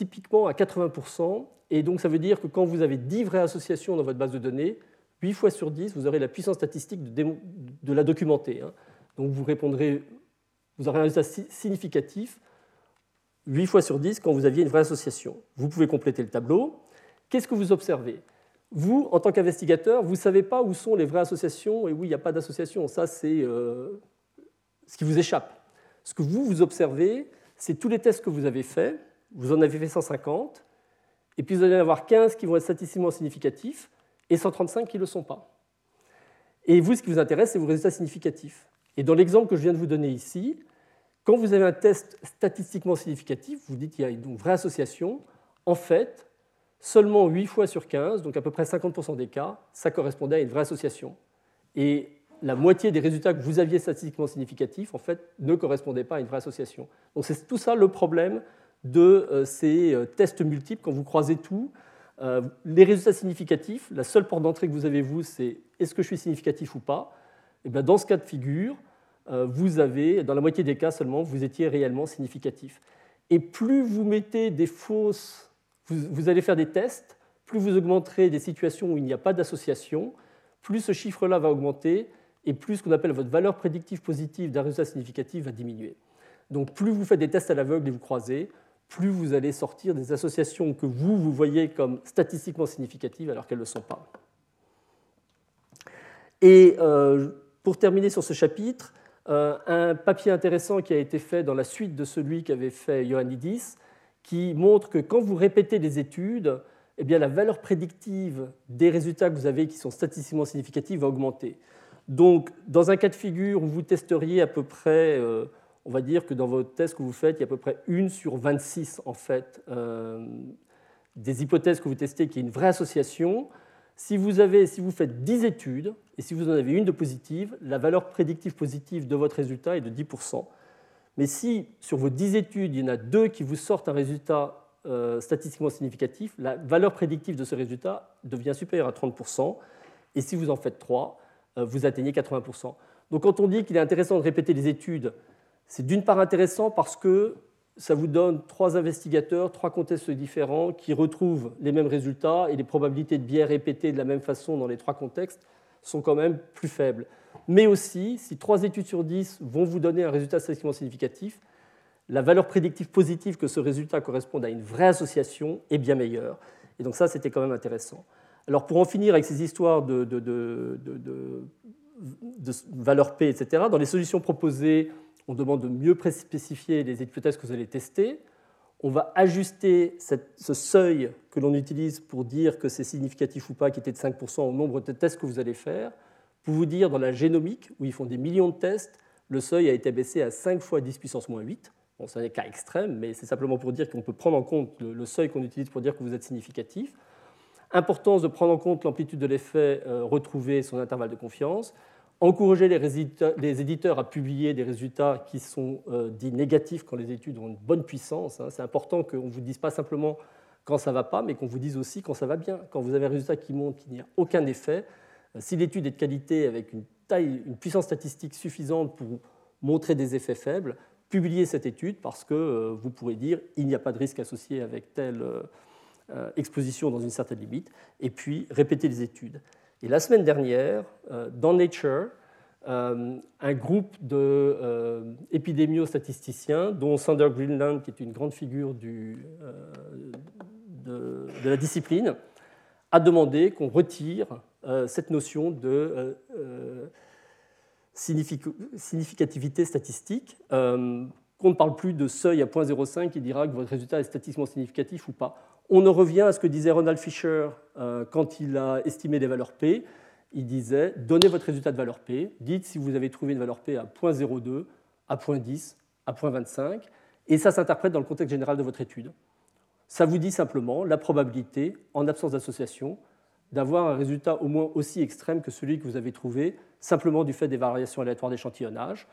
typiquement à 80%, et donc ça veut dire que quand vous avez 10 vraies associations dans votre base de données, 8 fois sur 10, vous aurez la puissance statistique de, la documenter. Hein. Donc vous répondrez, vous aurez un résultat significatif 8 fois sur 10 quand vous aviez une vraie association. Vous pouvez compléter le tableau. Qu'est-ce que vous observez? Vous, en tant qu'investigateur, vous ne savez pas où sont les vraies associations et où il n'y a pas d'association. Ça, c'est euh, ce qui vous échappe. Ce que vous, vous observez, c'est tous les tests que vous avez faits. Vous en avez fait 150, et puis vous allez en avoir 15 qui vont être statistiquement significatifs et 135 qui ne le sont pas. Et vous, ce qui vous intéresse, c'est vos résultats significatifs. Et dans l'exemple que je viens de vous donner ici, quand vous avez un test statistiquement significatif, vous dites qu'il y a une vraie association, en fait, seulement 8 fois sur 15, donc à peu près 50% des cas, ça correspondait à une vraie association. Et la moitié des résultats que vous aviez statistiquement significatifs, en fait, ne correspondaient pas à une vraie association. Donc c'est tout ça le problème de euh, ces euh, tests multiples quand vous croisez tout. Euh, les résultats significatifs, la seule porte d'entrée que vous avez, vous, c'est est-ce que je suis significatif ou pas? Et eh bien, Dans ce cas de figure, vous avez, dans la moitié des cas seulement, vous étiez réellement significatif. Et plus vous mettez des fausses, vous, allez faire des tests, plus vous augmenterez des situations où il n'y a pas d'association, plus ce chiffre-là va augmenter et plus ce qu'on appelle votre valeur prédictive positive d'un résultat significatif va diminuer. Donc plus vous faites des tests à l'aveugle et vous croisez, plus vous allez sortir des associations que vous, vous voyez comme statistiquement significatives alors qu'elles ne le sont pas. Et euh, pour terminer sur ce chapitre, euh, un papier intéressant qui a été fait dans la suite de celui qu'avait fait Ioannidis, qui montre que quand vous répétez des études, eh bien, la valeur prédictive des résultats que vous avez qui sont statistiquement significatifs va augmenter. Donc, dans un cas de figure où vous testeriez à peu près, euh, on va dire que dans votre test que vous faites, il y a à peu près une sur 26 en fait euh, des hypothèses que vous testez qui est une vraie association. Si vous, avez, si vous faites 10 études et si vous en avez une de positive, la valeur prédictive positive de votre résultat est de 10%. Mais si sur vos 10 études, il y en a deux qui vous sortent un résultat euh, statistiquement significatif, la valeur prédictive de ce résultat devient supérieure à 30%. Et si vous en faites 3, euh, vous atteignez 80%. Donc quand on dit qu'il est intéressant de répéter les études, c'est d'une part intéressant parce que ça vous donne trois investigateurs, trois contextes différents qui retrouvent les mêmes résultats et les probabilités de bien répéter de la même façon dans les trois contextes sont quand même plus faibles. Mais aussi, si trois études sur dix vont vous donner un résultat statistiquement significatif, la valeur prédictive positive que ce résultat corresponde à une vraie association est bien meilleure. Et donc ça, c'était quand même intéressant. Alors pour en finir avec ces histoires de, de, de, valeur P, etc., dans les solutions proposées, on demande de mieux spécifier les hypothèses que vous allez tester. On va ajuster ce seuil que l'on utilise pour dire que c'est significatif ou pas, qui était de 5% au nombre de tests que vous allez faire. Pour vous dire, dans la génomique, où ils font des millions de tests, le seuil a été baissé à 5 fois 10 puissance moins 8. Bon, ce n'est qu'un extrême, mais c'est simplement pour dire qu'on peut prendre en compte le, seuil qu'on utilise pour dire que vous êtes significatif. Importance de prendre en compte l'amplitude de l'effet euh, retrouvé, son intervalle de confiance. Encourager les, éditeurs à publier des résultats qui sont euh, dits négatifs quand les études ont une bonne puissance. Hein. C'est important qu'on ne vous dise pas simplement quand ça ne va pas, mais qu'on vous dise aussi quand ça va bien. Quand vous avez un résultat qui montre qu'il n'y a aucun effet, euh, si l'étude est de qualité avec une taille, une puissance statistique suffisante pour montrer des effets faibles, publiez cette étude parce que vous pourrez dire il n'y a pas de risque associé avec telle euh, exposition dans une certaine limite, et puis répéter les études. Et la semaine dernière, euh, dans Nature, euh, un groupe d'épidémio-statisticiens, dont Sander Greenland, qui est une grande figure de, de, la discipline, a demandé qu'on retire cette notion de significativité statistique, qu'on ne parle plus de seuil à 0.05 qui dira que votre résultat est statistiquement significatif ou pas on en revient à ce que disait Ronald Fisher euh, quand il a estimé des valeurs P. Il disait donnez votre résultat de valeur P, dites si vous avez trouvé une valeur P à 0.02, à 0.10, à 0.25, et ça s'interprète dans le contexte général de votre étude. Ça vous dit simplement la probabilité, en absence d'association, d'avoir un résultat au moins aussi extrême que celui que vous avez trouvé simplement du fait des variations aléatoires d'échantillonnage.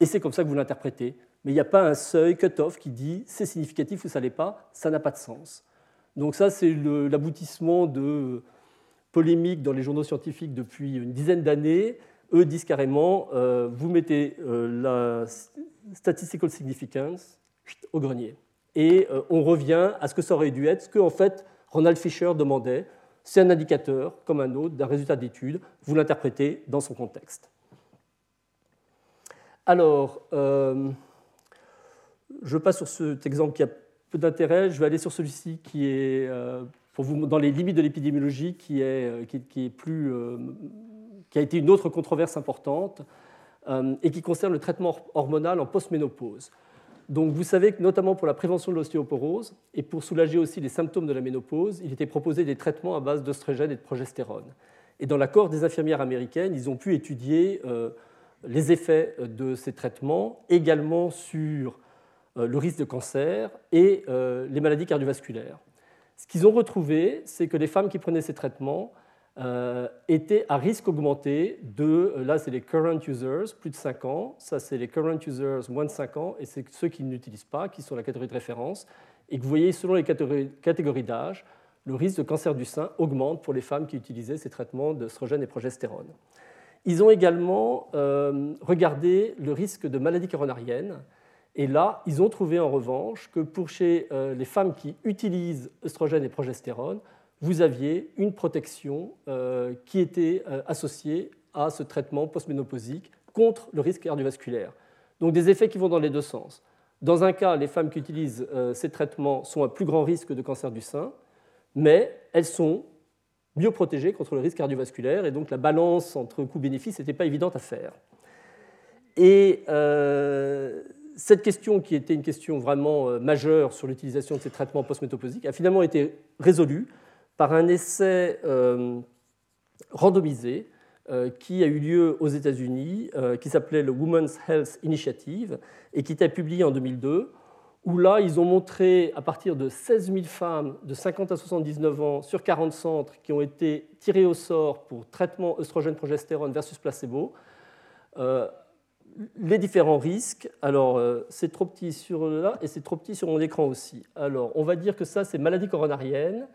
Et c'est comme ça que vous l'interprétez. Mais il n'y a pas un seuil cut-off qui dit c'est significatif ou ça l'est pas, ça n'a pas de sens. Donc ça, c'est l'aboutissement de polémiques dans les journaux scientifiques depuis une dizaine d'années. Eux disent carrément, euh, vous mettez euh, la statistical significance au grenier. Et euh, on revient à ce que ça aurait dû être, ce que fait Ronald Fisher demandait. C'est un indicateur, comme un autre, d'un résultat d'étude. Vous l'interprétez dans son contexte. Alors, je passe sur cet exemple qui a d'intérêt, je vais aller sur celui-ci qui est, euh, pour vous, dans les limites de l'épidémiologie, qui, est, euh, qui, est plus, euh, qui a été une autre controverse importante et qui concerne le traitement hormonal en post-ménopause. Donc vous savez que notamment pour la prévention de l'ostéoporose et pour soulager aussi les symptômes de la ménopause, il était proposé des traitements à base d'oestrogène et de progestérone. Et dans l'accord des infirmières américaines, ils ont pu étudier les effets de ces traitements également sur le risque de cancer et euh, les maladies cardiovasculaires. Ce qu'ils ont retrouvé, c'est que les femmes qui prenaient ces traitements euh, étaient à risque augmenté de, là c'est les current users, plus de 5 ans, ça c'est les current users, moins de 5 ans, et c'est ceux qui n'utilisent pas, qui sont la catégorie de référence, et que vous voyez selon les catégories d'âge, le risque de cancer du sein augmente pour les femmes qui utilisaient ces traitements d'œstrogène et progestérone. Ils ont également regardé le risque de maladie coronarienne. Et là, ils ont trouvé en revanche que pour chez les femmes qui utilisent œstrogène et progestérone, vous aviez une protection qui était associée à ce traitement postménopausique contre le risque cardiovasculaire. Donc des effets qui vont dans les deux sens. Dans un cas, les femmes qui utilisent euh, ces traitements sont à plus grand risque de cancer du sein, mais elles sont mieux protégées contre le risque cardiovasculaire, et donc la balance entre coût-bénéfice n'était pas évidente à faire. Et euh, cette question, qui était une question vraiment euh, majeure sur l'utilisation de ces traitements postménopausiques, a finalement été résolue par un essai randomisé euh, qui a eu lieu aux États-Unis, euh, qui s'appelait le Women's Health Initiative, et qui était publié en 2002, où là, ils ont montré, à partir de 16 000 femmes de 50 à 79 ans sur 40 centres qui ont été tirées au sort pour traitement œstrogène-progestérone versus placebo, euh, les différents risques. Alors, c'est trop petit sur là et c'est trop petit sur mon écran aussi. Alors, on va dire que ça, c'est maladie coronarienne.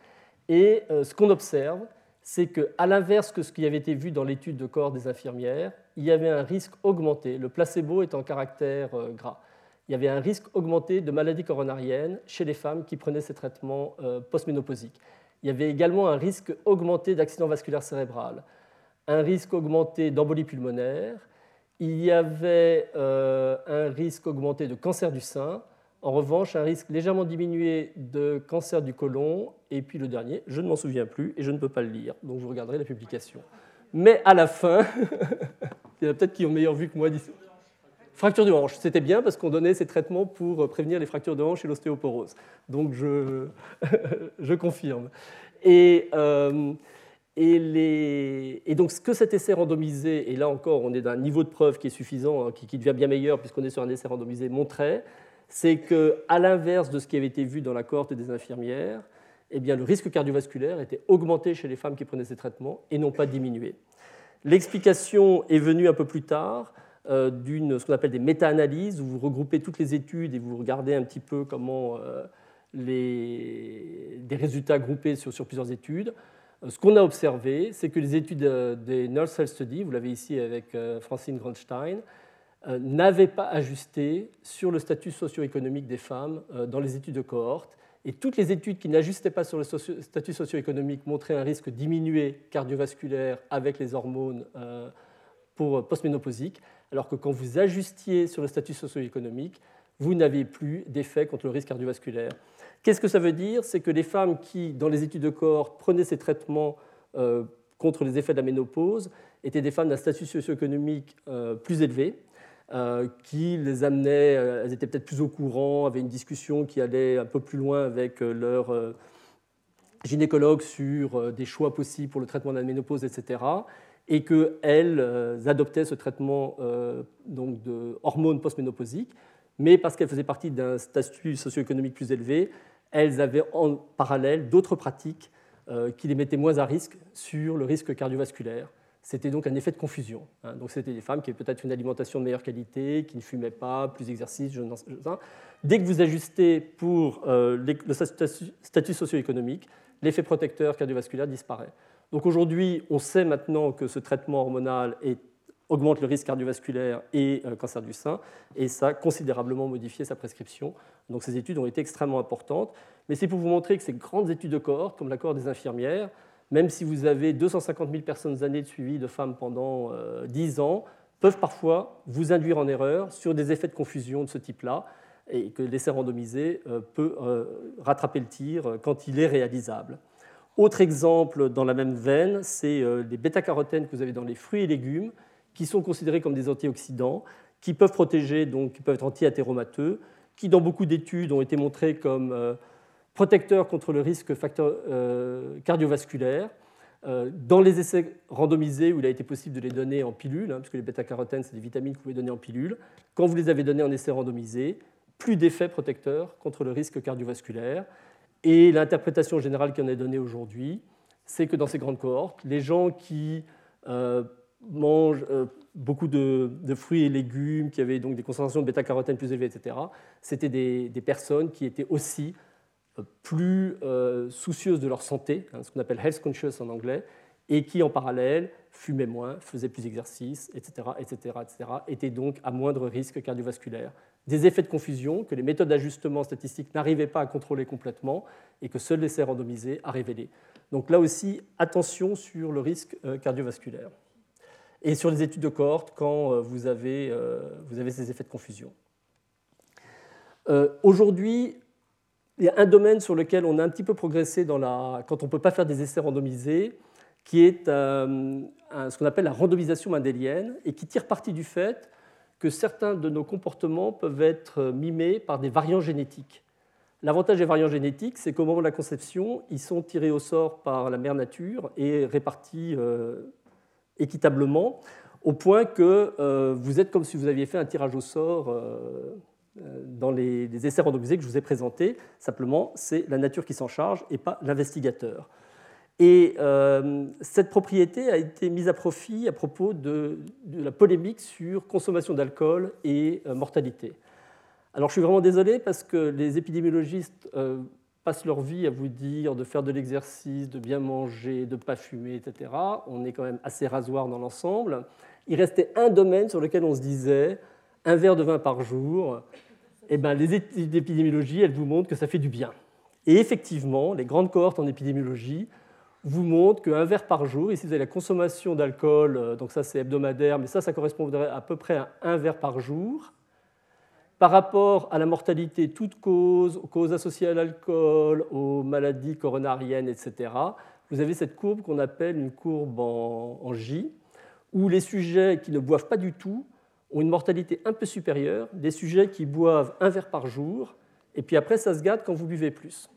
Et ce qu'on observe, c'est qu'à l'inverse que ce qui avait été vu dans l'étude de corps des infirmières, il y avait un risque augmenté, le placebo est en caractère euh, gras, il y avait un risque augmenté de maladie coronarienne chez les femmes qui prenaient ces traitements euh, postménopausiques. Il y avait également un risque augmenté d'accident vasculaire cérébral, un risque augmenté d'embolie pulmonaire, il y avait euh, un risque augmenté de cancer du sein, en revanche, un risque légèrement diminué de cancer du côlon. Et puis le dernier, je ne m'en souviens plus et je ne peux pas le lire. Donc vous regarderez la publication. Mais à la fin, il y en a peut-être qui ont meilleure vue que moi. Fracture de hanche, c'était bien parce qu'on donnait ces traitements pour prévenir les fractures de hanche et l'ostéoporose. Donc je, je confirme. Et, euh, et, donc ce que cet essai randomisé, et là encore on est d'un niveau de preuve qui est suffisant, hein, qui, devient bien meilleur puisqu'on est sur un essai randomisé, montrait, c'est qu'à l'inverse de ce qui avait été vu dans la cohorte des infirmières, eh bien, le risque cardiovasculaire était augmenté chez les femmes qui prenaient ces traitements et non pas diminué. L'explication est venue un peu plus tard euh, d'une ce qu'on appelle des méta-analyses, où vous regroupez toutes les études et vous regardez un petit peu comment euh, les, des résultats groupés sur, sur plusieurs études. Euh, ce qu'on a observé, c'est que les études des Nurse Health Study, vous l'avez ici avec Francine Grandstein, euh, n'avait pas ajusté sur le statut socio-économique des femmes euh, dans les études de cohorte. Et toutes les études qui n'ajustaient pas sur le statut socio-économique montraient un risque diminué cardiovasculaire avec les hormones euh, pour postménopausique, alors que quand vous ajustiez sur le statut socio-économique, vous n'avez plus d'effet contre le risque cardiovasculaire. Qu'est-ce que ça veut dire? C'est que les femmes qui, dans les études de cohorte, prenaient ces traitements contre les effets de la ménopause étaient des femmes d'un statut socio-économique plus élevé, euh, qui les amenait, euh, elles étaient peut-être plus au courant, avaient une discussion qui allait un peu plus loin avec euh, leur gynécologue sur des choix possibles pour le traitement de la ménopause, etc. Et qu'elles adoptaient ce traitement donc de hormones postménopausiques, mais parce qu'elles faisaient partie d'un statut socio-économique plus élevé, elles avaient en parallèle d'autres pratiques qui les mettaient moins à risque sur le risque cardiovasculaire c'était donc un effet de confusion. Hein. Donc c'était des femmes qui avaient peut-être une alimentation de meilleure qualité, qui ne fumaient pas, plus d'exercice. Dès que vous ajustez pour euh, le statut socio-économique, l'effet protecteur cardiovasculaire disparaît. Donc aujourd'hui, on sait maintenant que ce traitement hormonal augmente le risque cardiovasculaire et euh, cancer du sein, et ça a considérablement modifié sa prescription. Donc ces études ont été extrêmement importantes. Mais c'est pour vous montrer que ces grandes études de cohorte, comme l'accord des infirmières, même si vous avez 250 000 personnes années de suivi de femmes pendant 10 euh, ans, peuvent parfois vous induire en erreur sur des effets de confusion de ce type-là, et que l'essai randomisé euh, peut rattraper le tir quand il est réalisable. Autre exemple dans la même veine, c'est les bêta-carotènes que vous avez dans les fruits et légumes, qui sont considérés comme des antioxydants, qui peuvent protéger, donc qui peuvent être anti-athéromateux, qui dans beaucoup d'études ont été montrés comme protecteur contre le risque facteur euh, cardiovasculaire. Euh, dans les essais randomisés où il a été possible de les donner en pilule, hein, puisque les bêta-carotènes, c'est des vitamines que vous pouvez donner en pilule, quand vous les avez donnés en essai randomisé, plus d'effets protecteurs contre le risque cardiovasculaire. Et l'interprétation générale qui en est donnée aujourd'hui, c'est que dans ces grandes cohortes, les gens qui euh, mangent beaucoup de, fruits et légumes, qui avaient donc des concentrations de bêta-carotènes plus élevées, etc., c'était des, personnes qui étaient aussi plus euh, soucieuses de leur santé, hein, ce qu'on appelle health conscious en anglais, et qui en parallèle fumaient moins, faisaient plus d'exercice, etc., etc., etc., étaient donc à moindre risque cardiovasculaire. Des effets de confusion que les méthodes d'ajustement statistique n'arrivaient pas à contrôler complètement et que seuls l'essai randomisé a révélé. Donc là aussi, attention sur le risque euh, cardiovasculaire. Et sur les études de cohorte quand euh, vous avez, euh, vous avez ces effets de confusion. Aujourd'hui, il y a un domaine sur lequel on a un petit peu progressé dans la, quand on ne peut pas faire des essais randomisés, qui est ce qu'on appelle la randomisation mendélienne et qui tire parti du fait que certains de nos comportements peuvent être mimés par des variants génétiques. L'avantage des variants génétiques, c'est qu'au moment de la conception, ils sont tirés au sort par la mère nature et répartis euh, équitablement, au point que euh, vous êtes comme si vous aviez fait un tirage au sort euh, dans les, essais randomisés que je vous ai présentés. Simplement, c'est la nature qui s'en charge et pas l'investigateur. Et cette propriété a été mise à profit à propos de la polémique sur consommation d'alcool et mortalité. Alors je suis vraiment désolé parce que les épidémiologistes euh, leur vie à vous dire de faire de l'exercice, de bien manger, de ne pas fumer, etc. On est quand même assez rasoir dans l'ensemble. Il restait un domaine sur lequel on se disait un verre de vin par jour. Eh ben, les études d'épidémiologie, elles vous montrent que ça fait du bien. Et effectivement, les grandes cohortes en épidémiologie vous montrent qu'un verre par jour, ici vous avez la consommation d'alcool, euh, donc ça c'est hebdomadaire, mais ça, ça correspondrait à peu près à un verre par jour, par rapport à la mortalité toute cause, aux causes associées à l'alcool, aux maladies coronariennes, etc., vous avez cette courbe qu'on appelle une courbe en, J, où les sujets qui ne boivent pas du tout ont une mortalité un peu supérieure des sujets qui boivent un verre par jour, et puis après ça se gâte quand vous buvez plus.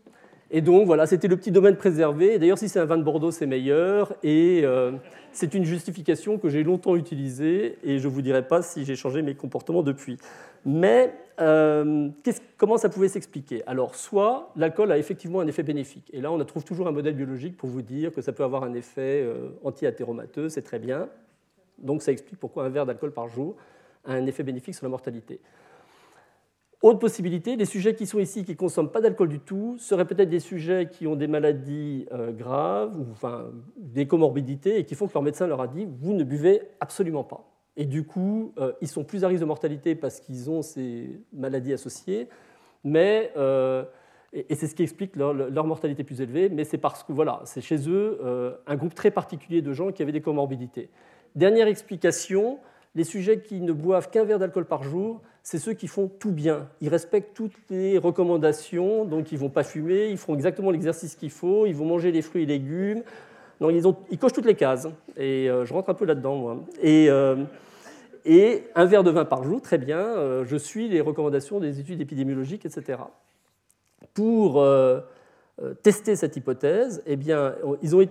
Et donc voilà, c'était le petit domaine préservé. D'ailleurs, si c'est un vin de Bordeaux, c'est meilleur. Et euh, c'est une justification que j'ai longtemps utilisée, et je ne vous dirai pas si j'ai changé mes comportements depuis. Mais euh, comment ça pouvait s'expliquer? Alors, soit l'alcool a effectivement un effet bénéfique, et là on trouve toujours un modèle biologique pour vous dire que ça peut avoir un effet euh, anti-athéromateux, c'est très bien. Donc ça explique pourquoi un verre d'alcool par jour a un effet bénéfique sur la mortalité. Autre possibilité, les sujets qui sont ici, qui ne consomment pas d'alcool du tout, seraient peut-être des sujets qui ont des maladies euh, graves, ou enfin, des comorbidités, et qui font que leur médecin leur a dit, vous ne buvez absolument pas. Et du coup, euh, ils sont plus à risque de mortalité parce qu'ils ont ces maladies associées, mais, euh, et, c'est ce qui explique leur, mortalité plus élevée, mais c'est parce que voilà, c'est chez eux un groupe très particulier de gens qui avaient des comorbidités. Dernière explication, les sujets qui ne boivent qu'un verre d'alcool par jour, c'est ceux qui font tout bien. Ils respectent toutes les recommandations, donc ils ne vont pas fumer, ils font exactement l'exercice qu'il faut, ils vont manger des fruits et légumes, ils, cochent toutes les cases. Et euh, je rentre un peu là-dedans, moi. Et, euh, et, un verre de vin par jour, très bien. Euh, je suis les recommandations des études épidémiologiques, etc. Pour tester cette hypothèse, eh bien, ils ont,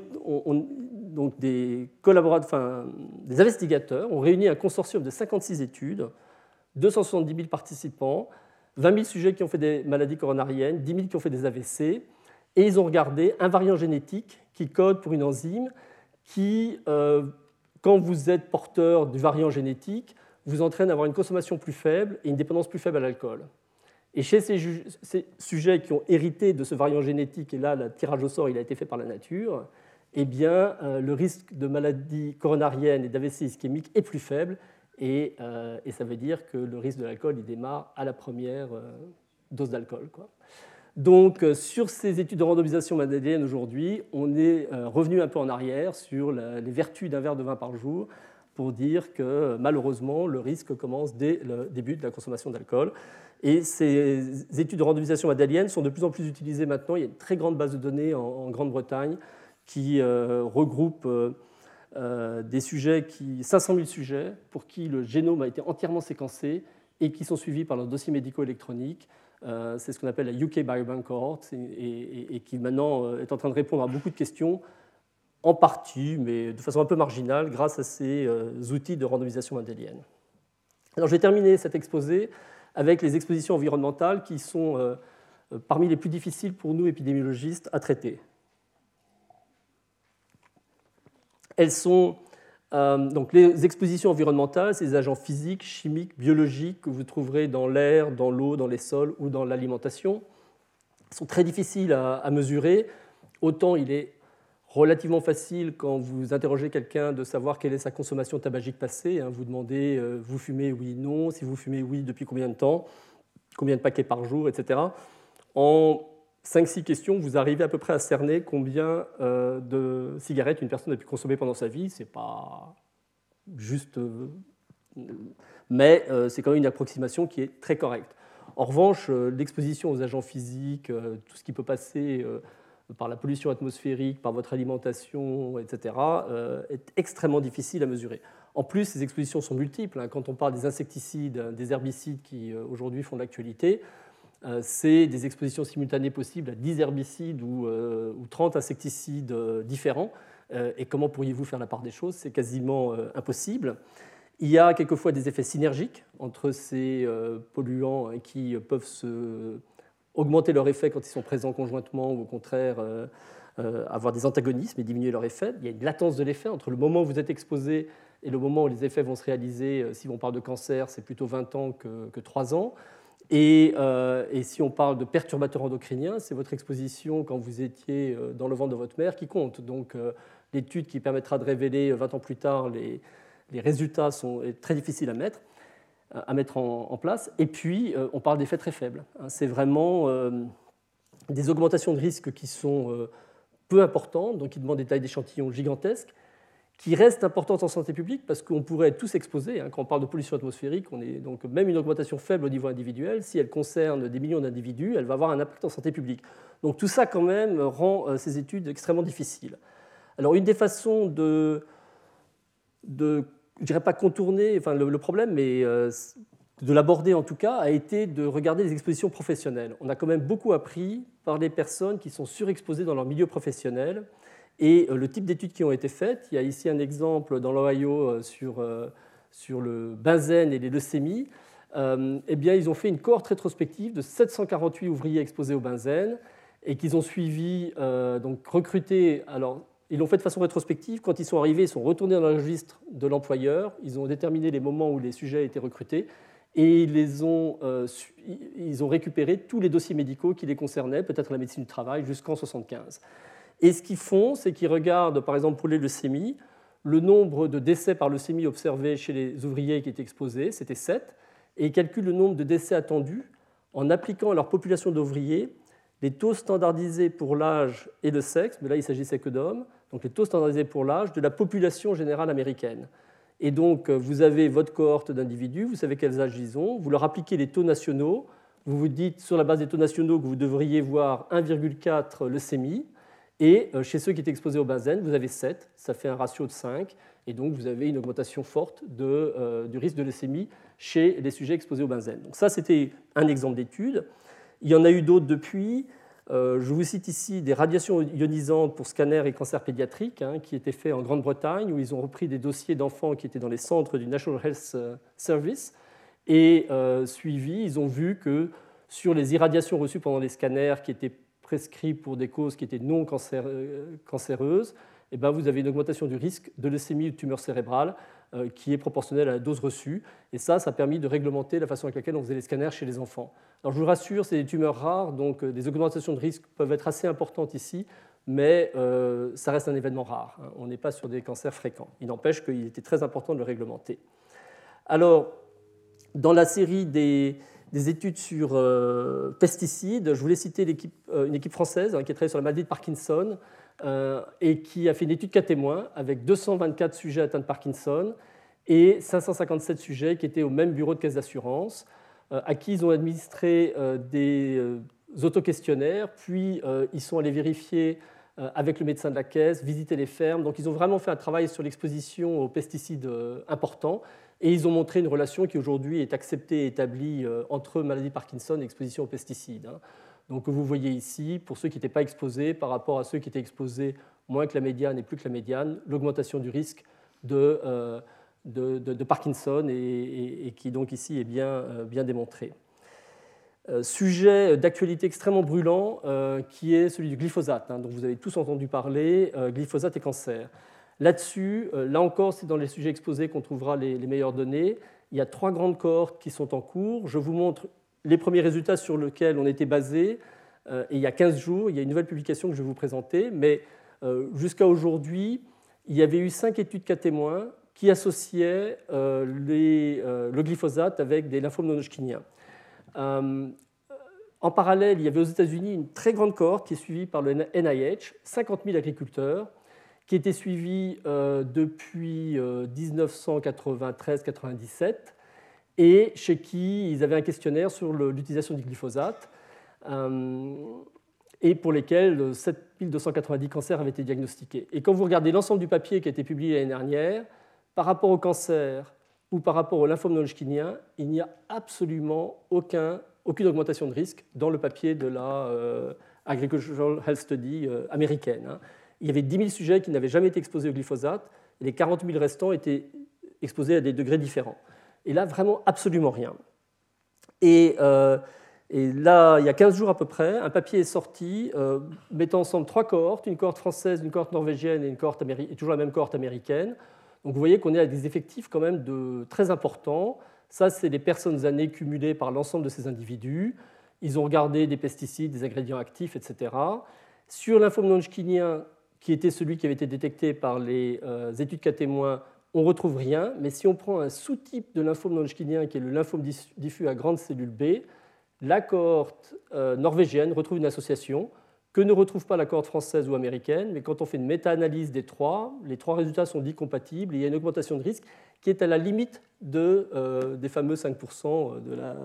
donc des collaborateurs, des investigateurs ont réuni un consortium de 56 études, 270 000 participants, 20 000 sujets qui ont fait des maladies coronariennes, 10 000 qui ont fait des AVC, et ils ont regardé un variant génétique qui code pour une enzyme qui, euh, quand vous êtes porteur du variant génétique, vous entraîne à avoir une consommation plus faible et une dépendance plus faible à l'alcool. Et chez ces, sujets qui ont hérité de ce variant génétique, et là, le tirage au sort, il a été fait par la nature, eh bien, euh, le risque de maladie coronarienne et d'AVC ischémique est plus faible, et, euh, et, ça veut dire que le risque de l'alcool, il démarre à la première dose d'alcool. Donc, euh, sur ces études de randomisation mendélienne aujourd'hui, on est euh, revenu un peu en arrière sur les vertus d'un verre de vin par jour pour dire que malheureusement, le risque commence dès le début de la consommation d'alcool. Et ces études de randomisation mendélienne sont de plus en plus utilisées maintenant. Il y a une très grande base de données en, Grande-Bretagne qui euh, des sujets, qui, 500 000 sujets pour qui le génome a été entièrement séquencé et qui sont suivis par leur dossier médico-électronique euh, c'est ce qu'on appelle la UK Biobank Cohort et, qui maintenant euh, est en train de répondre à beaucoup de questions, en partie, mais de façon un peu marginale, grâce à ces outils de randomisation mendélienne. Alors, je vais terminer cet exposé avec les expositions environnementales qui sont parmi les plus difficiles pour nous, épidémiologistes, à traiter. Elles sont euh, donc les expositions environnementales, c'est des agents physiques, chimiques, biologiques que vous trouverez dans l'air, dans l'eau, dans les sols ou dans l'alimentation. Sont très difficiles à, mesurer. Autant il est relativement facile quand vous interrogez quelqu'un de savoir quelle est sa consommation tabagique passée. Hein. Vous demandez euh, vous fumez oui, non, si vous fumez oui, depuis combien de temps, combien de paquets par jour, etc. 5-6 questions, vous arrivez à peu près à cerner combien euh, de cigarettes une personne a pu consommer pendant sa vie. C'est pas juste. Euh, mais c'est quand même une approximation qui est très correcte. En revanche, l'exposition aux agents physiques, tout ce qui peut passer par la pollution atmosphérique, par votre alimentation, etc., euh, est extrêmement difficile à mesurer. En plus, ces expositions sont multiples. Hein. Quand on parle des insecticides, des herbicides qui euh, aujourd'hui font l'actualité, euh, c'est des expositions simultanées possibles à 10 herbicides ou, 30 insecticides différents. et comment pourriez-vous faire la part des choses? C'est quasiment impossible. Il y a quelquefois des effets synergiques entre ces polluants qui peuvent augmenter leur effet quand ils sont présents conjointement ou au contraire euh, euh, avoir des antagonismes et diminuer leur effet. Il y a une latence de l'effet entre le moment où vous êtes exposé et le moment où les effets vont se réaliser. Euh, si on parle de cancer, c'est plutôt 20 ans que 3 ans. Et, et, si on parle de perturbateurs endocriniens, c'est votre exposition quand vous étiez dans le ventre de votre mère qui compte. Donc l'étude qui permettra de révéler 20 ans plus tard les, résultats sont très difficiles à mettre à mettre en, place. Et puis, euh, on parle d'effets très faibles. Hein. C'est vraiment euh, des augmentations de risque qui sont euh, peu importantes, donc qui demandent des tailles d'échantillons gigantesques, qui restent importantes en santé publique parce qu'on pourrait être tous exposés. Hein. Quand on parle de pollution atmosphérique, on est donc même une augmentation faible au niveau individuel, si elle concerne des millions d'individus, elle va avoir un impact en santé publique. Donc tout ça quand même rend ces études extrêmement difficiles. Alors une des façons de, de je dirais pas contourner le, problème, mais euh, de l'aborder en tout cas, a été de regarder les expositions professionnelles. On a quand même beaucoup appris par les personnes qui sont surexposées dans leur milieu professionnel et euh, le type d'études qui ont été faites. Il y a ici un exemple dans l'Ohio euh, sur, sur le benzène et les leucémies. eh bien, ils ont fait une cohorte rétrospective de 748 ouvriers exposés au benzène et qu'ils ont suivi, donc recruté, alors ils l'ont fait de façon rétrospective. Quand ils sont arrivés, ils sont retournés dans le registre de l'employeur. Ils ont déterminé les moments où les sujets étaient recrutés et ils, ont, euh, ils ont récupéré tous les dossiers médicaux qui les concernaient, peut-être la médecine du travail, jusqu'en 1975. Et ce qu'ils font, c'est qu'ils regardent, par exemple, pour les leucémies, le nombre de décès par leucémie observés chez les ouvriers qui étaient exposés, c'était 7, et ils calculent le nombre de décès attendus en appliquant à leur population d'ouvriers les taux standardisés pour l'âge et le sexe, mais là il s'agissait que d'hommes, donc les taux standardisés pour l'âge, de la population générale américaine. Et donc, euh, vous avez votre cohorte d'individus, vous savez quels âges ils ont, vous leur appliquez les taux nationaux, vous vous dites sur la base des taux nationaux que vous devriez voir 1,4 leucémie, et euh, chez ceux qui étaient exposés au benzène, vous avez 7, ça fait un ratio de 5, et donc vous avez une augmentation forte de, euh, du risque de leucémie chez les sujets exposés au benzène. Donc ça, c'était un exemple d'étude. Il y en a eu d'autres depuis. Euh, je vous cite ici des radiations ionisantes pour scanner et cancer pédiatrique hein, qui étaient faits en Grande-Bretagne, où ils ont repris des dossiers d'enfants qui étaient dans les centres du National Health Service et euh, suivi, ils ont vu que sur les irradiations reçues pendant les scanners qui étaient prescrits pour des causes qui étaient non cancéreuses, eh ben, vous avez une augmentation du risque de leucémie ou de tumeur cérébrale qui est proportionnelle à la dose reçue. Et ça, ça a permis de réglementer la façon avec laquelle on faisait les scanners chez les enfants. Alors je vous rassure, c'est des tumeurs rares, donc euh, des augmentations de risque peuvent être assez importantes ici, mais euh, ça reste un événement rare. Hein. On n'est pas sur des cancers fréquents. Il n'empêche qu'il était très important de le réglementer. Alors, dans la série des, études sur euh, pesticides, je voulais citer une équipe française hein, qui a travaillé sur la maladie de Parkinson et qui a fait une étude cas témoins avec 224 sujets atteints de Parkinson et 557 sujets qui étaient au même bureau de caisse d'assurance. Euh, à qui ils ont administré euh, des euh, autoquestionnaires, puis ils sont allés vérifier avec le médecin de la caisse, visiter les fermes. Donc ils ont vraiment fait un travail sur l'exposition aux pesticides importants et ils ont montré une relation qui aujourd'hui est acceptée et établie entre maladie Parkinson et exposition aux pesticides. Hein. Donc vous voyez ici, pour ceux qui n'étaient pas exposés par rapport à ceux qui étaient exposés moins que la médiane et plus que la médiane, l'augmentation du risque de, de, Parkinson et, qui donc ici est bien, euh, bien démontré. Euh, sujet d'actualité extrêmement brûlant euh, qui est celui du glyphosate, hein, dont vous avez tous entendu parler, glyphosate et cancer. Là-dessus, là encore, c'est dans les sujets exposés qu'on trouvera les, meilleures données. Il y a trois grandes cohortes qui sont en cours. Je vous montre les premiers résultats sur lesquels on était basé. et il y a 15 jours, il y a une nouvelle publication que je vais vous présenter. Mais Jusqu'à aujourd'hui, il y avait eu cinq études cas témoins qui associaient le glyphosate avec des lymphomes non-hodgkiniens. En parallèle, il y avait aux États-Unis une très grande cohorte qui est suivie par le NIH, 50 000 agriculteurs, qui était suivie euh, depuis 1993-97 euh, et chez qui ils avaient un questionnaire sur l'utilisation du glyphosate euh, et pour lesquels 7290 cancers avaient été diagnostiqués. Et quand vous regardez l'ensemble du papier qui a été publié l'année dernière, par rapport au cancer ou par rapport au lymphome non-hodgkinien, il n'y a absolument aucun aucune augmentation de risque dans le papier de la Agricultural Health Study américaine. Hein. Il y avait 10 000 sujets qui n'avaient jamais été exposés au glyphosate, et les 40 000 restants étaient exposés à des degrés différents. Et là, vraiment absolument rien. Et, euh, là, il y a 15 jours à peu près, un papier est sorti mettant ensemble trois cohortes, une cohorte française, une cohorte norvégienne et, une cohorte et toujours la même cohorte américaine. Donc vous voyez qu'on est à des effectifs quand même très importants. Ça, c'est les personnes années cumulées par l'ensemble de ces individus. Ils ont regardé des pesticides, des ingrédients actifs, etc. Sur non-hodgkinien, qui était celui qui avait été détecté par les euh, études cas témoins, on ne retrouve rien. Mais si on prend un sous-type de lymphome non-hodgkinien, qui est le lymphome diffus à grande cellule B, la cohorte euh, norvégienne retrouve une association que ne retrouve pas la cohorte française ou américaine, mais quand on fait une méta-analyse des trois, les trois résultats sont dits compatibles, il y a une augmentation de risque qui est à la limite de, euh, des fameux 5% de la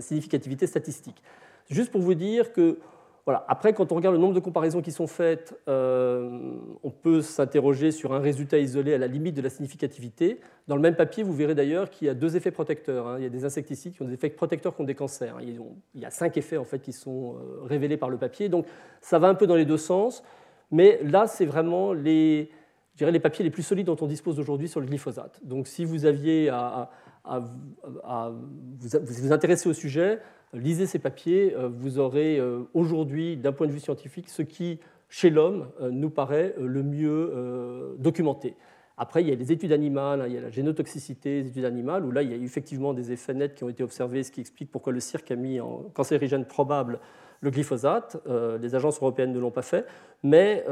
significativité statistique. Juste pour vous dire que, voilà, après, quand on regarde le nombre de comparaisons qui sont faites, euh, on peut s'interroger sur un résultat isolé à la limite de la significativité. Dans le même papier, vous verrez d'ailleurs qu'il y a deux effets protecteurs. Hein. Il y a des insecticides qui ont des effets protecteurs contre des cancers. Il y a cinq effets en fait, qui sont euh, révélés par le papier. Donc ça va un peu dans les deux sens. Mais là, c'est vraiment les, je dirais, les papiers les plus solides dont on dispose aujourd'hui sur le glyphosate. Donc si vous aviez à, vous, intéresser au sujet, lisez ces papiers, euh, vous aurez euh, aujourd'hui, d'un point de vue scientifique, ce qui, chez l'homme, euh, nous paraît le mieux documenté. Après, il y a les études animales, hein, il y a la génotoxicité des études animales, où là, il y a effectivement des effets nets qui ont été observés, ce qui explique pourquoi le cirque a mis en cancérigène probable le glyphosate. Les agences européennes ne l'ont pas fait, mais,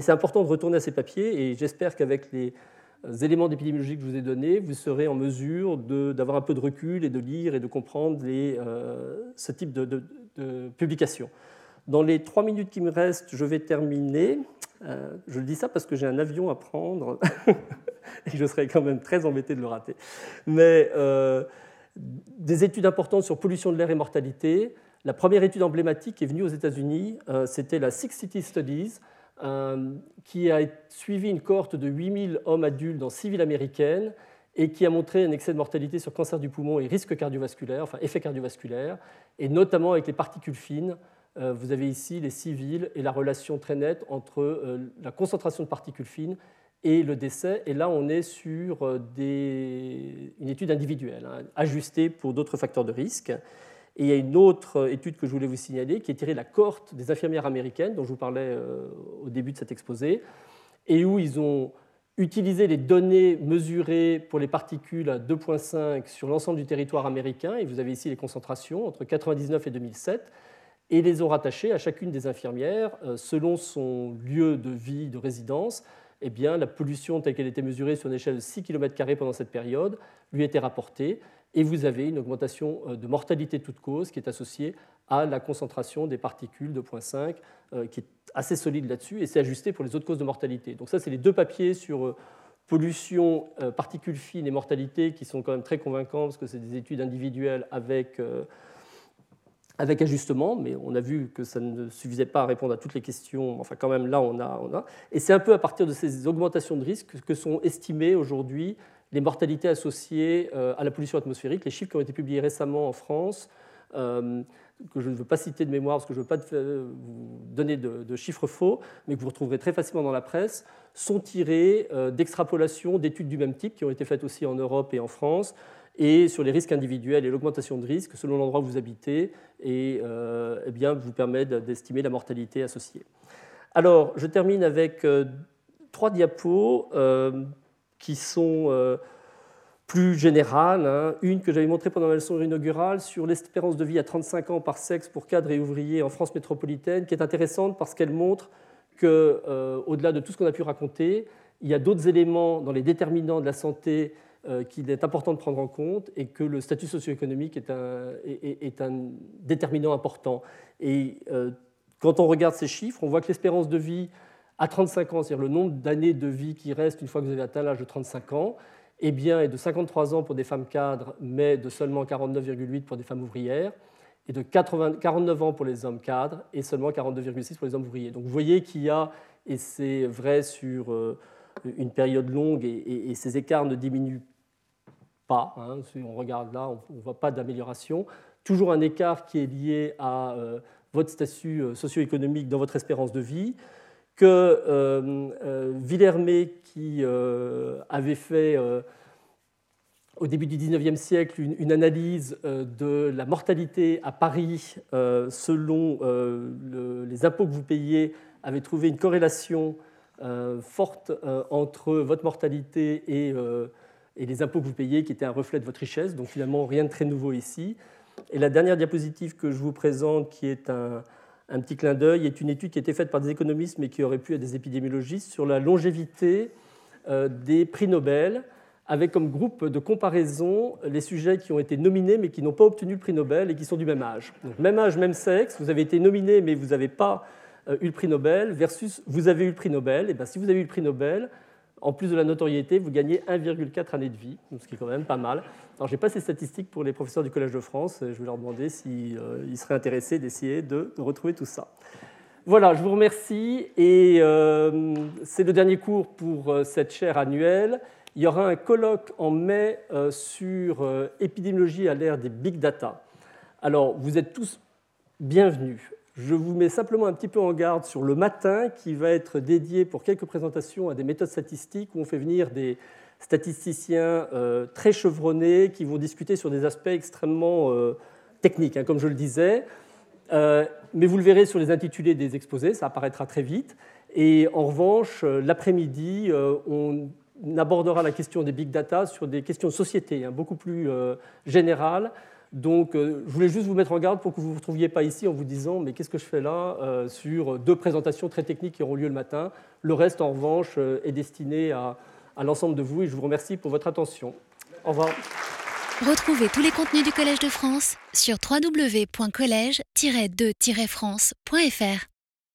c'est important de retourner à ces papiers et j'espère qu'avec les éléments d'épidémiologie que je vous ai donnés, vous serez en mesure d'avoir un peu de recul et de lire et de comprendre les, euh, ce type de, de, publication. Dans les trois minutes qui me restent, je vais terminer. je le dis ça parce que j'ai un avion à prendre et je serais quand même très embêté de le rater. Mais des études importantes sur pollution de l'air et mortalité, la première étude emblématique est venue aux États-Unis, euh, c'était la Six City Studies, euh, qui a suivi une cohorte de 8000 hommes adultes dans civils américaines et qui a montré un excès de mortalité sur cancer du poumon et risque cardiovasculaire, enfin effet cardiovasculaire, et notamment avec les particules fines. Euh, vous avez ici les civils et la relation très nette entre la concentration de particules fines et le décès. Et là, on est sur une étude individuelle, hein, ajustée pour d'autres facteurs de risque. Et il y a une autre étude que je voulais vous signaler qui est tirée de la cohorte des infirmières américaines dont je vous parlais euh, au début de cet exposé, et où ils ont utilisé les données mesurées pour les particules à 2,5 sur l'ensemble du territoire américain, et vous avez ici les concentrations entre 1999 et 2007, et les ont rattachées à chacune des infirmières euh, selon son lieu de vie, de résidence. Eh bien, la pollution telle qu'elle était mesurée sur une échelle de 6 km pendant cette période lui était rapportée et vous avez une augmentation euh, de mortalité de toute cause qui est associée à la concentration des particules de 0,5, euh, qui est assez solide là-dessus, et c'est ajusté pour les autres causes de mortalité. Donc ça, c'est les deux papiers sur euh, pollution, particules fines et mortalité qui sont quand même très convaincants, parce que c'est des études individuelles avec, avec ajustement, mais on a vu que ça ne suffisait pas à répondre à toutes les questions. Enfin, quand même, là, on a. On a. Et c'est un peu à partir de ces augmentations de risque que sont estimées aujourd'hui les mortalités associées euh, à la pollution atmosphérique. Les chiffres qui ont été publiés récemment en France, euh, que je ne veux pas citer de mémoire parce que je ne veux pas euh, vous donner de, chiffres faux, mais que vous retrouverez très facilement dans la presse, sont tirés d'extrapolations d'études du même type qui ont été faites aussi en Europe et en France, et sur les risques individuels et l'augmentation de risques selon l'endroit où vous habitez, et eh bien, vous permet d'estimer la mortalité associée. Alors, je termine avec trois diapos qui sont euh, plus générales. Hein. Une que j'avais montrée pendant la leçon inaugurale sur l'espérance de vie à 35 ans par sexe pour cadres et ouvriers en France métropolitaine, qui est intéressante parce qu'elle montre qu'au-delà de tout ce qu'on a pu raconter, il y a d'autres éléments dans les déterminants de la santé qu'il est important de prendre en compte et que le statut socio-économique est un, est un, déterminant important. Et quand on regarde ces chiffres, on voit que l'espérance de vie à 35 ans, c'est-à-dire le nombre d'années de vie qui reste une fois que vous avez atteint l'âge de 35 ans, eh bien, est de 53 ans pour des femmes cadres, mais de seulement 49,8 pour des femmes ouvrières, et de 49 ans pour les hommes cadres, et seulement 42,6 pour les hommes ouvriers. Donc vous voyez qu'il y a, et c'est vrai sur euh, une période longue, et, ces écarts ne diminuent pas. Hein, si on regarde là, on ne voit pas d'amélioration. Toujours un écart qui est lié à euh, votre statut euh, socio-économique dans votre espérance de vie que euh, euh qui euh, avait fait au début du XIXe siècle une, analyse de la mortalité à Paris selon les impôts que vous payez, avait trouvé une corrélation forte entre votre mortalité et, et les impôts que vous payez, qui était un reflet de votre richesse. Donc finalement, rien de très nouveau ici. Et la dernière diapositive que je vous présente, qui est un, un petit clin d'œil, est une étude qui a été faite par des économistes, mais qui aurait pu être des épidémiologistes, sur la longévité euh, des prix Nobel, avec comme groupe de comparaison les sujets qui ont été nominés, mais qui n'ont pas obtenu le prix Nobel et qui sont du même âge. Donc, même âge, même sexe, vous avez été nominé, mais vous n'avez pas euh, eu le prix Nobel, versus vous avez eu le prix Nobel. Et bien, si vous avez eu le prix Nobel, en plus de la notoriété, vous gagnez 1,4 années de vie, ce qui est quand même pas mal. Alors, je n'ai pas ces statistiques pour les professeurs du Collège de France. Je vais leur demander s'ils euh, seraient intéressés d'essayer de, retrouver tout ça. Voilà, je vous remercie. Et euh, c'est le dernier cours pour euh, cette chaire annuelle. Il y aura un colloque en mai sur épidémiologie à l'ère des big data. Alors, vous êtes tous bienvenus. Je vous mets simplement un petit peu en garde sur le matin qui va être dédié pour quelques présentations à des méthodes statistiques où on fait venir des statisticiens euh, très chevronnés qui vont discuter sur des aspects extrêmement euh, techniques, hein, comme je le disais. Euh, mais vous le verrez sur les intitulés des exposés, ça apparaîtra très vite. Et en revanche, l'après-midi, on abordera la question des big data sur des questions de société, hein, beaucoup plus générales, donc, euh, je voulais juste vous mettre en garde pour que vous ne vous retrouviez pas ici en vous disant mais qu'est-ce que je fais là euh, sur deux présentations très techniques qui auront lieu le matin. Le reste, en revanche, euh, est destiné à, l'ensemble de vous et je vous remercie pour votre attention. Au revoir. Retrouvez tous les contenus du Collège de France sur www.colège-2-france.fr.